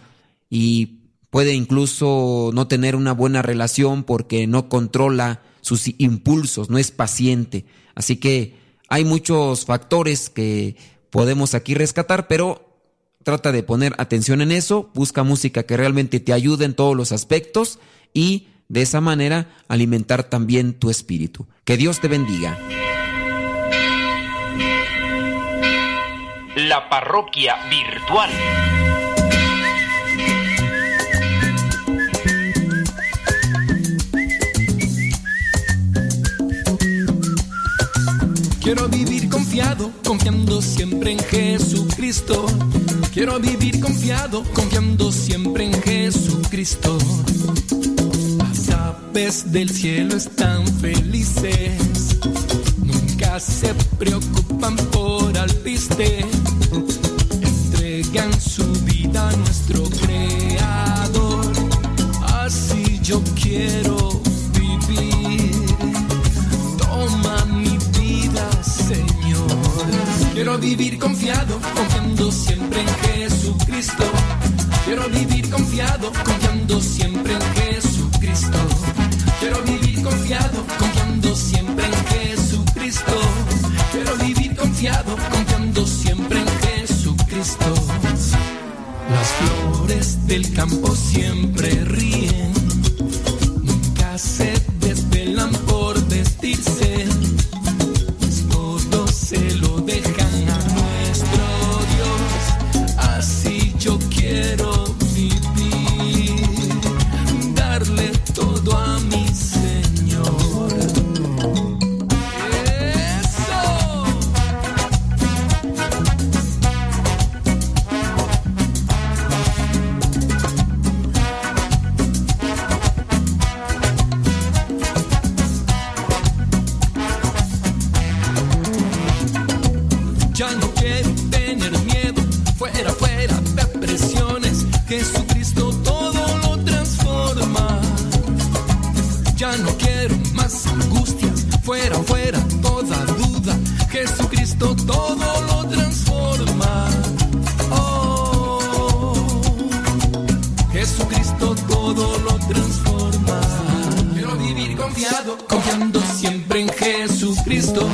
y puede incluso no tener una buena relación porque no controla sus impulsos, no es paciente. Así que hay muchos factores que podemos aquí rescatar, pero trata de poner atención en eso, busca música que realmente te ayude en todos los aspectos y de esa manera alimentar también tu espíritu. Que Dios te bendiga. la parroquia virtual. Quiero vivir confiado, confiando siempre en Jesucristo. Quiero vivir confiado, confiando siempre en Jesucristo. Las aves del cielo están felices, nunca se preocupan por alpiste. Entregan su vida a nuestro Creador. Así yo quiero vivir. Toma mi vida, Señor. Quiero vivir confiado, confiando siempre en Jesucristo. Quiero vivir confiado, confiando siempre en Jesucristo. Confiando siempre en Jesucristo. Las flores del campo siempre ríen, nunca se desvelan por vestirse. Todo se lo confiado, confiando siempre en Jesucristo.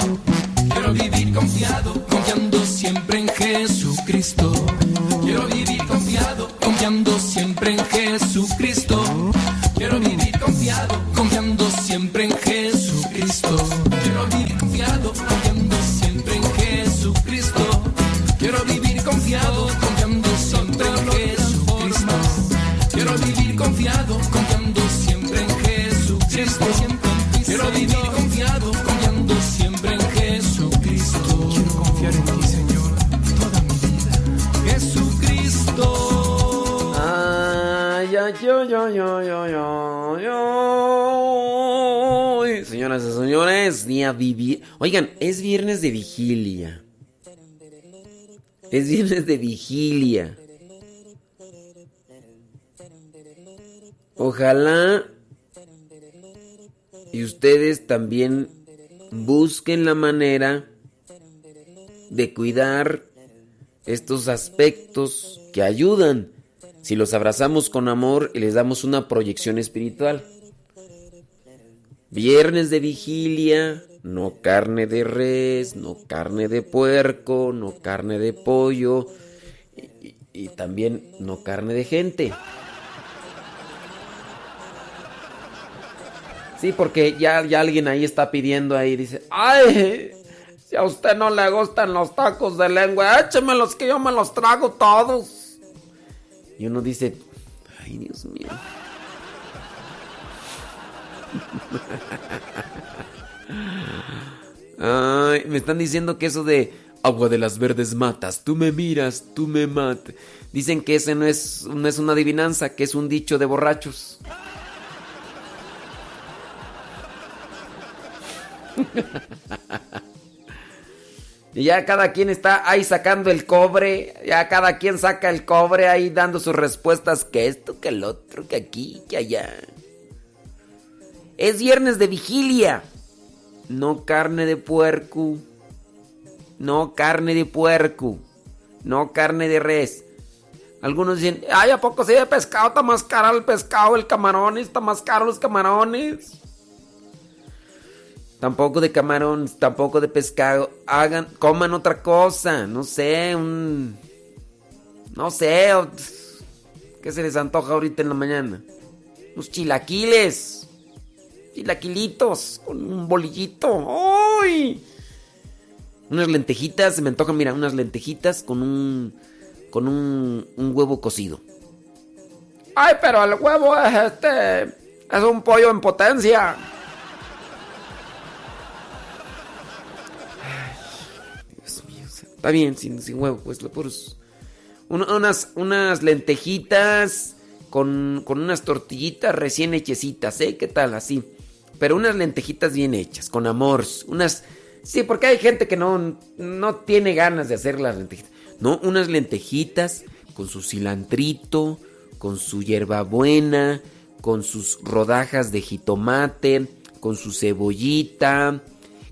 Oigan, es viernes de vigilia. Es viernes de vigilia. Ojalá y ustedes también busquen la manera de cuidar estos aspectos que ayudan si los abrazamos con amor y les damos una proyección espiritual. Viernes de vigilia, no carne de res, no carne de puerco, no carne de pollo y, también no carne de gente. Sí, porque ya, ya alguien ahí está pidiendo ahí, dice, ¡ay! Si a usted no le gustan los tacos de lengua, échemelos que yo me los trago todos. Y uno dice, ¡ay, Dios mío! Ay, me están diciendo que eso de agua de las verdes matas, tú me miras, tú me matas. Dicen que ese no es, no es una adivinanza, que es un dicho de borrachos. Y ya cada quien está ahí sacando el cobre, ya cada quien saca el cobre ahí dando sus respuestas, que esto, que el otro, que aquí, que allá. Es viernes de vigilia. No carne de puerco. No carne de puerco. No carne de res. Algunos dicen, ay, ¿a poco sí de pescado? Está más caro el pescado, el camarón, está más caro los camarones. Tampoco de camarón, tampoco de pescado. Hagan, coman otra cosa. No sé, un. No sé. ¿Qué se les antoja ahorita en la mañana? Unos chilaquiles. Chilaquilitos. Con un bolillito. ¡Ay! Unas lentejitas. Se me antojan, mira, unas lentejitas con un. Con un, un huevo cocido. Ay, pero el huevo es este. Es un pollo en potencia. Dios mío, Está bien, sin, sin huevo, pues lo puros. un- unas, unas lentejitas con, con unas tortillitas recién hechecitas, ¿eh? ¿Qué tal? Así. Pero unas lentejitas bien hechas, con amor. Unas. Sí, porque hay gente que no, no tiene ganas de hacer las lentejitas. No, unas lentejitas con su cilantrito, con su hierbabuena, con sus rodajas de jitomate, con su cebollita,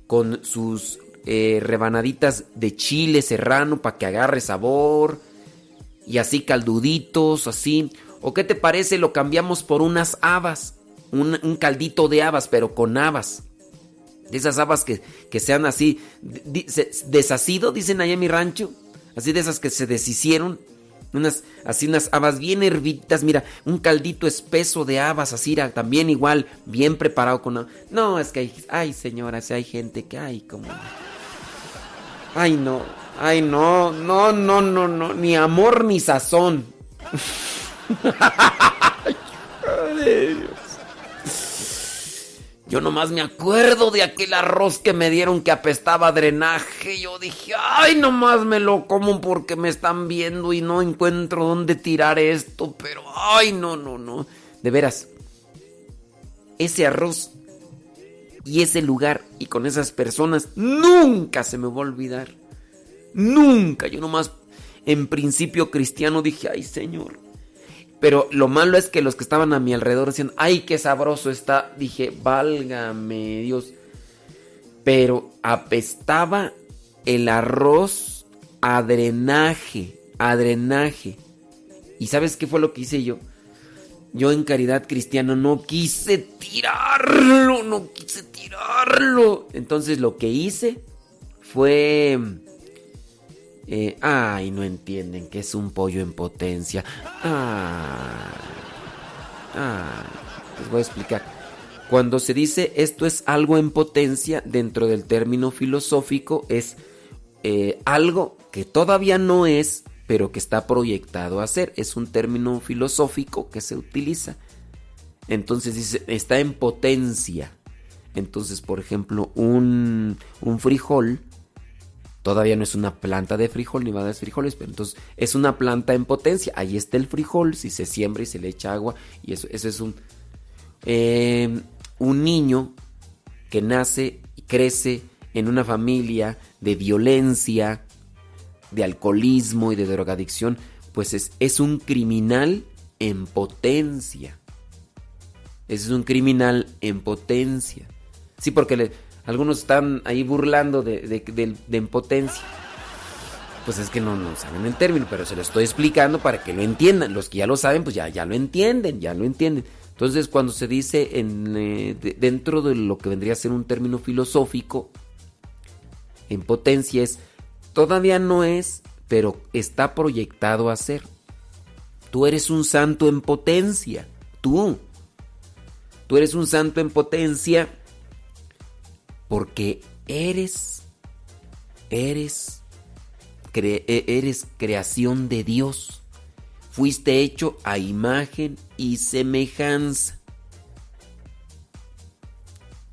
con sus eh, rebanaditas de chile serrano para que agarre sabor. Y así calduditos, así. ¿O qué te parece? Lo cambiamos por unas habas. Un, caldito de habas, pero con habas. De esas habas que, que sean así. desasido, dicen allá en mi rancho. Así de esas que se deshicieron. Unas, así unas habas bien hervidas. Mira, un caldito espeso de habas, así también igual, bien preparado con. No, es que hay. Ay, señora, si hay gente que hay como. Ay, no. Ay, no, no, no, no, no. Ni amor ni sazón. Ay, Dios. Yo nomás me acuerdo de aquel arroz que me dieron que apestaba drenaje. Yo dije, ay, nomás me lo como porque me están viendo y no encuentro dónde tirar esto. Pero, ay, no, no, no. De veras, ese arroz y ese lugar y con esas personas nunca se me va a olvidar. Nunca. Yo nomás, en principio cristiano, dije, ay, Señor. Pero lo malo es que los que estaban a mi alrededor decían, ay, qué sabroso está. Dije, válgame Dios. Pero apestaba el arroz a drenaje, a drenaje. ¿Y sabes qué fue lo que hice yo? Yo en caridad cristiana no quise tirarlo, no quise tirarlo. Entonces lo que hice fue... eh, ay, no entienden que es un pollo en potencia. Ay, ay, les voy a explicar. Cuando se dice esto es algo en potencia, dentro del término filosófico es eh, algo que todavía no es, pero que está proyectado a ser. Es un término filosófico que se utiliza. Entonces dice, está en potencia. Entonces, por ejemplo, un, un frijol todavía no es una planta de frijol ni va a dar frijoles, pero entonces es una planta en potencia. Ahí está el frijol, si se siembra y se le echa agua, y eso, eso es un, eh, un niño que nace y crece en una familia de violencia, de alcoholismo y de drogadicción, pues es, es un criminal en potencia. Es un criminal en potencia. Sí, porque le- algunos están ahí burlando de, de, de- de en potencia. Pues es que no, no saben el término, pero se lo estoy explicando para que lo entiendan. Los que ya lo saben, pues ya, ya lo entienden, ya lo entienden. Entonces, cuando se dice en, eh, de- dentro de lo que vendría a ser un término filosófico, en potencia es, todavía no es, pero está proyectado a ser. Tú eres un santo en potencia, tú. Tú eres un santo en potencia porque eres, eres, cre- e- eres creación de Dios. Fuiste hecho a imagen y semejanza.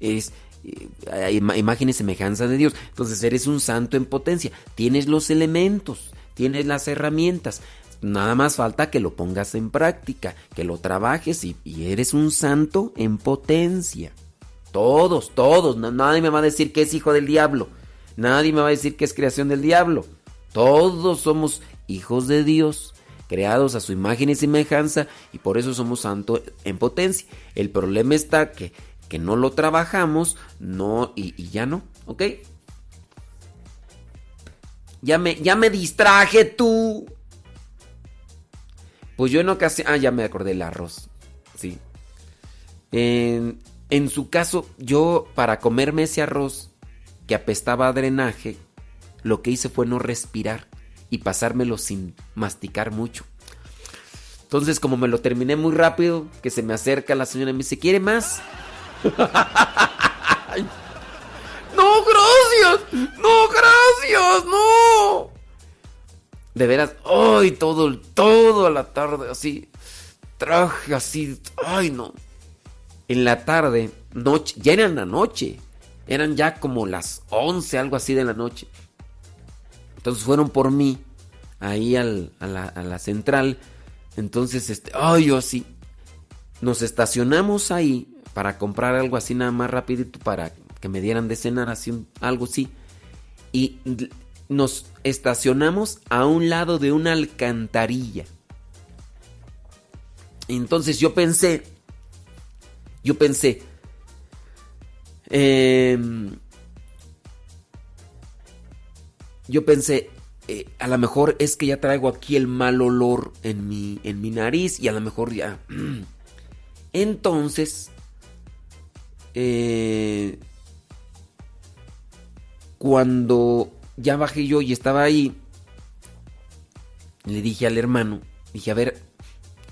Es eh, imagen y semejanza de Dios. Entonces eres un santo en potencia. Tienes los elementos, tienes las herramientas. Nada más falta que lo pongas en práctica, que lo trabajes y eres un santo en potencia. Todos, todos. na- nadie me va a decir que es hijo del diablo. Nadie me va a decir que es creación del diablo. Todos somos hijos de Dios, creados a su imagen y semejanza, y por eso somos santos en potencia. El problema está que, que no lo trabajamos, no, y, ya no, ¿ok? Ya me, ya me distraje tú. Pues yo en ocasión. Ah, ya me acordé del arroz. Sí. En, en su caso, yo para comerme ese arroz que apestaba a drenaje, lo que hice fue no respirar y pasármelo sin masticar mucho. Entonces, como me lo terminé muy rápido, que se me acerca la señora y me dice, ¿quiere más? no, gracias. No, gracias. No. De veras, ay, todo, todo la tarde así. Traje así, ay, no. En la tarde, noche, ya era en la noche. Eran ya como las 11, algo así de la noche. Entonces fueron por mí ahí a, la, a la central. Entonces, este, ay, yo así. Nos estacionamos ahí para comprar algo así nada más rapidito para que me dieran de cenar así, algo así. Y nos estacionamos a un lado de una alcantarilla. Entonces yo pensé, yo pensé, em, yo pensé, eh, a lo mejor es que ya traigo aquí el mal olor en mi, en mi nariz y a lo mejor ya... Entonces, eh, cuando ya bajé yo y estaba ahí, le dije al hermano, dije, a ver,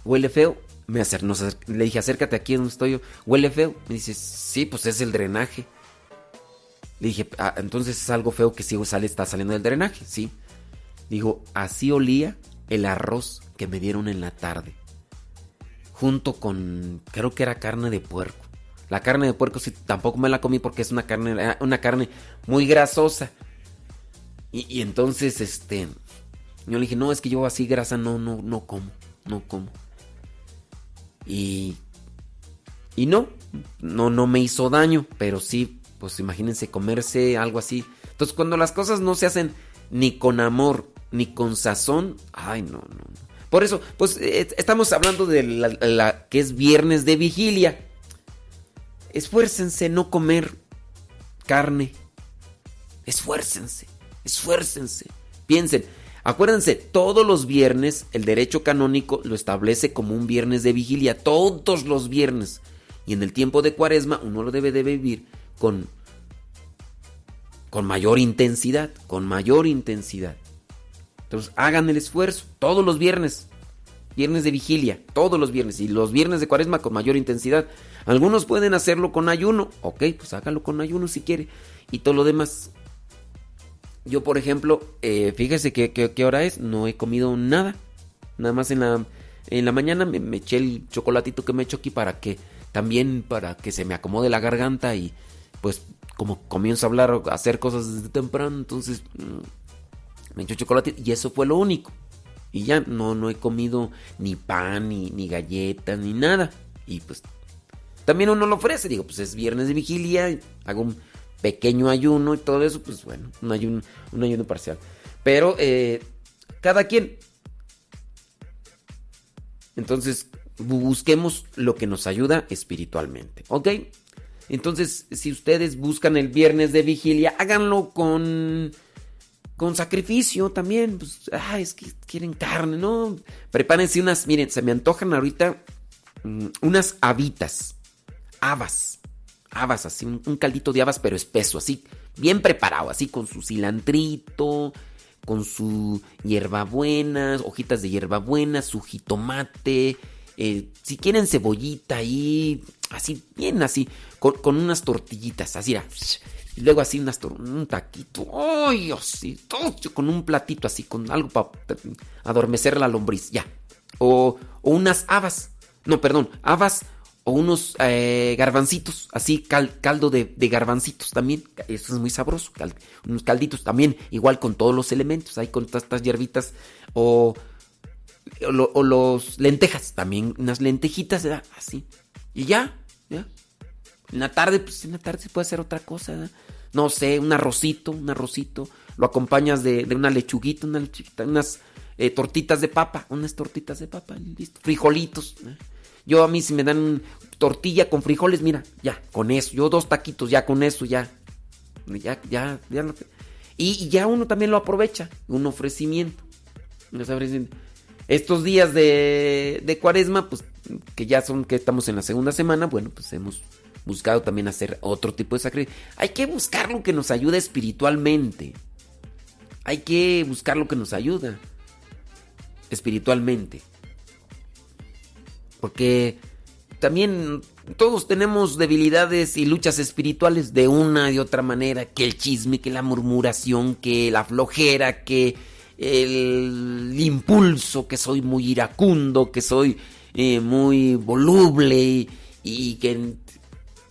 ¿huele feo? Me acer- le dije, acércate aquí donde estoy. ¿Huele feo? Me dice, sí, pues es el drenaje. Le dije, "Ah, entonces es algo feo que sigo sale, está saliendo del drenaje, sí. Dijo, así olía el arroz que me dieron en la tarde. Junto con, creo que era carne de puerco. La carne de puerco sí, tampoco me la comí porque es una carne, una carne muy grasosa. Y, y entonces, este, yo le dije, no, es que yo así grasa no, no, no como, no como. Y, y no, no, no me hizo daño, pero sí, pues imagínense comerse algo así. Entonces, cuando las cosas no se hacen ni con amor, ni con sazón, ay, no, no. Por eso, pues eh, estamos hablando de la- que es viernes de vigilia. Esfuércense no comer carne. Esfuércense, esfuércense. Piensen, acuérdense, todos los viernes el derecho canónico lo establece como un viernes de vigilia, todos los viernes. Y en el tiempo de cuaresma uno lo debe de vivir con, con mayor intensidad, con mayor intensidad. Entonces hagan el esfuerzo todos los viernes. Viernes de vigilia, todos los viernes. Y los viernes de cuaresma con mayor intensidad. Algunos pueden hacerlo con ayuno. Ok, pues hágalo con ayuno si quiere. Y todo lo demás. Yo, por ejemplo, eh, fíjese que, qué hora es. No he comido nada. Nada más en la, en la mañana me, eché el chocolatito que me he hecho aquí para que también para que se me acomode la garganta y pues como comienzo a hablar, a hacer cosas desde temprano, entonces mm, me echo chocolate y eso fue lo único. Y ya no, no he comido ni pan, ni, ni galletas, ni nada. Y pues también uno lo ofrece, digo, pues es viernes de vigilia, hago un pequeño ayuno y todo eso, pues bueno, un ayuno, un ayuno parcial. Pero eh, cada quien. Entonces, bu- busquemos lo que nos ayuda espiritualmente, ¿ok? Entonces, si ustedes buscan el viernes de vigilia, háganlo con con sacrificio también. Pues, ah, es que quieren carne, ¿no? Prepárense unas, miren, se me antojan ahorita mm, unas habitas, habas, habas, así, un, caldito de habas, pero espeso, así, bien preparado, así, con su cilantrito, con su hierbabuena, hojitas de hierbabuena, su jitomate, eh, si quieren cebollita ahí, así, bien así, con, unas tortillitas, así, y luego así un taquito, ¡ay, así! Con un platito así, con algo para adormecer la lombriz, ya. O, o unas habas, no, perdón, habas unos eh, garbancitos, así, cal- caldo de, de garbancitos también, eso es muy sabroso, cal- unos calditos también, igual con todos los elementos, ahí con todas estas hierbitas, o, o, lo- o los lentejas, también unas lentejitas, ¿verdad? así, y ya, ya. En la tarde, pues en la tarde se puede hacer otra cosa. ¿verdad? No sé, un arrocito, un arrocito. Lo acompañas de, de una lechuguita, una lechuguita, unas eh, tortitas de papa, unas tortitas de papa, listo. Frijolitos. Yo a mí si me dan tortilla con frijoles, mira, ya, con eso. Yo dos taquitos, ya con eso, ya. Ya, ya, ya. que- y, y ya uno también lo aprovecha, un ofrecimiento. Un ofrecimiento. Estos días de, de cuaresma, pues que ya son que estamos en la segunda semana, bueno, pues hemos buscado también hacer otro tipo de sacrificio. Hay que buscar lo que nos ayuda espiritualmente. Hay que buscar lo que nos ayuda espiritualmente. Porque también todos tenemos debilidades y luchas espirituales de una y otra manera, que el chisme, que la murmuración, que la flojera, que el impulso, que soy muy iracundo, que soy eh, muy voluble y, que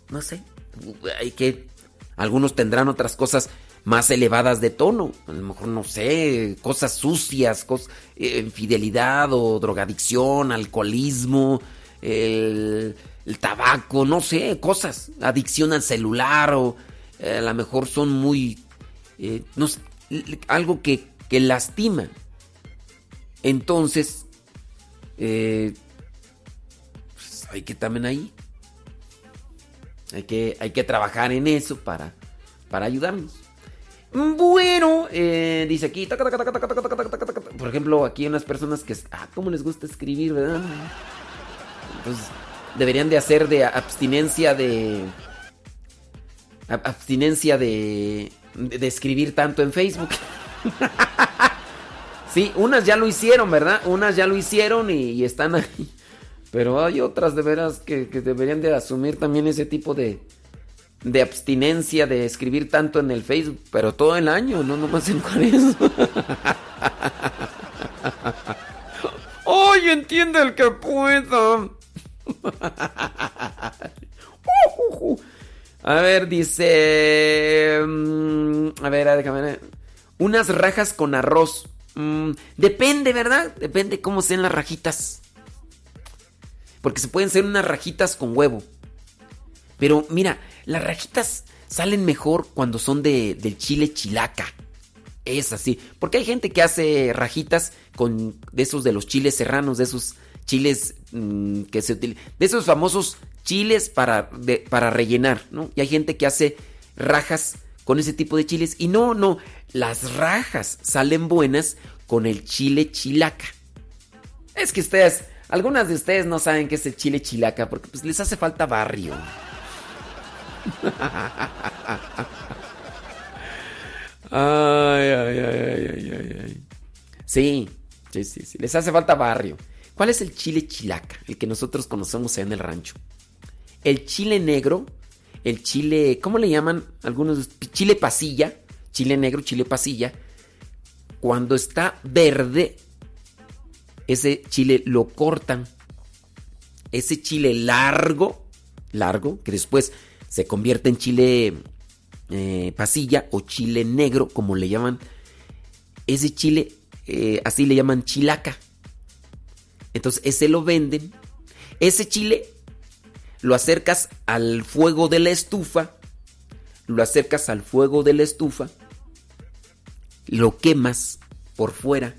no sé, hay que algunos tendrán otras cosas más elevadas de tono. A lo mejor, no sé, cosas sucias, cos- eh, infidelidad o drogadicción, alcoholismo, el, tabaco, no sé, cosas, adicción al celular o a lo mejor son muy, no sé, algo que, que lastima. Entonces, pues hay que también ahí. Hay que, hay que trabajar en eso para, para ayudarnos. Bueno, dice aquí, por ejemplo, aquí hay unas personas que, ah, ¿cómo les gusta escribir, verdad? Entonces, deberían de hacer de abstinencia de, ab- abstinencia de, de escribir tanto en Facebook. sí, unas ya lo hicieron, ¿verdad? Unas ya lo hicieron y, están ahí. Pero hay otras de veras que, deberían de asumir también ese tipo de, de abstinencia de escribir tanto en el Facebook, pero todo el año, no nomás en eso. ¡Ay, entiende el que pueda! A ver, dice... mm, A ver, déjame ver. Unas rajas con arroz. Mm, depende, ¿verdad? Depende cómo sean las rajitas. Porque se pueden hacer unas rajitas con huevo. Pero mira, las rajitas salen mejor cuando son de, del chile chilaca. Es así. Porque hay gente que hace rajitas con de esos de los chiles serranos, de esos chiles mm, que se utilizan. De esos famosos chiles para, para rellenar, ¿no? Y hay gente que hace rajas con ese tipo de chiles. Y no, no. Las rajas salen buenas con el chile chilaca. Es que ustedes, algunas de ustedes no saben qué es el chile chilaca porque pues les hace falta barrio. Ay, ay, ay, ay, ay, ay. Sí, sí, sí, sí. Les hace falta barrio. ¿Cuál es el chile chilaca? El que nosotros conocemos allá en el rancho. El chile negro, el chile, ¿cómo le llaman algunos? Chile pasilla, chile negro, chile pasilla. Cuando está verde, ese chile lo cortan. Ese chile largo, largo, que después se convierte en chile eh, pasilla o chile negro, como le llaman. Ese chile, eh, así le llaman chilaca. Entonces, ese lo venden. Ese chile lo acercas al fuego de la estufa. Lo acercas al fuego de la estufa. Lo quemas por fuera.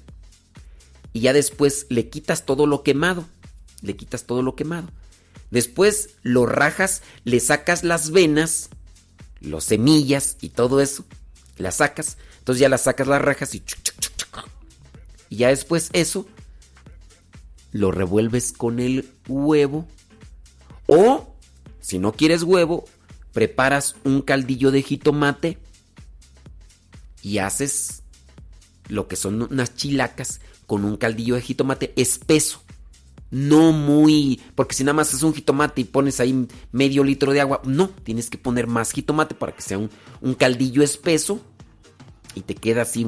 Y ya después le quitas todo lo quemado. Le quitas todo lo quemado. Después lo rajas, le sacas las venas, las semillas y todo eso. Las sacas. Entonces ya las sacas las rajas y... Y ya después eso lo revuelves con el huevo. O, si no quieres huevo, preparas un caldillo de jitomate y haces lo que son unas chilacas con un caldillo de jitomate espeso. No muy... Porque si nada más es un jitomate y pones ahí medio litro de agua, no, tienes que poner más jitomate para que sea un, caldillo espeso y te queda así.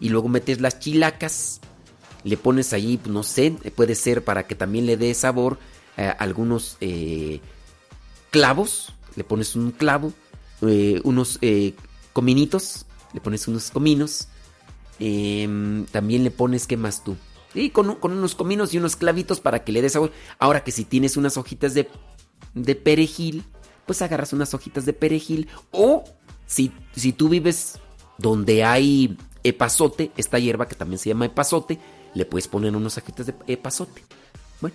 Y luego metes las chilacas, le pones ahí, pues, no sé, puede ser para que también le dé sabor eh, algunos eh, clavos, le pones un clavo, eh, unos cominitos, le pones unos cominos, em, también le pones, ¿qué más tú? Y con, con unos cominos y unos clavitos para que le dé sabor. Ahora que si tienes unas hojitas de, de perejil, pues agarras unas hojitas de perejil. O si, si tú vives donde hay epazote, esta hierba que también se llama epazote, le puedes poner unos hojitas de epazote. Bueno,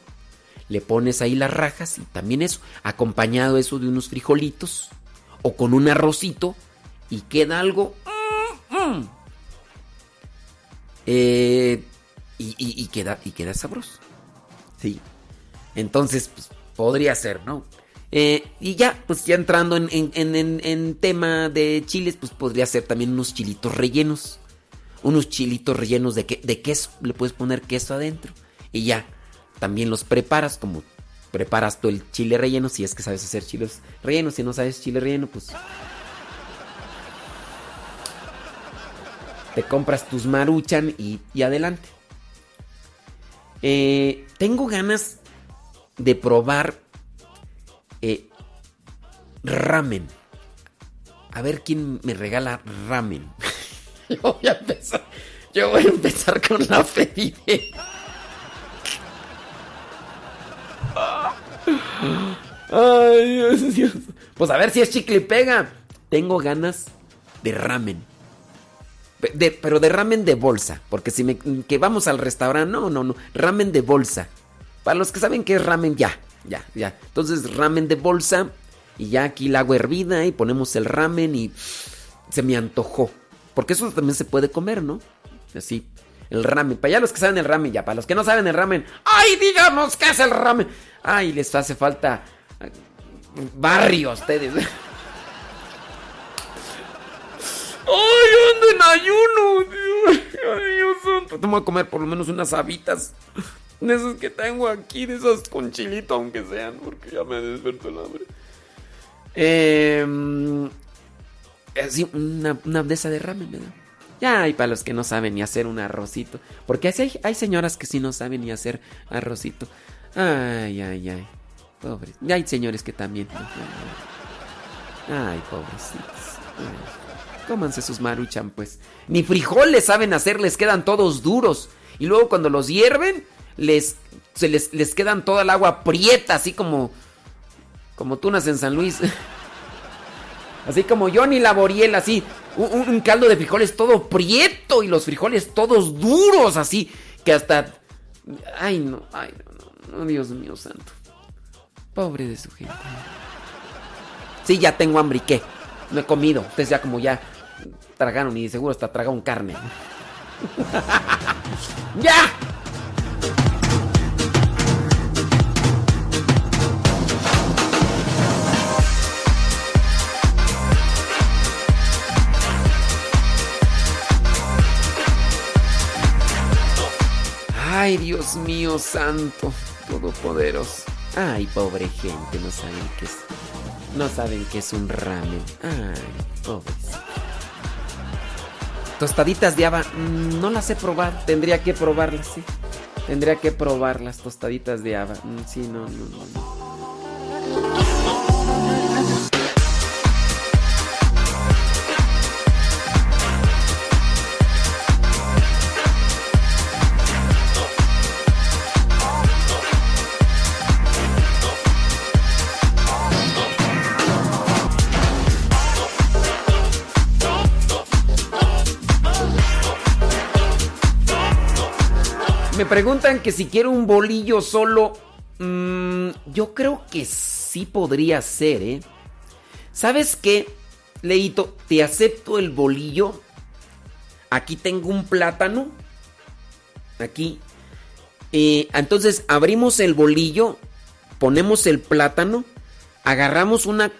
le pones ahí las rajas y también eso, acompañado eso de unos frijolitos o con un arrocito y queda algo... mm, mm. Eh, y, y- y queda, y queda sabroso. Sí. Entonces, pues, podría ser, ¿no? Eh, y ya, pues ya entrando en, en- en- en- en tema de chiles, pues podría ser también unos chilitos rellenos. Unos chilitos rellenos de, que- de queso. Le puedes poner queso adentro. Y ya, también los preparas como preparas tú el chile relleno. Si es que sabes hacer chiles rellenos. Si no sabes chile relleno, pues... Te compras tus maruchan y, y adelante. Eh, tengo ganas de probar eh, ramen. a ver quién me regala ramen. yo voy a empezar. Yo voy a empezar con la pedidera. Ay, Dios, Dios. Pues a ver si es chicle y pega. Tengo ganas de ramen. De- pero de ramen de bolsa. Porque si me que vamos al restaurante, no, no, no. Ramen de bolsa. Para los que saben qué es ramen, ya, ya, ya. Entonces, ramen de bolsa. Y ya aquí el agua hervida y ponemos el ramen y se me antojó. Porque eso también se puede comer, ¿no? Así. El ramen. Para allá los que saben el ramen, ya. Para los que no saben el ramen. ¡Ay, díganos qué es el ramen! ¡Ay, les hace falta eh, barrio a ustedes! ¡Ay, ando en ayuno! Dios, ¡Ay, Dios santo! Tengo que comer por lo menos unas habitas. De esas que tengo aquí, de esas con chilito, aunque sean, porque ya me despertó el hambre. Eh, así, una, una de esa de ramen, ¿verdad? Ya, y para los que no saben ni hacer un arrocito. Porque hay, hay señoras que sí no saben ni hacer arrocito. Ay, ay, ay. Pobres. Y hay señores que también. Ay, pobrecitos. Ay. Sus maruchan, pues. Ni frijoles saben hacer, les quedan todos duros. Y luego cuando los hierven, les, se les, les quedan toda el agua prieta, así como. Como tunas en San Luis. Así como Johnny Laboriel, así. Un, caldo de frijoles todo prieto y los frijoles todos duros, así. Que hasta. Ay, no, ay, no, no, Dios mío santo. Pobre de su gente. Sí, ya tengo hambre qué. No he comido. Ustedes ya como ya tragaron y seguro hasta tragaron carne. ¡Ya! Ay, Dios mío santo, todopoderoso. Ay, pobre gente, no saben qué es. No saben qué es un ramen. Ay, pobres. Tostaditas de haba, mm, no las he probado. Tendría que probarlas, sí. Tendría que probar las tostaditas de haba. Mm, Sí, no, no, no, no. Me preguntan que si quiero un bolillo solo. mm, yo creo que sí podría ser, ¿eh? ¿Sabes qué, Leito? Te acepto el bolillo. Aquí tengo un plátano. Aquí. Eh, entonces abrimos el bolillo. Ponemos el plátano. Agarramos una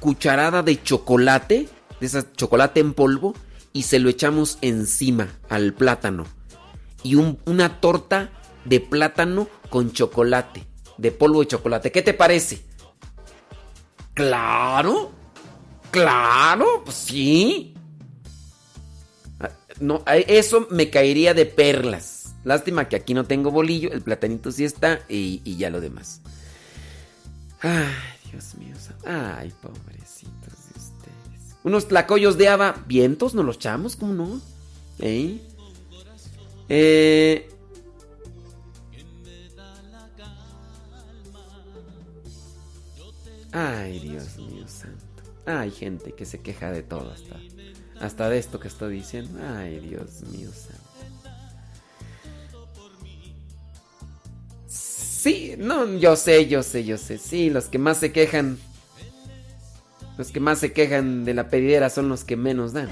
cucharada de chocolate. De esa chocolate en polvo. Y se lo echamos encima al plátano y un- una torta de plátano con chocolate, de polvo de chocolate. ¿Qué te parece? Claro, claro, pues sí. Ah, No, eso me caería de perlas. Lástima que aquí no tengo bolillo, el platanito sí está y, ya lo demás. Ay, Dios mío. Ay, pobrecitos de ustedes. Unos tlacoyos de haba, vientos, ¿no los echamos? ¿Cómo no? ¿Eh? Eh, Ay, Dios mío santo. Hay gente que se queja de todo hasta, hasta de esto que estoy diciendo. Ay, Dios mío santo. Sí, no, yo sé, yo sé, yo sé. Sí, los que más se quejan. Los que más se quejan de la pedidera son los que menos dan.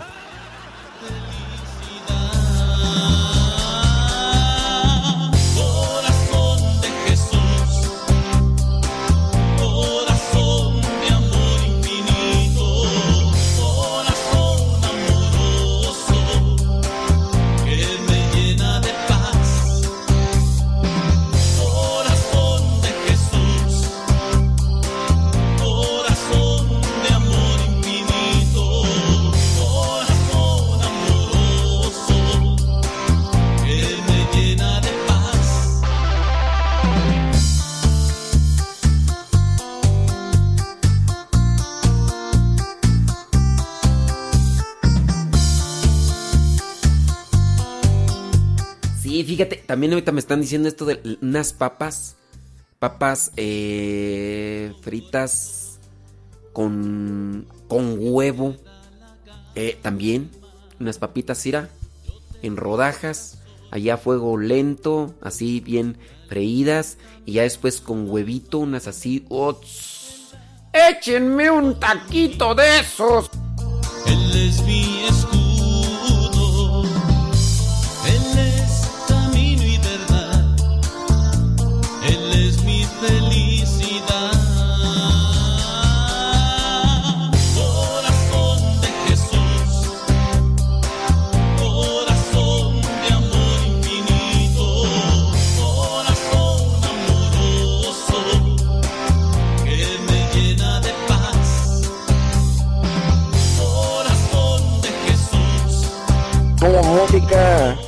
fíjate, también ahorita me están diciendo esto de unas papas. Papas eh, fritas con, con huevo. Eh, también unas papitas, Sira, en rodajas, allá a fuego lento, así bien freídas, y ya después con huevito, unas así. Oh, ¡Échenme un taquito de esos! Él les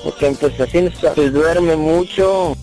porque pues así pues duerme mucho.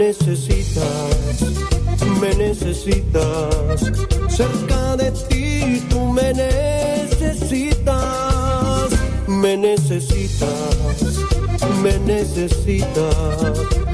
Necesitas, me necesitas. Cerca de ti tú me necesitas. Me necesitas, me necesitas.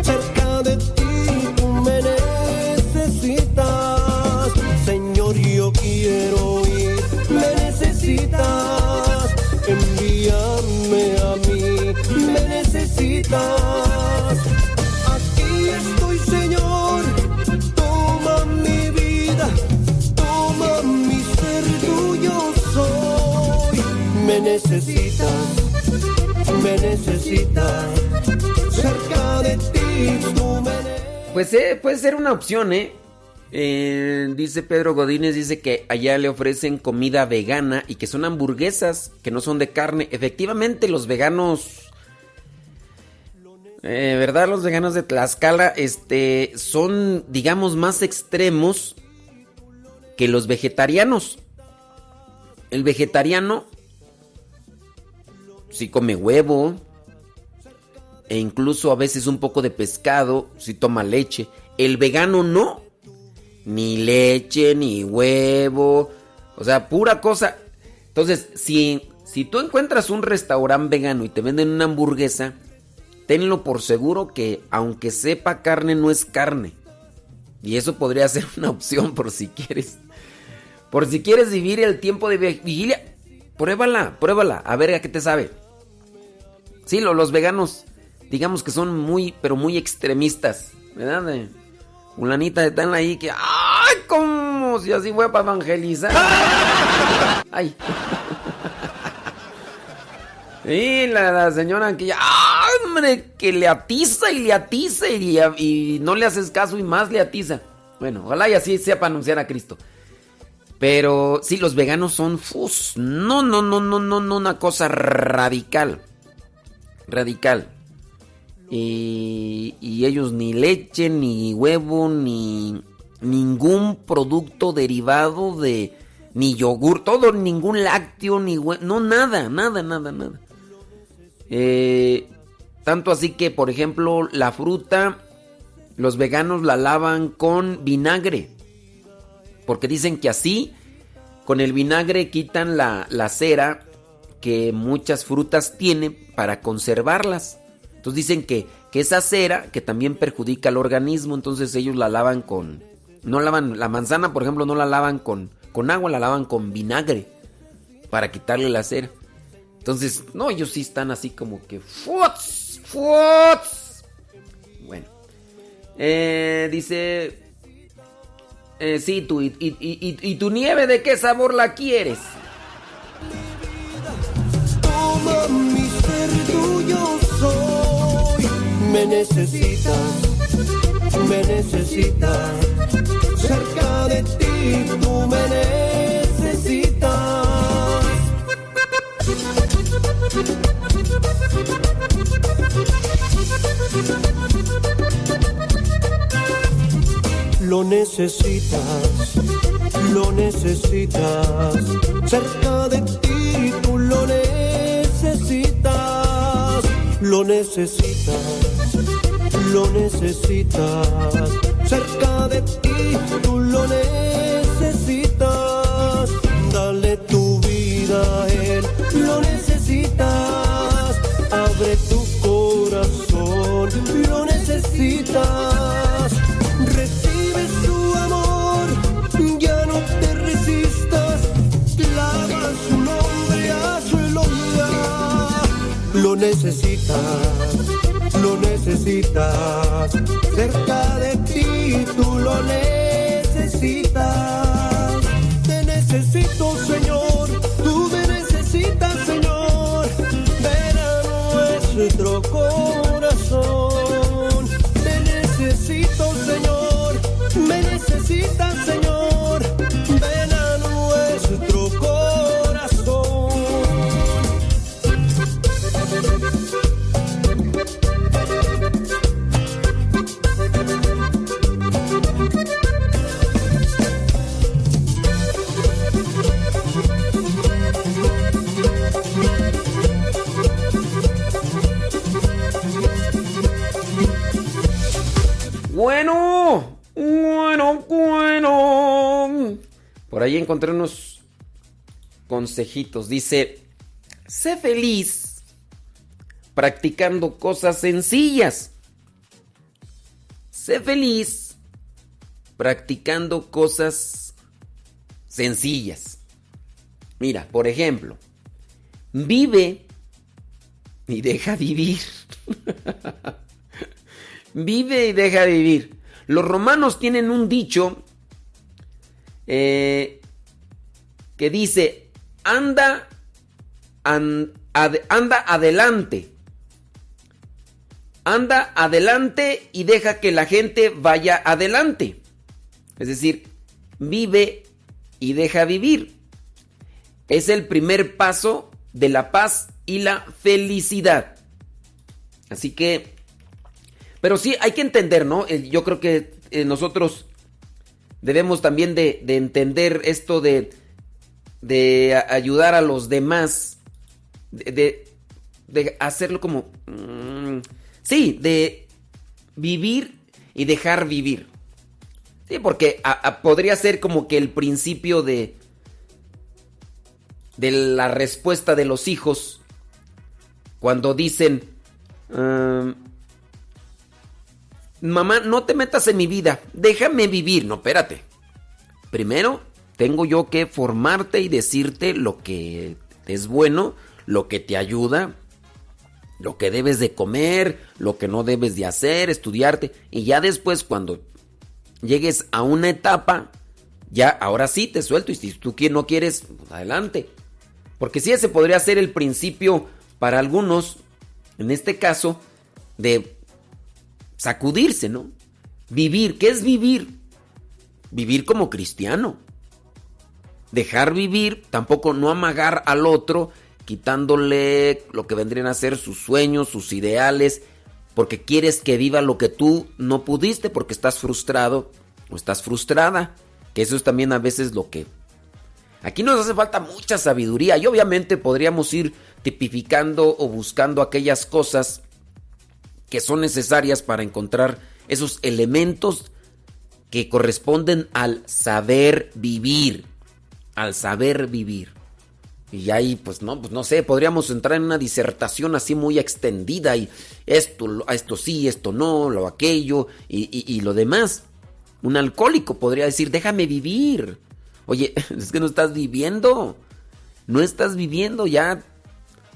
Necesitas. Me necesitas. Cerca de ti Pues eh, puede ser una opción, ¿eh? Eh, Dice Pedro Godínez, dice que allá le ofrecen comida vegana y que son hamburguesas que no son de carne. Efectivamente, los veganos, eh, ¿verdad? Los veganos de Tlaxcala, este, son, digamos, más extremos que los vegetarianos. El vegetariano sí come huevo e incluso a veces un poco de pescado, si toma leche. El vegano no. Ni leche, ni huevo. O sea, pura cosa. Entonces, si, si tú encuentras un restaurante vegano y te venden una hamburguesa, tenlo por seguro que aunque sepa carne, no es carne. Y eso podría ser una opción por si quieres. Por si quieres vivir el tiempo de vigilia, pruébala, pruébala, a ver a qué te sabe. Sí, lo- los veganos, digamos que son muy, pero muy extremistas, ¿verdad? De Ulanita están ahí que, ¡ay! Como si así voy para evangelizar. ¡Ay! Y la, la señora que ya, ¡ay, hombre! Que le atiza y le atiza y, y no le haces caso y más le atiza. Bueno, ojalá y así sea para anunciar a Cristo. Pero sí, los veganos son fus. No, no, no, no, no, no, una cosa radical. Radical. Y, y ellos ni leche, ni huevo, ni ningún producto derivado de. Ni yogur, todo, ningún lácteo, ni hue- No, nada, nada, nada, nada. Eh, tanto así que, por ejemplo, la fruta, los veganos la lavan con vinagre. Porque dicen que así, con el vinagre quitan la, la cera que muchas frutas tienen para conservarlas. Entonces dicen que, que esa cera, que también perjudica al organismo, entonces ellos la lavan con... No lavan, la manzana, por ejemplo, no la lavan con, con agua, la lavan con vinagre para quitarle la cera. Entonces, no, ellos sí están así como que... ¡Futs! ¡Futs! Bueno. Eh, dice... Eh, sí, tú, y tu nieve de qué sabor la quieres? Toma mi ser tuyo soy. Me necesitas, me necesitas. Cerca de ti tú me necesitas. Lo necesitas, lo necesitas. Cerca de ti tú lo necesitas. Lo necesitas, lo necesitas. Cerca de ti tú lo necesitas. Dale tu vida a él, lo necesitas. Abre tu corazón, lo necesitas. Lo necesitas, lo necesitas. Cerca de ti tú lo necesitas. Te necesito, Por ahí encontré unos consejitos. Dice, sé feliz practicando cosas sencillas. Sé feliz practicando cosas sencillas. Mira, por ejemplo, vive y deja vivir. Vive y deja vivir. Los romanos tienen un dicho eh, que dice, anda, anda adelante. Anda adelante y deja que la gente vaya adelante. Es decir, vive y deja vivir. Es el primer paso de la paz y la felicidad. Así que pero sí, hay que entender, ¿no? Eh, Yo creo que eh, nosotros debemos también de, de entender esto de, de ayudar a los demás, de, de- hacerlo como... mm, sí, de vivir y dejar vivir. Sí, porque podría ser como que el principio de, de la respuesta de los hijos cuando dicen... "Ah, Mamá, no te metas en mi vida, déjame vivir. No, espérate. Primero, tengo yo que formarte y decirte lo que es bueno, lo que te ayuda, lo que debes de comer, lo que no debes de hacer, estudiarte. Y ya después, cuando llegues a una etapa, ya ahora sí te suelto. Y si tú no quieres, pues, adelante. Porque si ese podría ser el principio para algunos, en este caso, de sacudirse, ¿no? Vivir, ¿qué es vivir? Vivir como cristiano. Dejar vivir, tampoco no amagar al otro, quitándole lo que vendrían a ser sus sueños, sus ideales, porque quieres que viva lo que tú no pudiste, porque estás frustrado o estás frustrada. Que eso es también a veces lo que... Aquí nos hace falta mucha sabiduría y obviamente podríamos ir tipificando o buscando aquellas cosas que son necesarias para encontrar esos elementos que corresponden al saber vivir, al saber vivir. Y ahí, pues no, pues no sé, podríamos entrar en una disertación así muy extendida y esto, esto sí, esto no, lo aquello y, y- lo demás. Un alcohólico podría decir, déjame vivir. Oye, es que no estás viviendo. No estás viviendo ya.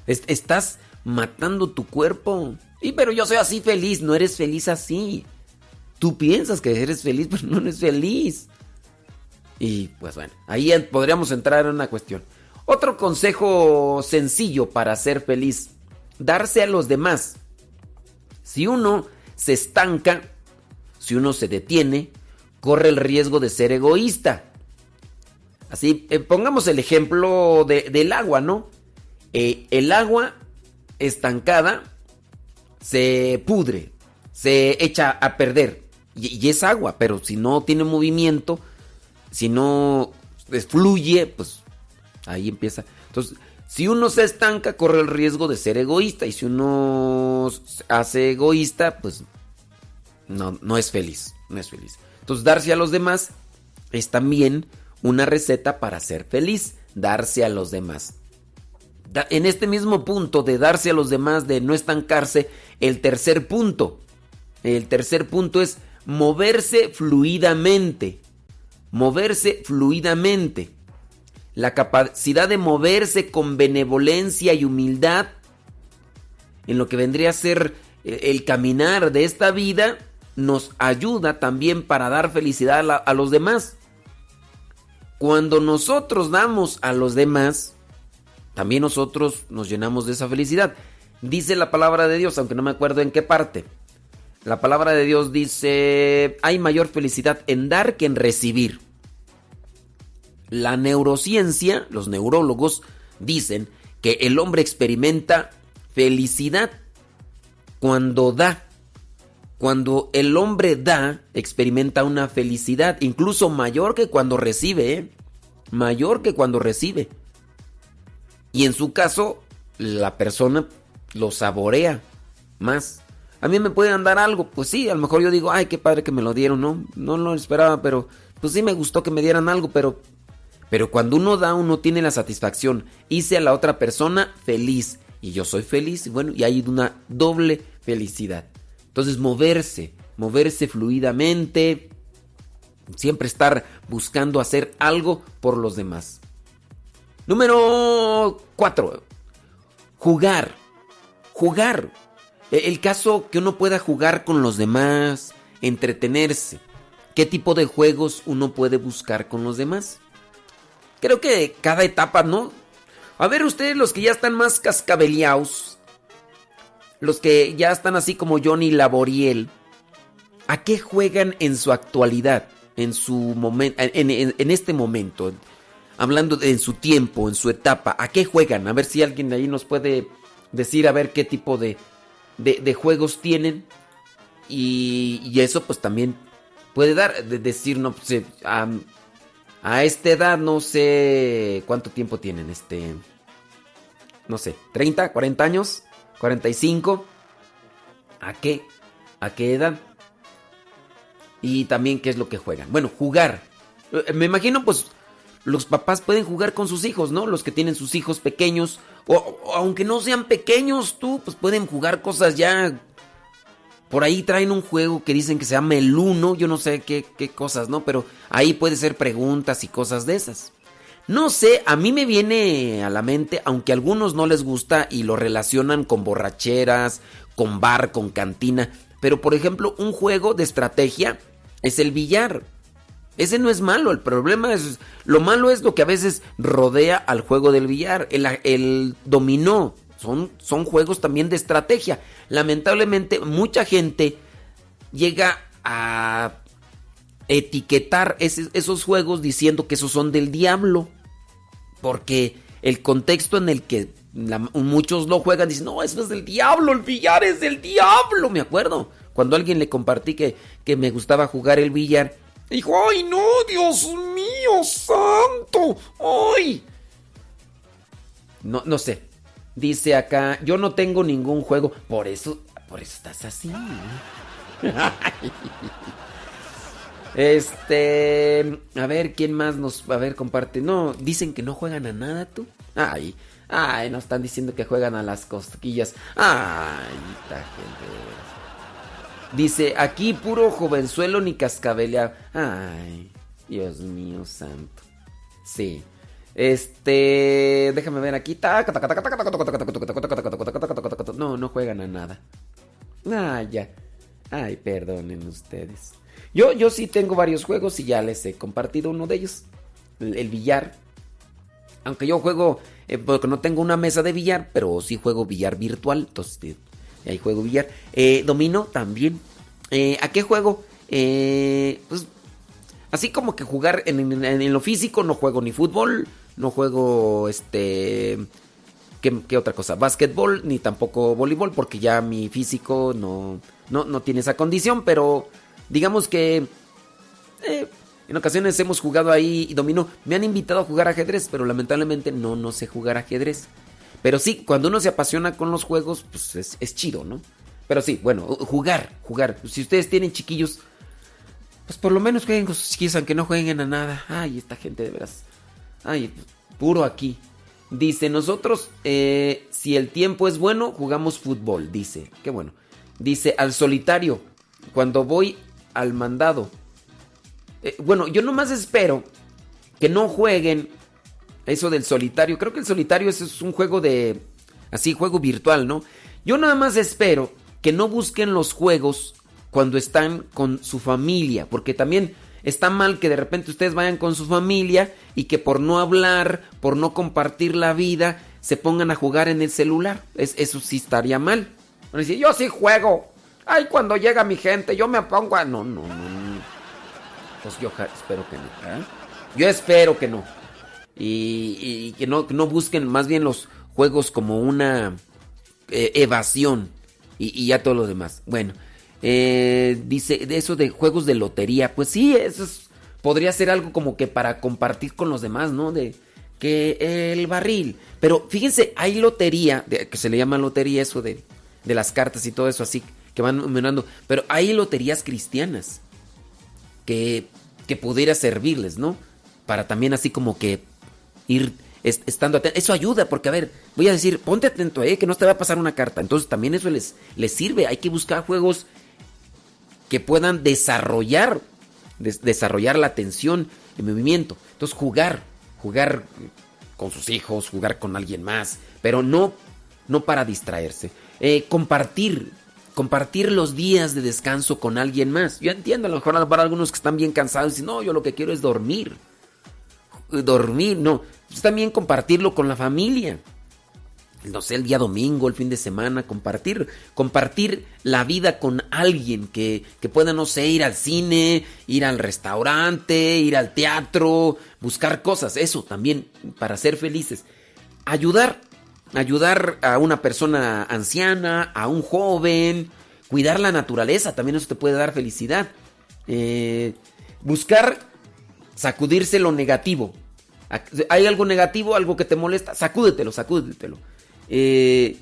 Es- estás matando tu cuerpo. Y pero yo soy así feliz. No eres feliz así. Tú piensas que eres feliz, pero no eres feliz. Y pues bueno, ahí podríamos entrar en una cuestión. Otro consejo sencillo para ser feliz. Darse a los demás. Si uno se estanca, si uno se detiene, corre el riesgo de ser egoísta. Así, eh, pongamos el ejemplo de- del agua, ¿no? Eh, el agua estancada se pudre, se echa a perder. Y, es agua, pero si no tiene movimiento, si no fluye, pues ahí empieza. Entonces, Si uno se estanca, corre el riesgo de ser egoísta. Y si uno hace egoísta, pues no, no es feliz. No es feliz. Entonces, darse a los demás es también una receta para ser feliz. Darse a los demás. En este mismo punto de darse a los demás, de no estancarse, el tercer punto. El tercer punto es moverse fluidamente. Moverse fluidamente. La capacidad de moverse con benevolencia y humildad en lo que vendría a ser eh, el caminar de esta vida nos ayuda también para dar felicidad a, los demás. Cuando nosotros damos a los demás, también nosotros nos llenamos de esa felicidad. Dice la palabra de Dios, aunque no me acuerdo en qué parte. La palabra de Dios dice, hay mayor felicidad en dar que en recibir. La neurociencia, los neurólogos dicen que el hombre experimenta felicidad cuando da. Cuando el hombre da, experimenta una felicidad, incluso mayor que cuando recibe, ¿eh? mayor que cuando recibe. Y en su caso, la persona lo saborea más. A mí me pueden dar algo, pues sí, a lo mejor yo digo, ay, qué padre que me lo dieron, no, no lo esperaba, pero pues sí me gustó que me dieran algo, pero pero cuando uno da, uno tiene la satisfacción. Hice a la otra persona feliz. Y yo soy feliz. Y bueno, y hay una doble felicidad. Entonces, moverse, moverse fluidamente. Siempre estar buscando hacer algo por los demás. Número 4. Jugar. Jugar. E- El caso que uno pueda jugar con los demás, entretenerse. ¿Qué tipo de juegos uno puede buscar con los demás? Creo que cada etapa, ¿no? A ver, ustedes los que ya están más cascabeleados, los que ya están así como Johnny Laboriel, ¿a qué juegan en su actualidad? En su momento, en, este momento, hablando de en su tiempo, en su etapa, ¿a qué juegan? A ver si alguien de ahí nos puede decir a ver qué tipo de, de, juegos tienen. Y, y eso pues también puede dar, de decir, no, pues, eh, am, a esta edad no sé cuánto tiempo tienen, este, no sé, 30, 40 años, 45. ¿A qué? ¿A qué edad? Y también qué es lo que juegan. Bueno, jugar. Eh, Me imagino pues los papás pueden jugar con sus hijos, ¿no? Los que tienen sus hijos pequeños. O, aunque no sean pequeños tú, pues pueden jugar cosas ya... Por ahí traen un juego que dicen que se llama el Uno, yo no sé qué, qué cosas, ¿no? Pero ahí puede ser preguntas y cosas de esas. No sé, a mí me viene a la mente, aunque a algunos no les gusta y lo relacionan con borracheras, con bar, con cantina. Pero por ejemplo, un juego de estrategia es el billar. Ese no es malo, el problema es... Lo malo es lo que a veces rodea al juego del billar, el, dominó. Son, son juegos también de estrategia. Lamentablemente, mucha gente llega a etiquetar esos juegos diciendo que esos son del diablo. Porque el contexto en el que muchos lo juegan dicen, no, eso es del diablo, el billar es del diablo. Me acuerdo cuando alguien le compartí que, que me gustaba jugar el billar. Dijo, ay no, Dios mío, santo, ay. No, no sé. Dice acá, yo no tengo ningún juego. Por eso, por eso estás así. Este, a ver, ¿quién más nos, a ver, comparte? No, dicen que no juegan a nada, tú. Ay, ay, nos están diciendo que juegan a las cosquillas. Ay, esta gente. Dice, aquí puro jovenzuelo ni cascabelea. Ay, Dios mío santo. Sí. Este, déjame ver aquí. No, no juegan a nada. Ah, ya. Ay, perdonen ustedes. Yo, yo sí tengo varios juegos y ya les he compartido uno de ellos. El, billar. Aunque yo juego, eh, porque no tengo una mesa de billar, pero sí juego billar virtual. Entonces, eh, ahí juego billar. Eh, domino también. Eh, ¿A qué juego? Eh, pues, así como que jugar en, lo físico, no juego ni fútbol, no juego este... ¿Qué, qué otra cosa? Básquetbol ni tampoco voleibol porque ya mi físico no, no, no tiene esa condición, pero digamos que eh, En ocasiones hemos jugado ahí y dominó. Me han invitado a jugar ajedrez, pero lamentablemente no, no sé jugar ajedrez. Pero sí, cuando uno se apasiona con los juegos, pues es, chido, ¿no? Pero sí, bueno, jugar, jugar. Si ustedes tienen chiquillos, pues por lo menos jueguen con sus chiquillos, aunque no jueguen a nada. Ay, esta gente de veras. Ay, puro aquí. Dice, nosotros, eh, si el tiempo es bueno, jugamos fútbol. Dice, qué bueno. Dice, al solitario, cuando voy al mandado. Eh, bueno, yo nomás espero que no jueguen eso del solitario. Creo que el solitario es, un juego de... Así, juego virtual, ¿no? Yo nada más espero que no busquen los juegos cuando están con su familia. Porque también está mal que de repente ustedes vayan con su familia y que por no hablar, por no compartir la vida, se pongan a jugar en el celular. Es, eso sí estaría mal. Decir, yo sí juego. Ay, cuando llega mi gente, yo me pongo a... No, no, no. no. Pues yo espero que no. ¿eh? Yo espero que no. Y, y que no, no busquen más bien los juegos como una eh, evasión. Y, ya todo lo demás. Bueno, eh, dice de eso de juegos de lotería. Pues sí, eso es- podría ser algo como que para compartir con los demás, ¿no? De que el barril. Pero fíjense, hay lotería, que se le llama lotería eso de, de las cartas y todo eso así, que van numerando. Pero hay loterías cristianas que, que pudiera servirles, ¿no? Para también así como que ir es- estando atento. Eso ayuda, porque a ver, voy a decir, ponte atento, ¿eh? Que no te va a pasar una carta. Entonces también eso les, les sirve. Hay que buscar juegos que puedan desarrollar, des- desarrollar la atención, el movimiento. Entonces jugar, jugar con sus hijos, jugar con alguien más, pero no, no para distraerse. Eh, compartir, compartir los días de descanso con alguien más. Yo entiendo, a lo mejor para algunos que están bien cansados y dicen, no, yo lo que quiero es dormir. Dormir, no. Pues también compartirlo con la familia no sé, el día domingo, el fin de semana, compartir, compartir la vida con alguien que, que pueda, no sé, ir al cine, ir al restaurante, ir al teatro, buscar cosas, eso también, para ser felices. Ayudar, ayudar a una persona anciana, a un joven, cuidar la naturaleza, también eso te puede dar felicidad. Eh, buscar sacudirse lo negativo. Hay algo negativo, algo que te molesta, sacúdetelo, sacúdetelo. Eh,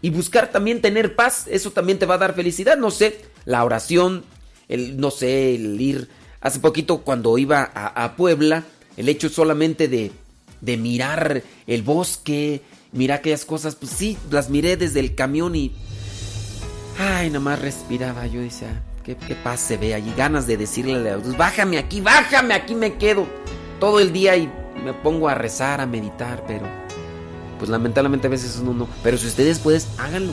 y buscar también tener paz, eso también te va a dar felicidad. No sé, la oración, el, no sé, el ir. Hace poquito cuando iba a, Puebla, el hecho solamente de, de mirar el bosque, mirar aquellas cosas, pues sí, las miré desde el camión y. Ay, nada más respiraba. Yo decía, qué, paz se ve allí. Ganas de decirle a Dios, bájame aquí, bájame aquí, me quedo todo el día y me pongo a rezar, a meditar, pero pues lamentablemente a veces uno no. Pero si ustedes pueden, háganlo.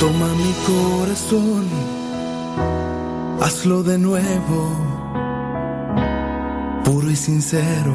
Toma mi corazón, hazlo de nuevo, puro y sincero,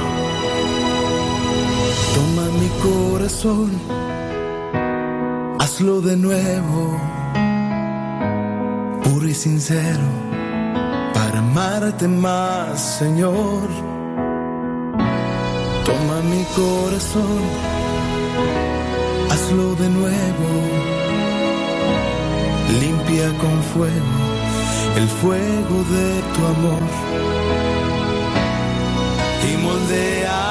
Toma mi corazón, hazlo de nuevo, puro y sincero, para amarte más, Señor. Toma mi corazón hazlo de nuevo. Limpia con fuego el fuego de tu amor. Y moldea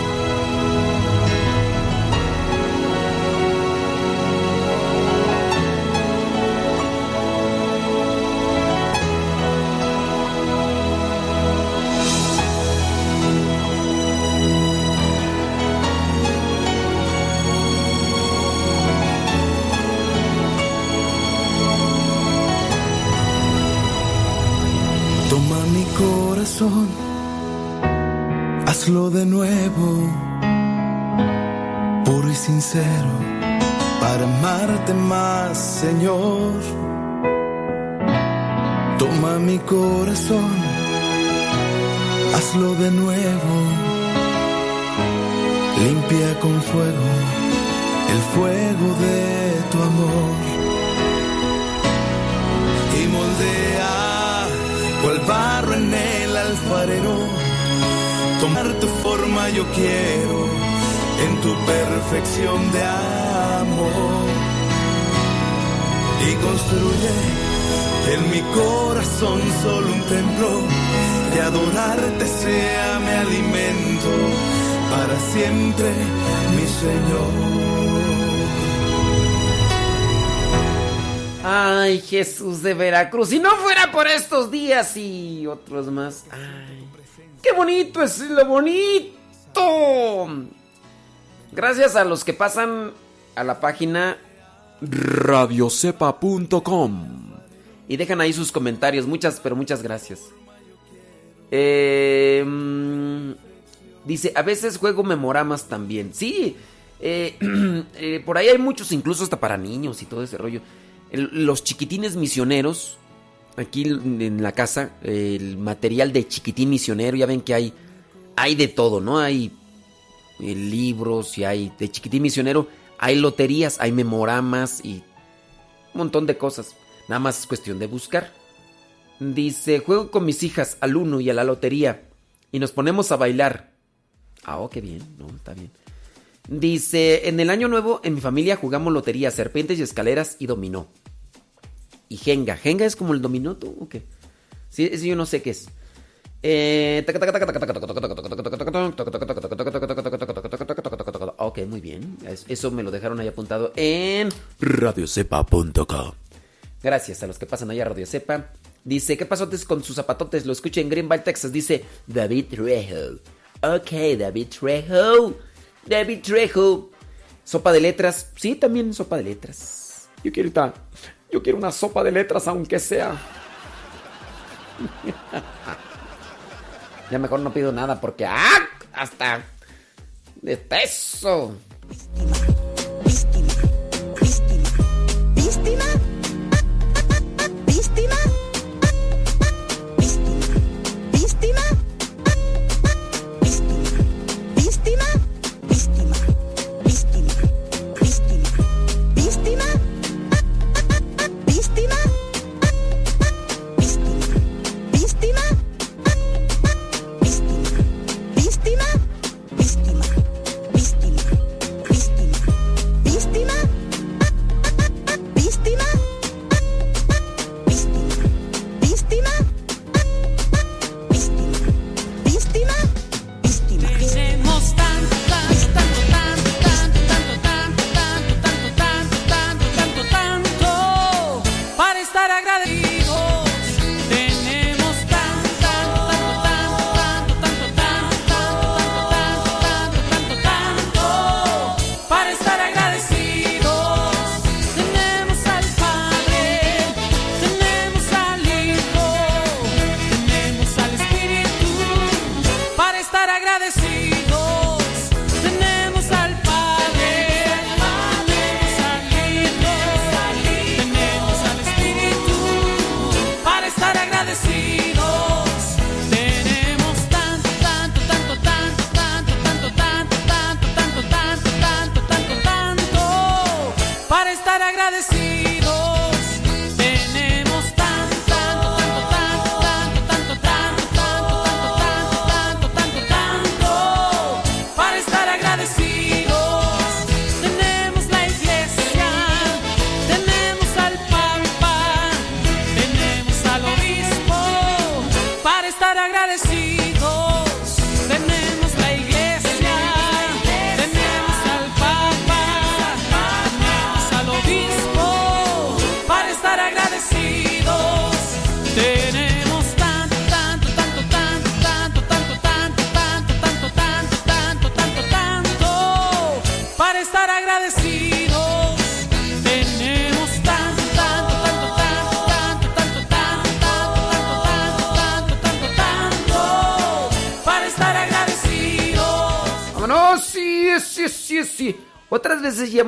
Hazlo de nuevo, puro y sincero, para amarte más, Señor. Toma mi corazón, hazlo de nuevo, limpia con fuego el fuego de tu amor y moldea cual alfarero. Tomar tu forma yo quiero en tu perfección de amor. Y construye en mi corazón solo un templo, que adorarte sea mi alimento para siempre, mi Señor. Ay, Jesús de Veracruz. Si no fuera por estos días y otros más. Ay, qué bonito es lo bonito. Gracias a los que pasan a la página radiocepa.com y dejan ahí sus comentarios. Muchas, pero muchas gracias. Eh, mm, dice, a veces juego memoramas también. Sí, eh, eh, por ahí hay muchos, incluso hasta para niños y todo ese rollo. El- los chiquitines misioneros, aquí en la casa, el material de chiquitín misionero, ya ven que hay, hay de todo, ¿no? Hay eh, libros y hay de chiquitín misionero, hay loterías, hay memoramas y un montón de cosas. Nada más es cuestión de buscar. Dice, juego con mis hijas al uno y a la lotería y nos ponemos a bailar. Ah, oh, qué bien, no, está bien. Dice, en el año nuevo en mi familia jugamos lotería, serpientes y escaleras y dominó. Y jenga. ¿Jenga es como el dominó tú o qué? Sí, ese yo no sé qué es. Eh, Ok, muy bien. Es- Eso me lo dejaron ahí apuntado en radiocepa.com. Gracias a los que pasan allá a Radio Cepa. Dice, ¿qué pasó antes con sus zapatotes? Lo escuché en Greenville, Texas. Dice David Trejo. Ok, David Trejo. David Trejo. Sopa de letras. Sí, también sopa de letras. Yo quiero, ahorita- yo quiero una sopa de letras, aunque sea. Ya mejor no pido nada porque ¡ah! hasta de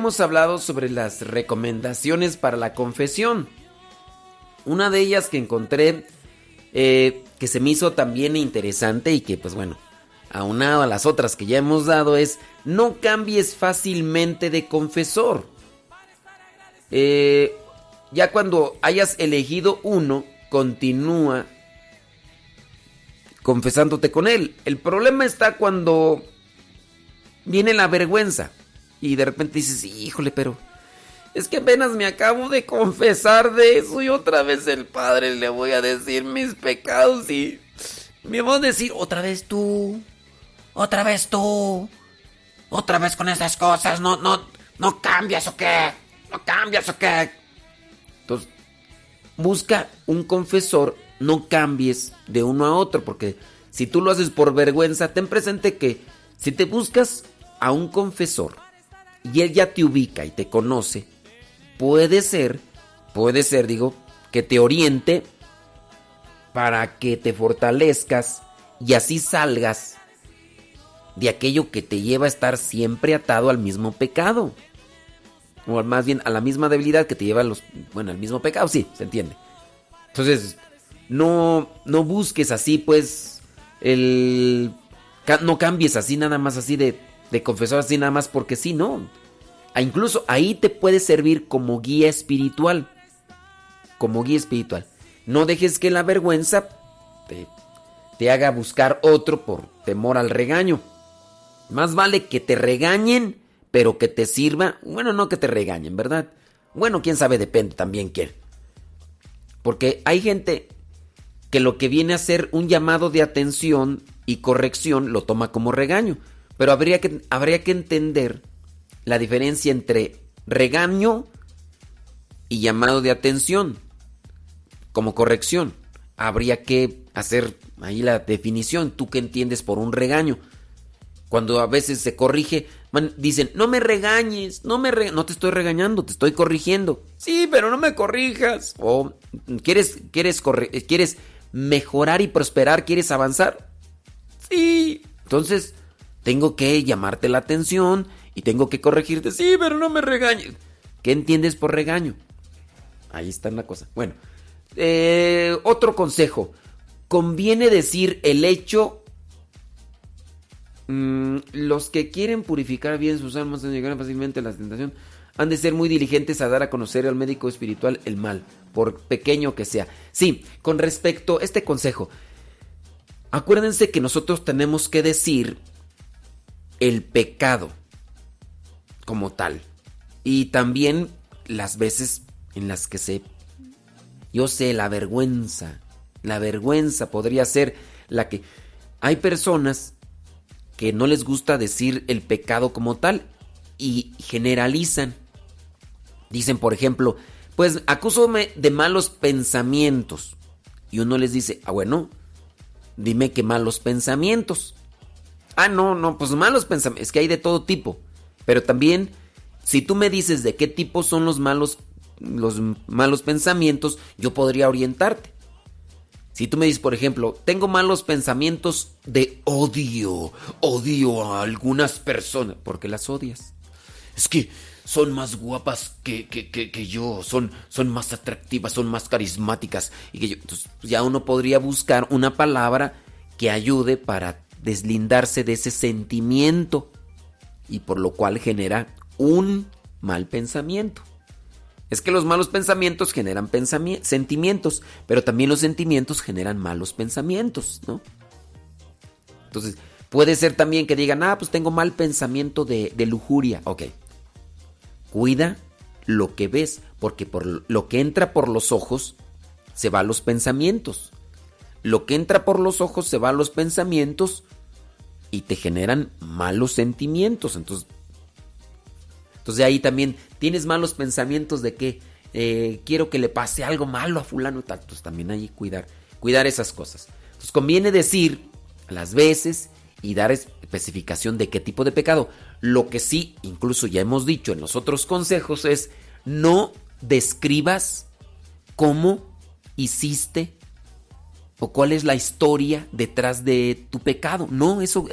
hemos hablado sobre las recomendaciones para la confesión. Una de ellas que encontré eh, que se me hizo también interesante y que pues bueno, aunado a las otras que ya hemos dado es no cambies fácilmente de confesor. Eh, ya cuando hayas elegido uno, continúa confesándote con él. El problema está cuando viene la vergüenza y de repente dices, híjole, pero es que apenas me acabo de confesar de eso y otra vez el Padre le voy a decir mis pecados y me va a decir otra vez tú, otra vez tú, otra vez con esas cosas, no, no, no cambias o qué, no cambias o qué. Entonces, busca un confesor, no cambies de uno a otro, porque si tú lo haces por vergüenza, ten presente que si te buscas a un confesor y él ya te ubica y te conoce, puede ser, puede ser, digo, que te oriente para que te fortalezcas y así salgas de aquello que te lleva a estar siempre atado al mismo pecado. O más bien a la misma debilidad que te lleva a los, bueno, al mismo pecado, sí, se entiende. Entonces, no, no busques así, pues, el... No cambies así nada más así de, de confesor así nada más porque sí, no. Ah, incluso ahí te puede servir como guía espiritual. Como guía espiritual. No dejes que la vergüenza te, te haga buscar otro por temor al regaño. Más vale que te regañen, pero que te sirva. Bueno, no que te regañen, ¿verdad? Bueno, quién sabe, depende también quién. Porque hay gente que lo que viene a ser un llamado de atención y corrección lo toma como regaño. Pero habría que, habría que entender la diferencia entre regaño y llamado de atención como corrección. Habría que hacer ahí la definición. ¿Tú qué entiendes por un regaño? Cuando a veces se corrige, dicen, no me regañes, no me re- no te estoy regañando, te estoy corrigiendo. Sí, pero no me corrijas. O quieres quieres quieres mejorar y prosperar, quieres avanzar. Sí. Entonces, tengo que llamarte la atención y tengo que corregirte. Sí, pero no me regañes. ¿Qué entiendes por regaño? Ahí está la cosa. Bueno, eh, otro consejo. Conviene decir el hecho. mm, los que quieren purificar bien sus almas y llegar fácilmente a la tentación han de ser muy diligentes a dar a conocer al médico espiritual el mal, por pequeño que sea. Sí, con respecto a este consejo, acuérdense que nosotros tenemos que decir el pecado como tal. Y también las veces en las que se... Yo sé, la vergüenza. La vergüenza podría ser la que... Hay personas que no les gusta decir el pecado como tal y generalizan. Dicen, por ejemplo, pues acúsame de malos pensamientos. Y uno les dice, ah, bueno, dime qué malos pensamientos. Ah, no, no, pues malos pensamientos. Es que hay de todo tipo. Pero también, si tú me dices de qué tipo son los malos, los malos pensamientos, yo podría orientarte. Si tú me dices, por ejemplo, tengo malos pensamientos de odio, odio a algunas personas, porque las odias. Es que son más guapas que, que, que, yo, son, son más atractivas, son más carismáticas. Y que yo, entonces ya uno podría buscar una palabra que ayude para deslindarse de ese sentimiento y por lo cual genera un mal pensamiento. Es que los malos pensamientos generan pensami- sentimientos, pero también los sentimientos generan malos pensamientos, ¿no? Entonces, puede ser también que digan, ah, pues tengo mal pensamiento de, de lujuria. Ok. Cuida lo que ves, porque por lo que entra por los ojos se va a los pensamientos. Lo que entra por los ojos se va a los pensamientos y te generan malos sentimientos. Entonces, entonces ahí también tienes malos pensamientos de que eh, quiero que le pase algo malo a fulano. Entonces también ahí cuidar, cuidar esas cosas. Entonces conviene decir las veces y dar especificación de qué tipo de pecado. Lo que sí, incluso ya hemos dicho en los otros consejos, es no describas cómo hiciste o cuál es la historia detrás de tu pecado. No, eso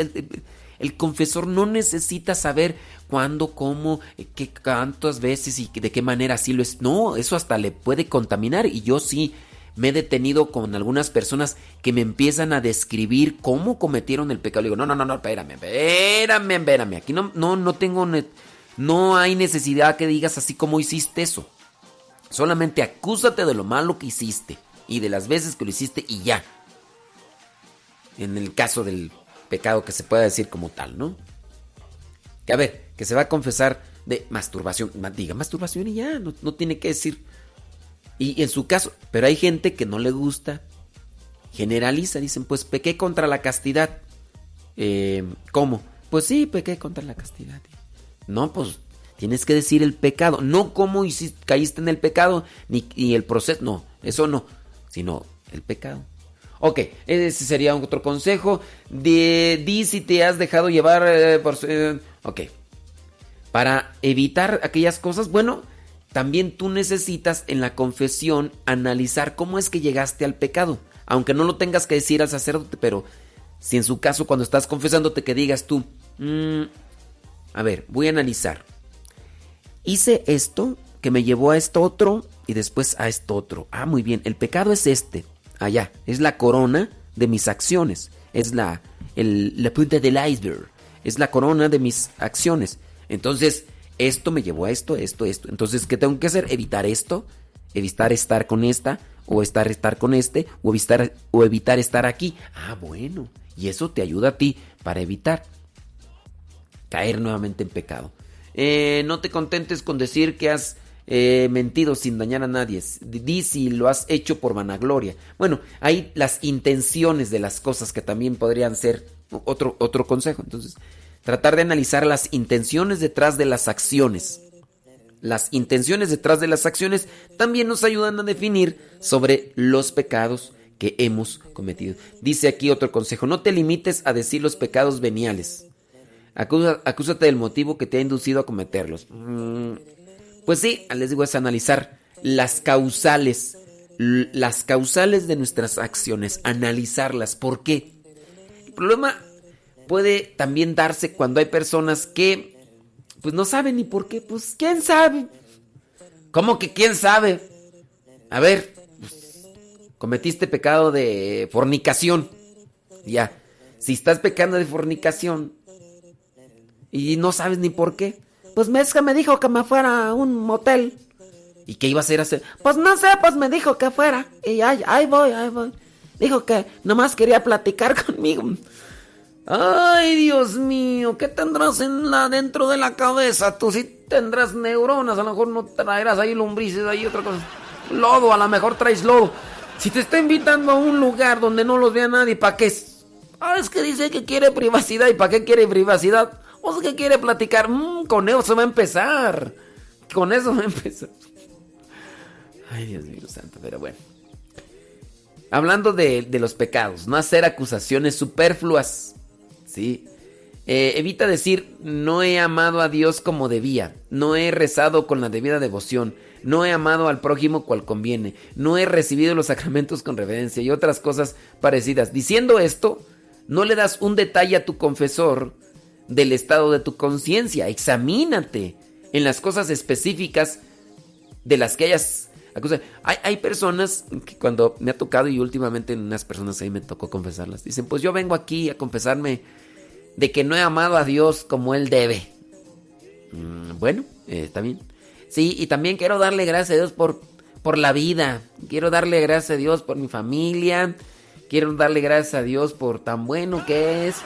el, confesor no necesita saber cuándo, cómo, eh, qué cuántas veces y de qué manera así lo es. No, eso hasta le puede contaminar y yo sí me he detenido con algunas personas que me empiezan a describir cómo cometieron el pecado. Le digo, no, no, no, no, espérame, espérame, espérame. Aquí no, no, no tengo, no hay necesidad que digas así como hiciste eso. Solamente acúsate de lo malo que hiciste y de las veces que lo hiciste y ya. En el caso del pecado que se pueda decir como tal, ¿no? Que a ver, que se va a confesar de masturbación. Ma- Diga masturbación y ya, no, no tiene que decir. Y en su caso, pero hay gente que no le gusta, generaliza, dicen, pues pequé contra la castidad. Eh, ¿Cómo? Pues sí, pequé contra la castidad. No, pues tienes que decir el pecado, no cómo caíste en el pecado, ni, ni el proceso, no, eso no, sino el pecado. Ok, ese sería otro consejo. De, di si te has dejado llevar eh, por... eh, ok. Para evitar aquellas cosas, bueno, también tú necesitas en la confesión analizar cómo es que llegaste al pecado. Aunque no lo tengas que decir al sacerdote, pero si en su caso cuando estás confesándote que digas tú, "Mm, a ver, voy a analizar. Hice esto que me llevó a esto otro y después a esto otro. Ah, muy bien, el pecado es este. Allá, es la corona de mis acciones. Es la, el- la punta del iceberg. Es la corona de mis acciones. Entonces, esto me llevó a esto, esto, esto. Entonces, ¿qué tengo que hacer? Evitar esto, evitar estar con esta, o estar estar con este, o evitar, o evitar estar aquí. Ah, bueno. Y eso te ayuda a ti para evitar caer nuevamente en pecado. Eh, no te contentes con decir que has eh, mentido sin dañar a nadie. Di si lo has hecho por vanagloria. Bueno, hay las intenciones de las cosas que también podrían ser otro, otro consejo. Entonces, tratar de analizar las intenciones detrás de las acciones. Las intenciones detrás de las acciones también nos ayudan a definir sobre los pecados que hemos cometido. Dice aquí otro consejo, no te limites a decir los pecados veniales. Acusa- acúsate del motivo que te ha inducido a cometerlos. Mm, Pues sí, les digo, es analizar las causales, las causales de nuestras acciones, analizarlas. ¿Por qué? El problema puede también darse cuando hay personas que pues no saben ni por qué. Pues quién sabe. ¿Cómo que quién sabe? A ver, pues, cometiste pecado de fornicación. Ya. Si estás pecando de fornicación y no sabes ni por qué, pues es que me dijo que me fuera a un motel. ¿Y qué iba a hacer hacer? Pues no sé, pues me dijo que fuera. Y ahí, ahí voy, ahí voy. Dijo que nomás quería platicar conmigo. Ay, Dios mío, ¿qué tendrás en la, dentro de la cabeza? Tú sí tendrás neuronas, a lo mejor no traerás ahí lombrices, ahí otra cosa. Lodo, a lo mejor traes lodo. Si te está invitando a un lugar donde no los vea nadie, ¿para qué? Ah, es que dice que quiere privacidad. ¿Y para qué quiere privacidad? Sea, que quiere platicar. Mm, con eso va a empezar. Con eso va a empezar. Ay, Dios mío santo, pero bueno. Hablando de, de los pecados, no hacer acusaciones superfluas. ¿Sí? Eh, evita decir, no he amado a Dios como debía, no he rezado con la debida devoción, no he amado al prójimo cual conviene, no he recibido los sacramentos con reverencia y otras cosas parecidas. Diciendo esto, no le das un detalle a tu confesor del estado de tu conciencia. Examínate en las cosas específicas de las que hayas acusado. Hay, hay personas que cuando me ha tocado y últimamente unas personas ahí me tocó confesarlas, dicen, pues yo vengo aquí a confesarme de que no he amado a Dios como Él debe. Mm, bueno, eh, está bien. Sí, y también quiero darle gracias a Dios por, por la vida. Quiero darle gracias a Dios por mi familia. Quiero darle gracias a Dios por tan bueno que es.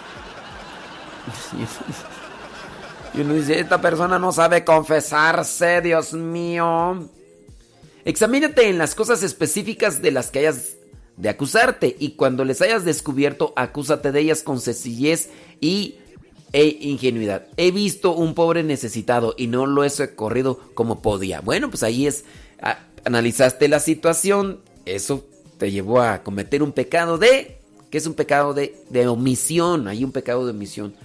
Y uno dice, esta persona no sabe confesarse, Dios mío. Examínate en las cosas específicas de las que hayas de acusarte y cuando les hayas descubierto, acúsate de ellas con sencillez y e ingenuidad. He visto un pobre necesitado y no lo he socorrido como podía. Bueno, pues ahí es, analizaste la situación, eso te llevó a cometer un pecado de, que es un pecado de, de omisión, hay un pecado de omisión.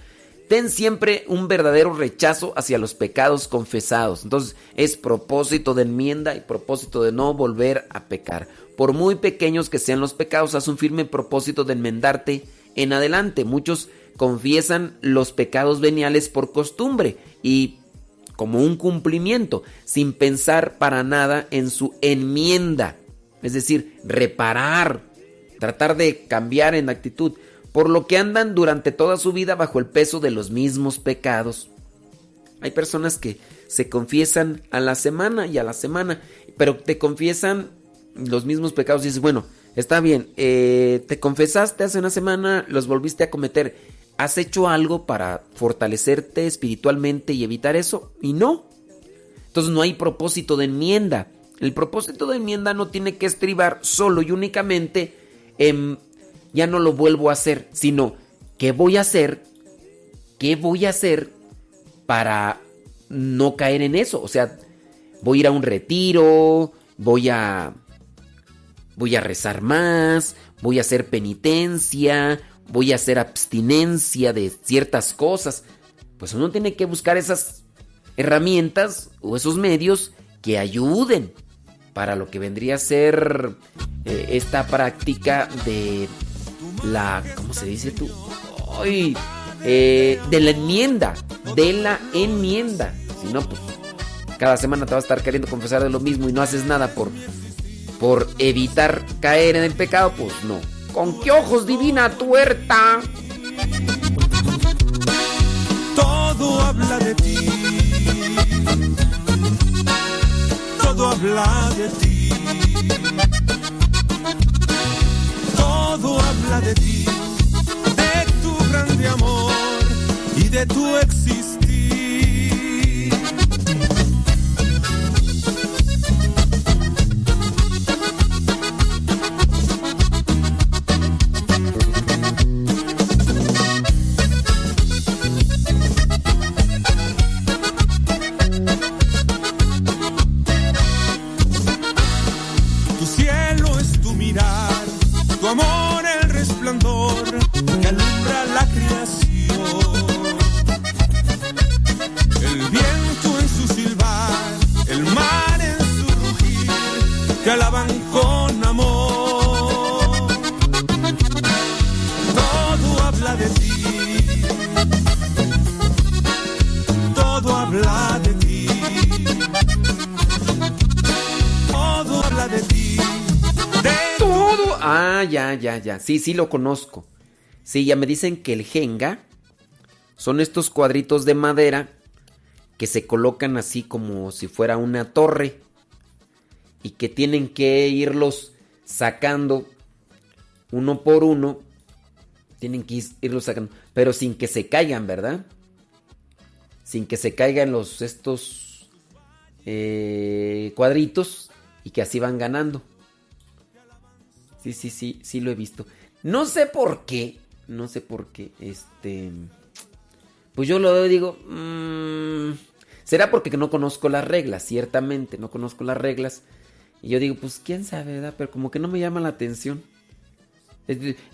Ten siempre un verdadero rechazo hacia los pecados confesados. Entonces es propósito de enmienda y propósito de no volver a pecar. Por muy pequeños que sean los pecados, haz un firme propósito de enmendarte en adelante. Muchos confiesan los pecados veniales por costumbre y como un cumplimiento, sin pensar para nada en su enmienda. Es decir, reparar, tratar de cambiar en actitud, por lo que andan durante toda su vida bajo el peso de los mismos pecados. Hay personas que se confiesan a la semana y a la semana, pero te confiesan los mismos pecados y dices, bueno, está bien, eh, te confesaste hace una semana, los volviste a cometer. ¿Has hecho algo para fortalecerte espiritualmente y evitar eso? Y no. Entonces no hay propósito de enmienda. El propósito de enmienda no tiene que estribar solo y únicamente en ya no lo vuelvo a hacer, sino ¿qué voy a hacer? ¿Qué voy a hacer para no caer en eso? O sea, voy a ir a un retiro, voy a voy a rezar más, voy a hacer penitencia, voy a hacer abstinencia de ciertas cosas. Pues uno tiene que buscar esas herramientas o esos medios que ayuden para lo que vendría a ser eh, esta práctica de la, ¿cómo se dice tú? Ay, eh, de la enmienda, de la enmienda. Si no, pues cada semana te vas a estar queriendo confesar de lo mismo y no haces nada por, por evitar caer en el pecado, pues no. ¿Con qué ojos divina tuerta? Todo habla de ti. Todo habla de ti. Todo habla de ti. De tu grande amor y de tu existir. El viento en su silbar, el mar en su rugir, te alaban con amor. Todo habla de ti, todo habla de ti. Todo habla de ti. Todo. Ah, ya, ya, ya. Sí, sí lo conozco. Sí, ya me dicen que el jenga son estos cuadritos de madera que se colocan así como si fuera una torre y que tienen que irlos sacando uno por uno. Tienen que irlos sacando, pero sin que se caigan, ¿verdad? Sin que se caigan los estos eh, cuadritos y que así van ganando. Sí, sí, sí, sí lo he visto. No sé por qué, no sé por qué, este... Pues yo lo veo y digo, mm, será porque no conozco las reglas, ciertamente, no conozco las reglas. Y yo digo, pues quién sabe, ¿verdad? Pero como que no me llama la atención.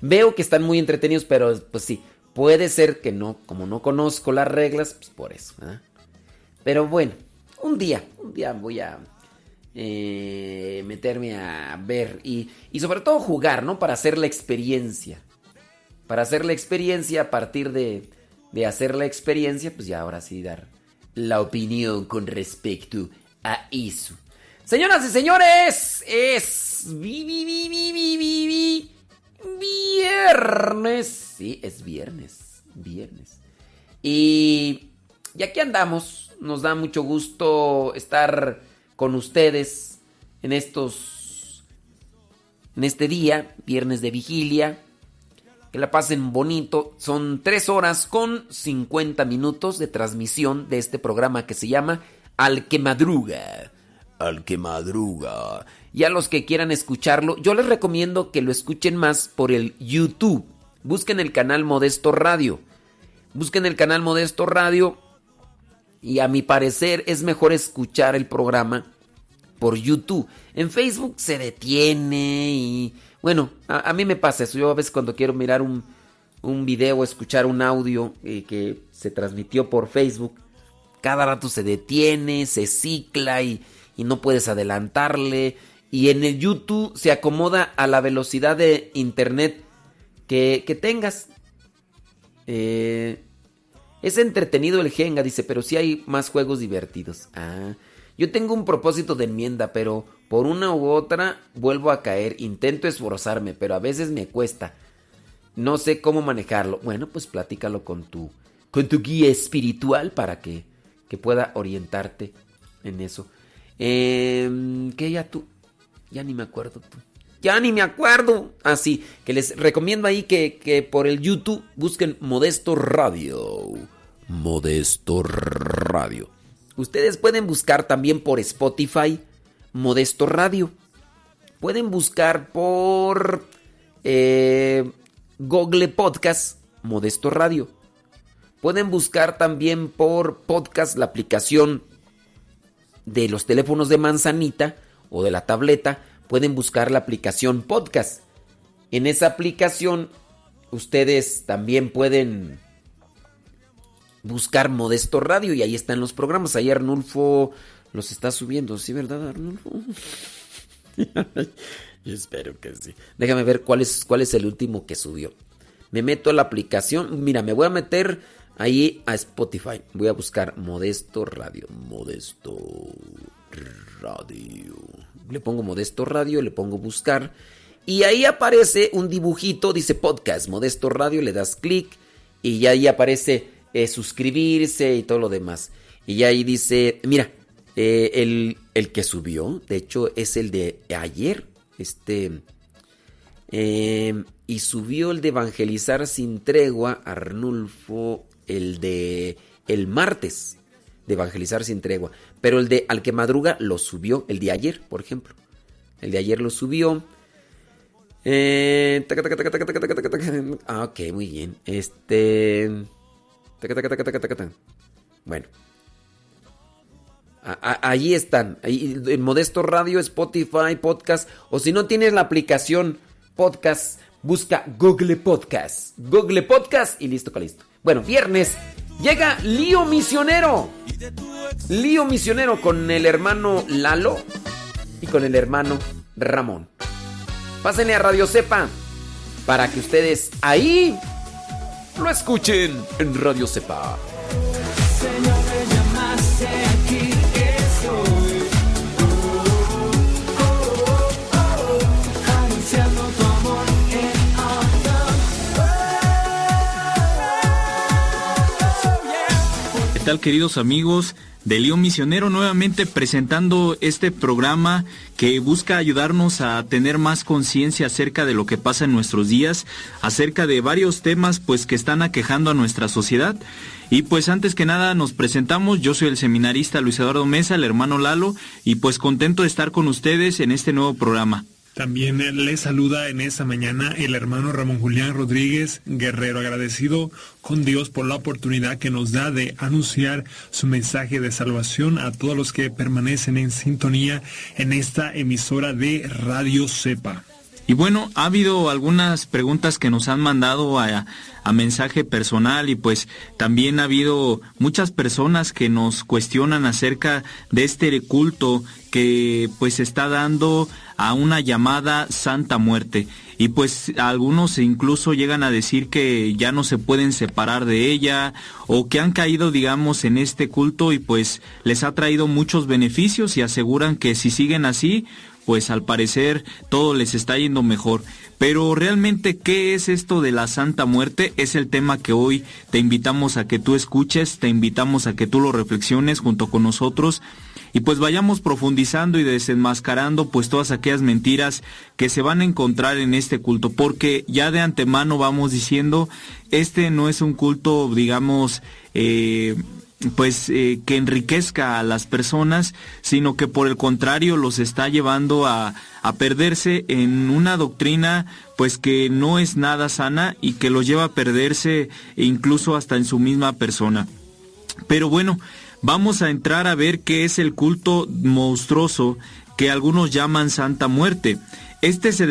Veo que están muy entretenidos, pero pues sí, puede ser que no, como no conozco las reglas, pues por eso, ¿verdad? Pero bueno, un día, un día voy a eh, meterme a ver y, y sobre todo jugar, ¿no? Para hacer la experiencia. Para hacer la experiencia a partir de, de hacer la experiencia, pues ya ahora sí dar la opinión con respecto a eso. Señoras y señores, es vi, vi, vi, vi, vi, vi, vi, viernes. Sí, es viernes, viernes. Y, y aquí andamos. Nos da mucho gusto estar con ustedes en estos en este día, viernes de vigilia. Que la pasen bonito. Son 3 horas con 50 minutos de transmisión de este programa que se llama Al que madruga. Al que madruga. Y a los que quieran escucharlo, yo les recomiendo que lo escuchen más por el YouTube. Busquen el canal Modesto Radio. Busquen el canal Modesto Radio. Y a mi parecer es mejor escuchar el programa por YouTube. En Facebook se detiene y... Bueno, a, mí me pasa eso. Yo a veces cuando quiero mirar un, un video, escuchar un audio eh, que se transmitió por Facebook, cada rato se detiene, se cicla y, y no puedes adelantarle. Y en el YouTube se acomoda a la velocidad de internet que, que tengas. Eh, es entretenido el Jenga, dice, pero sí hay más juegos divertidos. Ah, yo tengo un propósito de enmienda, pero por una u otra vuelvo a caer. Intento esforzarme, pero a veces me cuesta. No sé cómo manejarlo. Bueno, pues platícalo con tu, con tu guía espiritual para que, que pueda orientarte en eso. Eh, ¿Qué ya tú? Ya ni me acuerdo tú. Ya ni me acuerdo. Así que les recomiendo ahí que, que por el YouTube busquen Modesto Radio. Modesto Radio. Ustedes pueden buscar también por Spotify Modesto Radio. Pueden buscar por eh, Google Podcast Modesto Radio. Pueden buscar también por podcast la aplicación de los teléfonos de manzanita o de la tableta. Pueden buscar la aplicación podcast. En esa aplicación ustedes también pueden buscar Modesto Radio y ahí están los programas. Ahí Arnulfo los está subiendo, ¿sí, verdad, Arnulfo? Yo espero que sí. Déjame ver cuál es, cuál es el último que subió. Me meto a la aplicación. Mira, me voy a meter ahí a Spotify. Voy a buscar Modesto Radio. Modesto Radio. Le pongo Modesto Radio, le pongo buscar. Y ahí aparece un dibujito, dice podcast, Modesto Radio, le das clic y ahí aparece eh, suscribirse y todo lo demás. Y ahí dice, mira, eh, el, el, que subió, de hecho es el de ayer, este, eh, y subió el de evangelizar sin tregua, Arnulfo, el de el martes, de evangelizar sin tregua, pero el de al que madruga lo subió, el de ayer, por ejemplo. El de ayer lo subió. Eh, ah, ok, muy bien. Este. Bueno. Ahí están. En Modesto Radio, Spotify, Podcast. O si no tienes la aplicación Podcast, busca Google Podcast. Google Podcast y listo, listo. Bueno, viernes llega Lío Misionero. Lío Misionero con el hermano Lalo y con el hermano Ramón. Pásenle a Radio Cepa para que ustedes ahí lo escuchen en Radio Cepa. ¿Qué tal queridos amigos de León Misionero? Nuevamente presentando este programa que busca ayudarnos a tener más conciencia acerca de lo que pasa en nuestros días, acerca de varios temas pues que están aquejando a nuestra sociedad. Y pues antes que nada nos presentamos, yo soy el seminarista Luis Eduardo Mesa, el hermano Lalo, y pues contento de estar con ustedes en este nuevo programa. También eh, le saluda en esta mañana el hermano Ramón Julián Rodríguez Guerrero, agradecido con Dios por la oportunidad que nos da de anunciar su mensaje de salvación a todos los que permanecen en sintonía en esta emisora de Radio Cepa. Y bueno, ha habido algunas preguntas que nos han mandado a, a mensaje personal y pues también ha habido muchas personas que nos cuestionan acerca de este culto que pues está dando a una llamada Santa Muerte. Y pues algunos incluso llegan a decir que ya no se pueden separar de ella o que han caído digamos en este culto y pues les ha traído muchos beneficios y aseguran que si siguen así pues al parecer todo les está yendo mejor. Pero realmente, ¿qué es esto de la Santa Muerte? Es el tema que hoy te invitamos a que tú escuches, te invitamos a que tú lo reflexiones junto con nosotros y pues vayamos profundizando y desenmascarando pues todas aquellas mentiras que se van a encontrar en este culto, porque ya de antemano vamos diciendo, este no es un culto, digamos, eh, pues eh, que enriquezca a las personas, sino que por el contrario los está llevando a, a perderse en una doctrina pues que no es nada sana y que los lleva a perderse incluso hasta en su misma persona. Pero bueno, vamos a entrar a ver qué es el culto monstruoso que algunos llaman Santa Muerte. Este se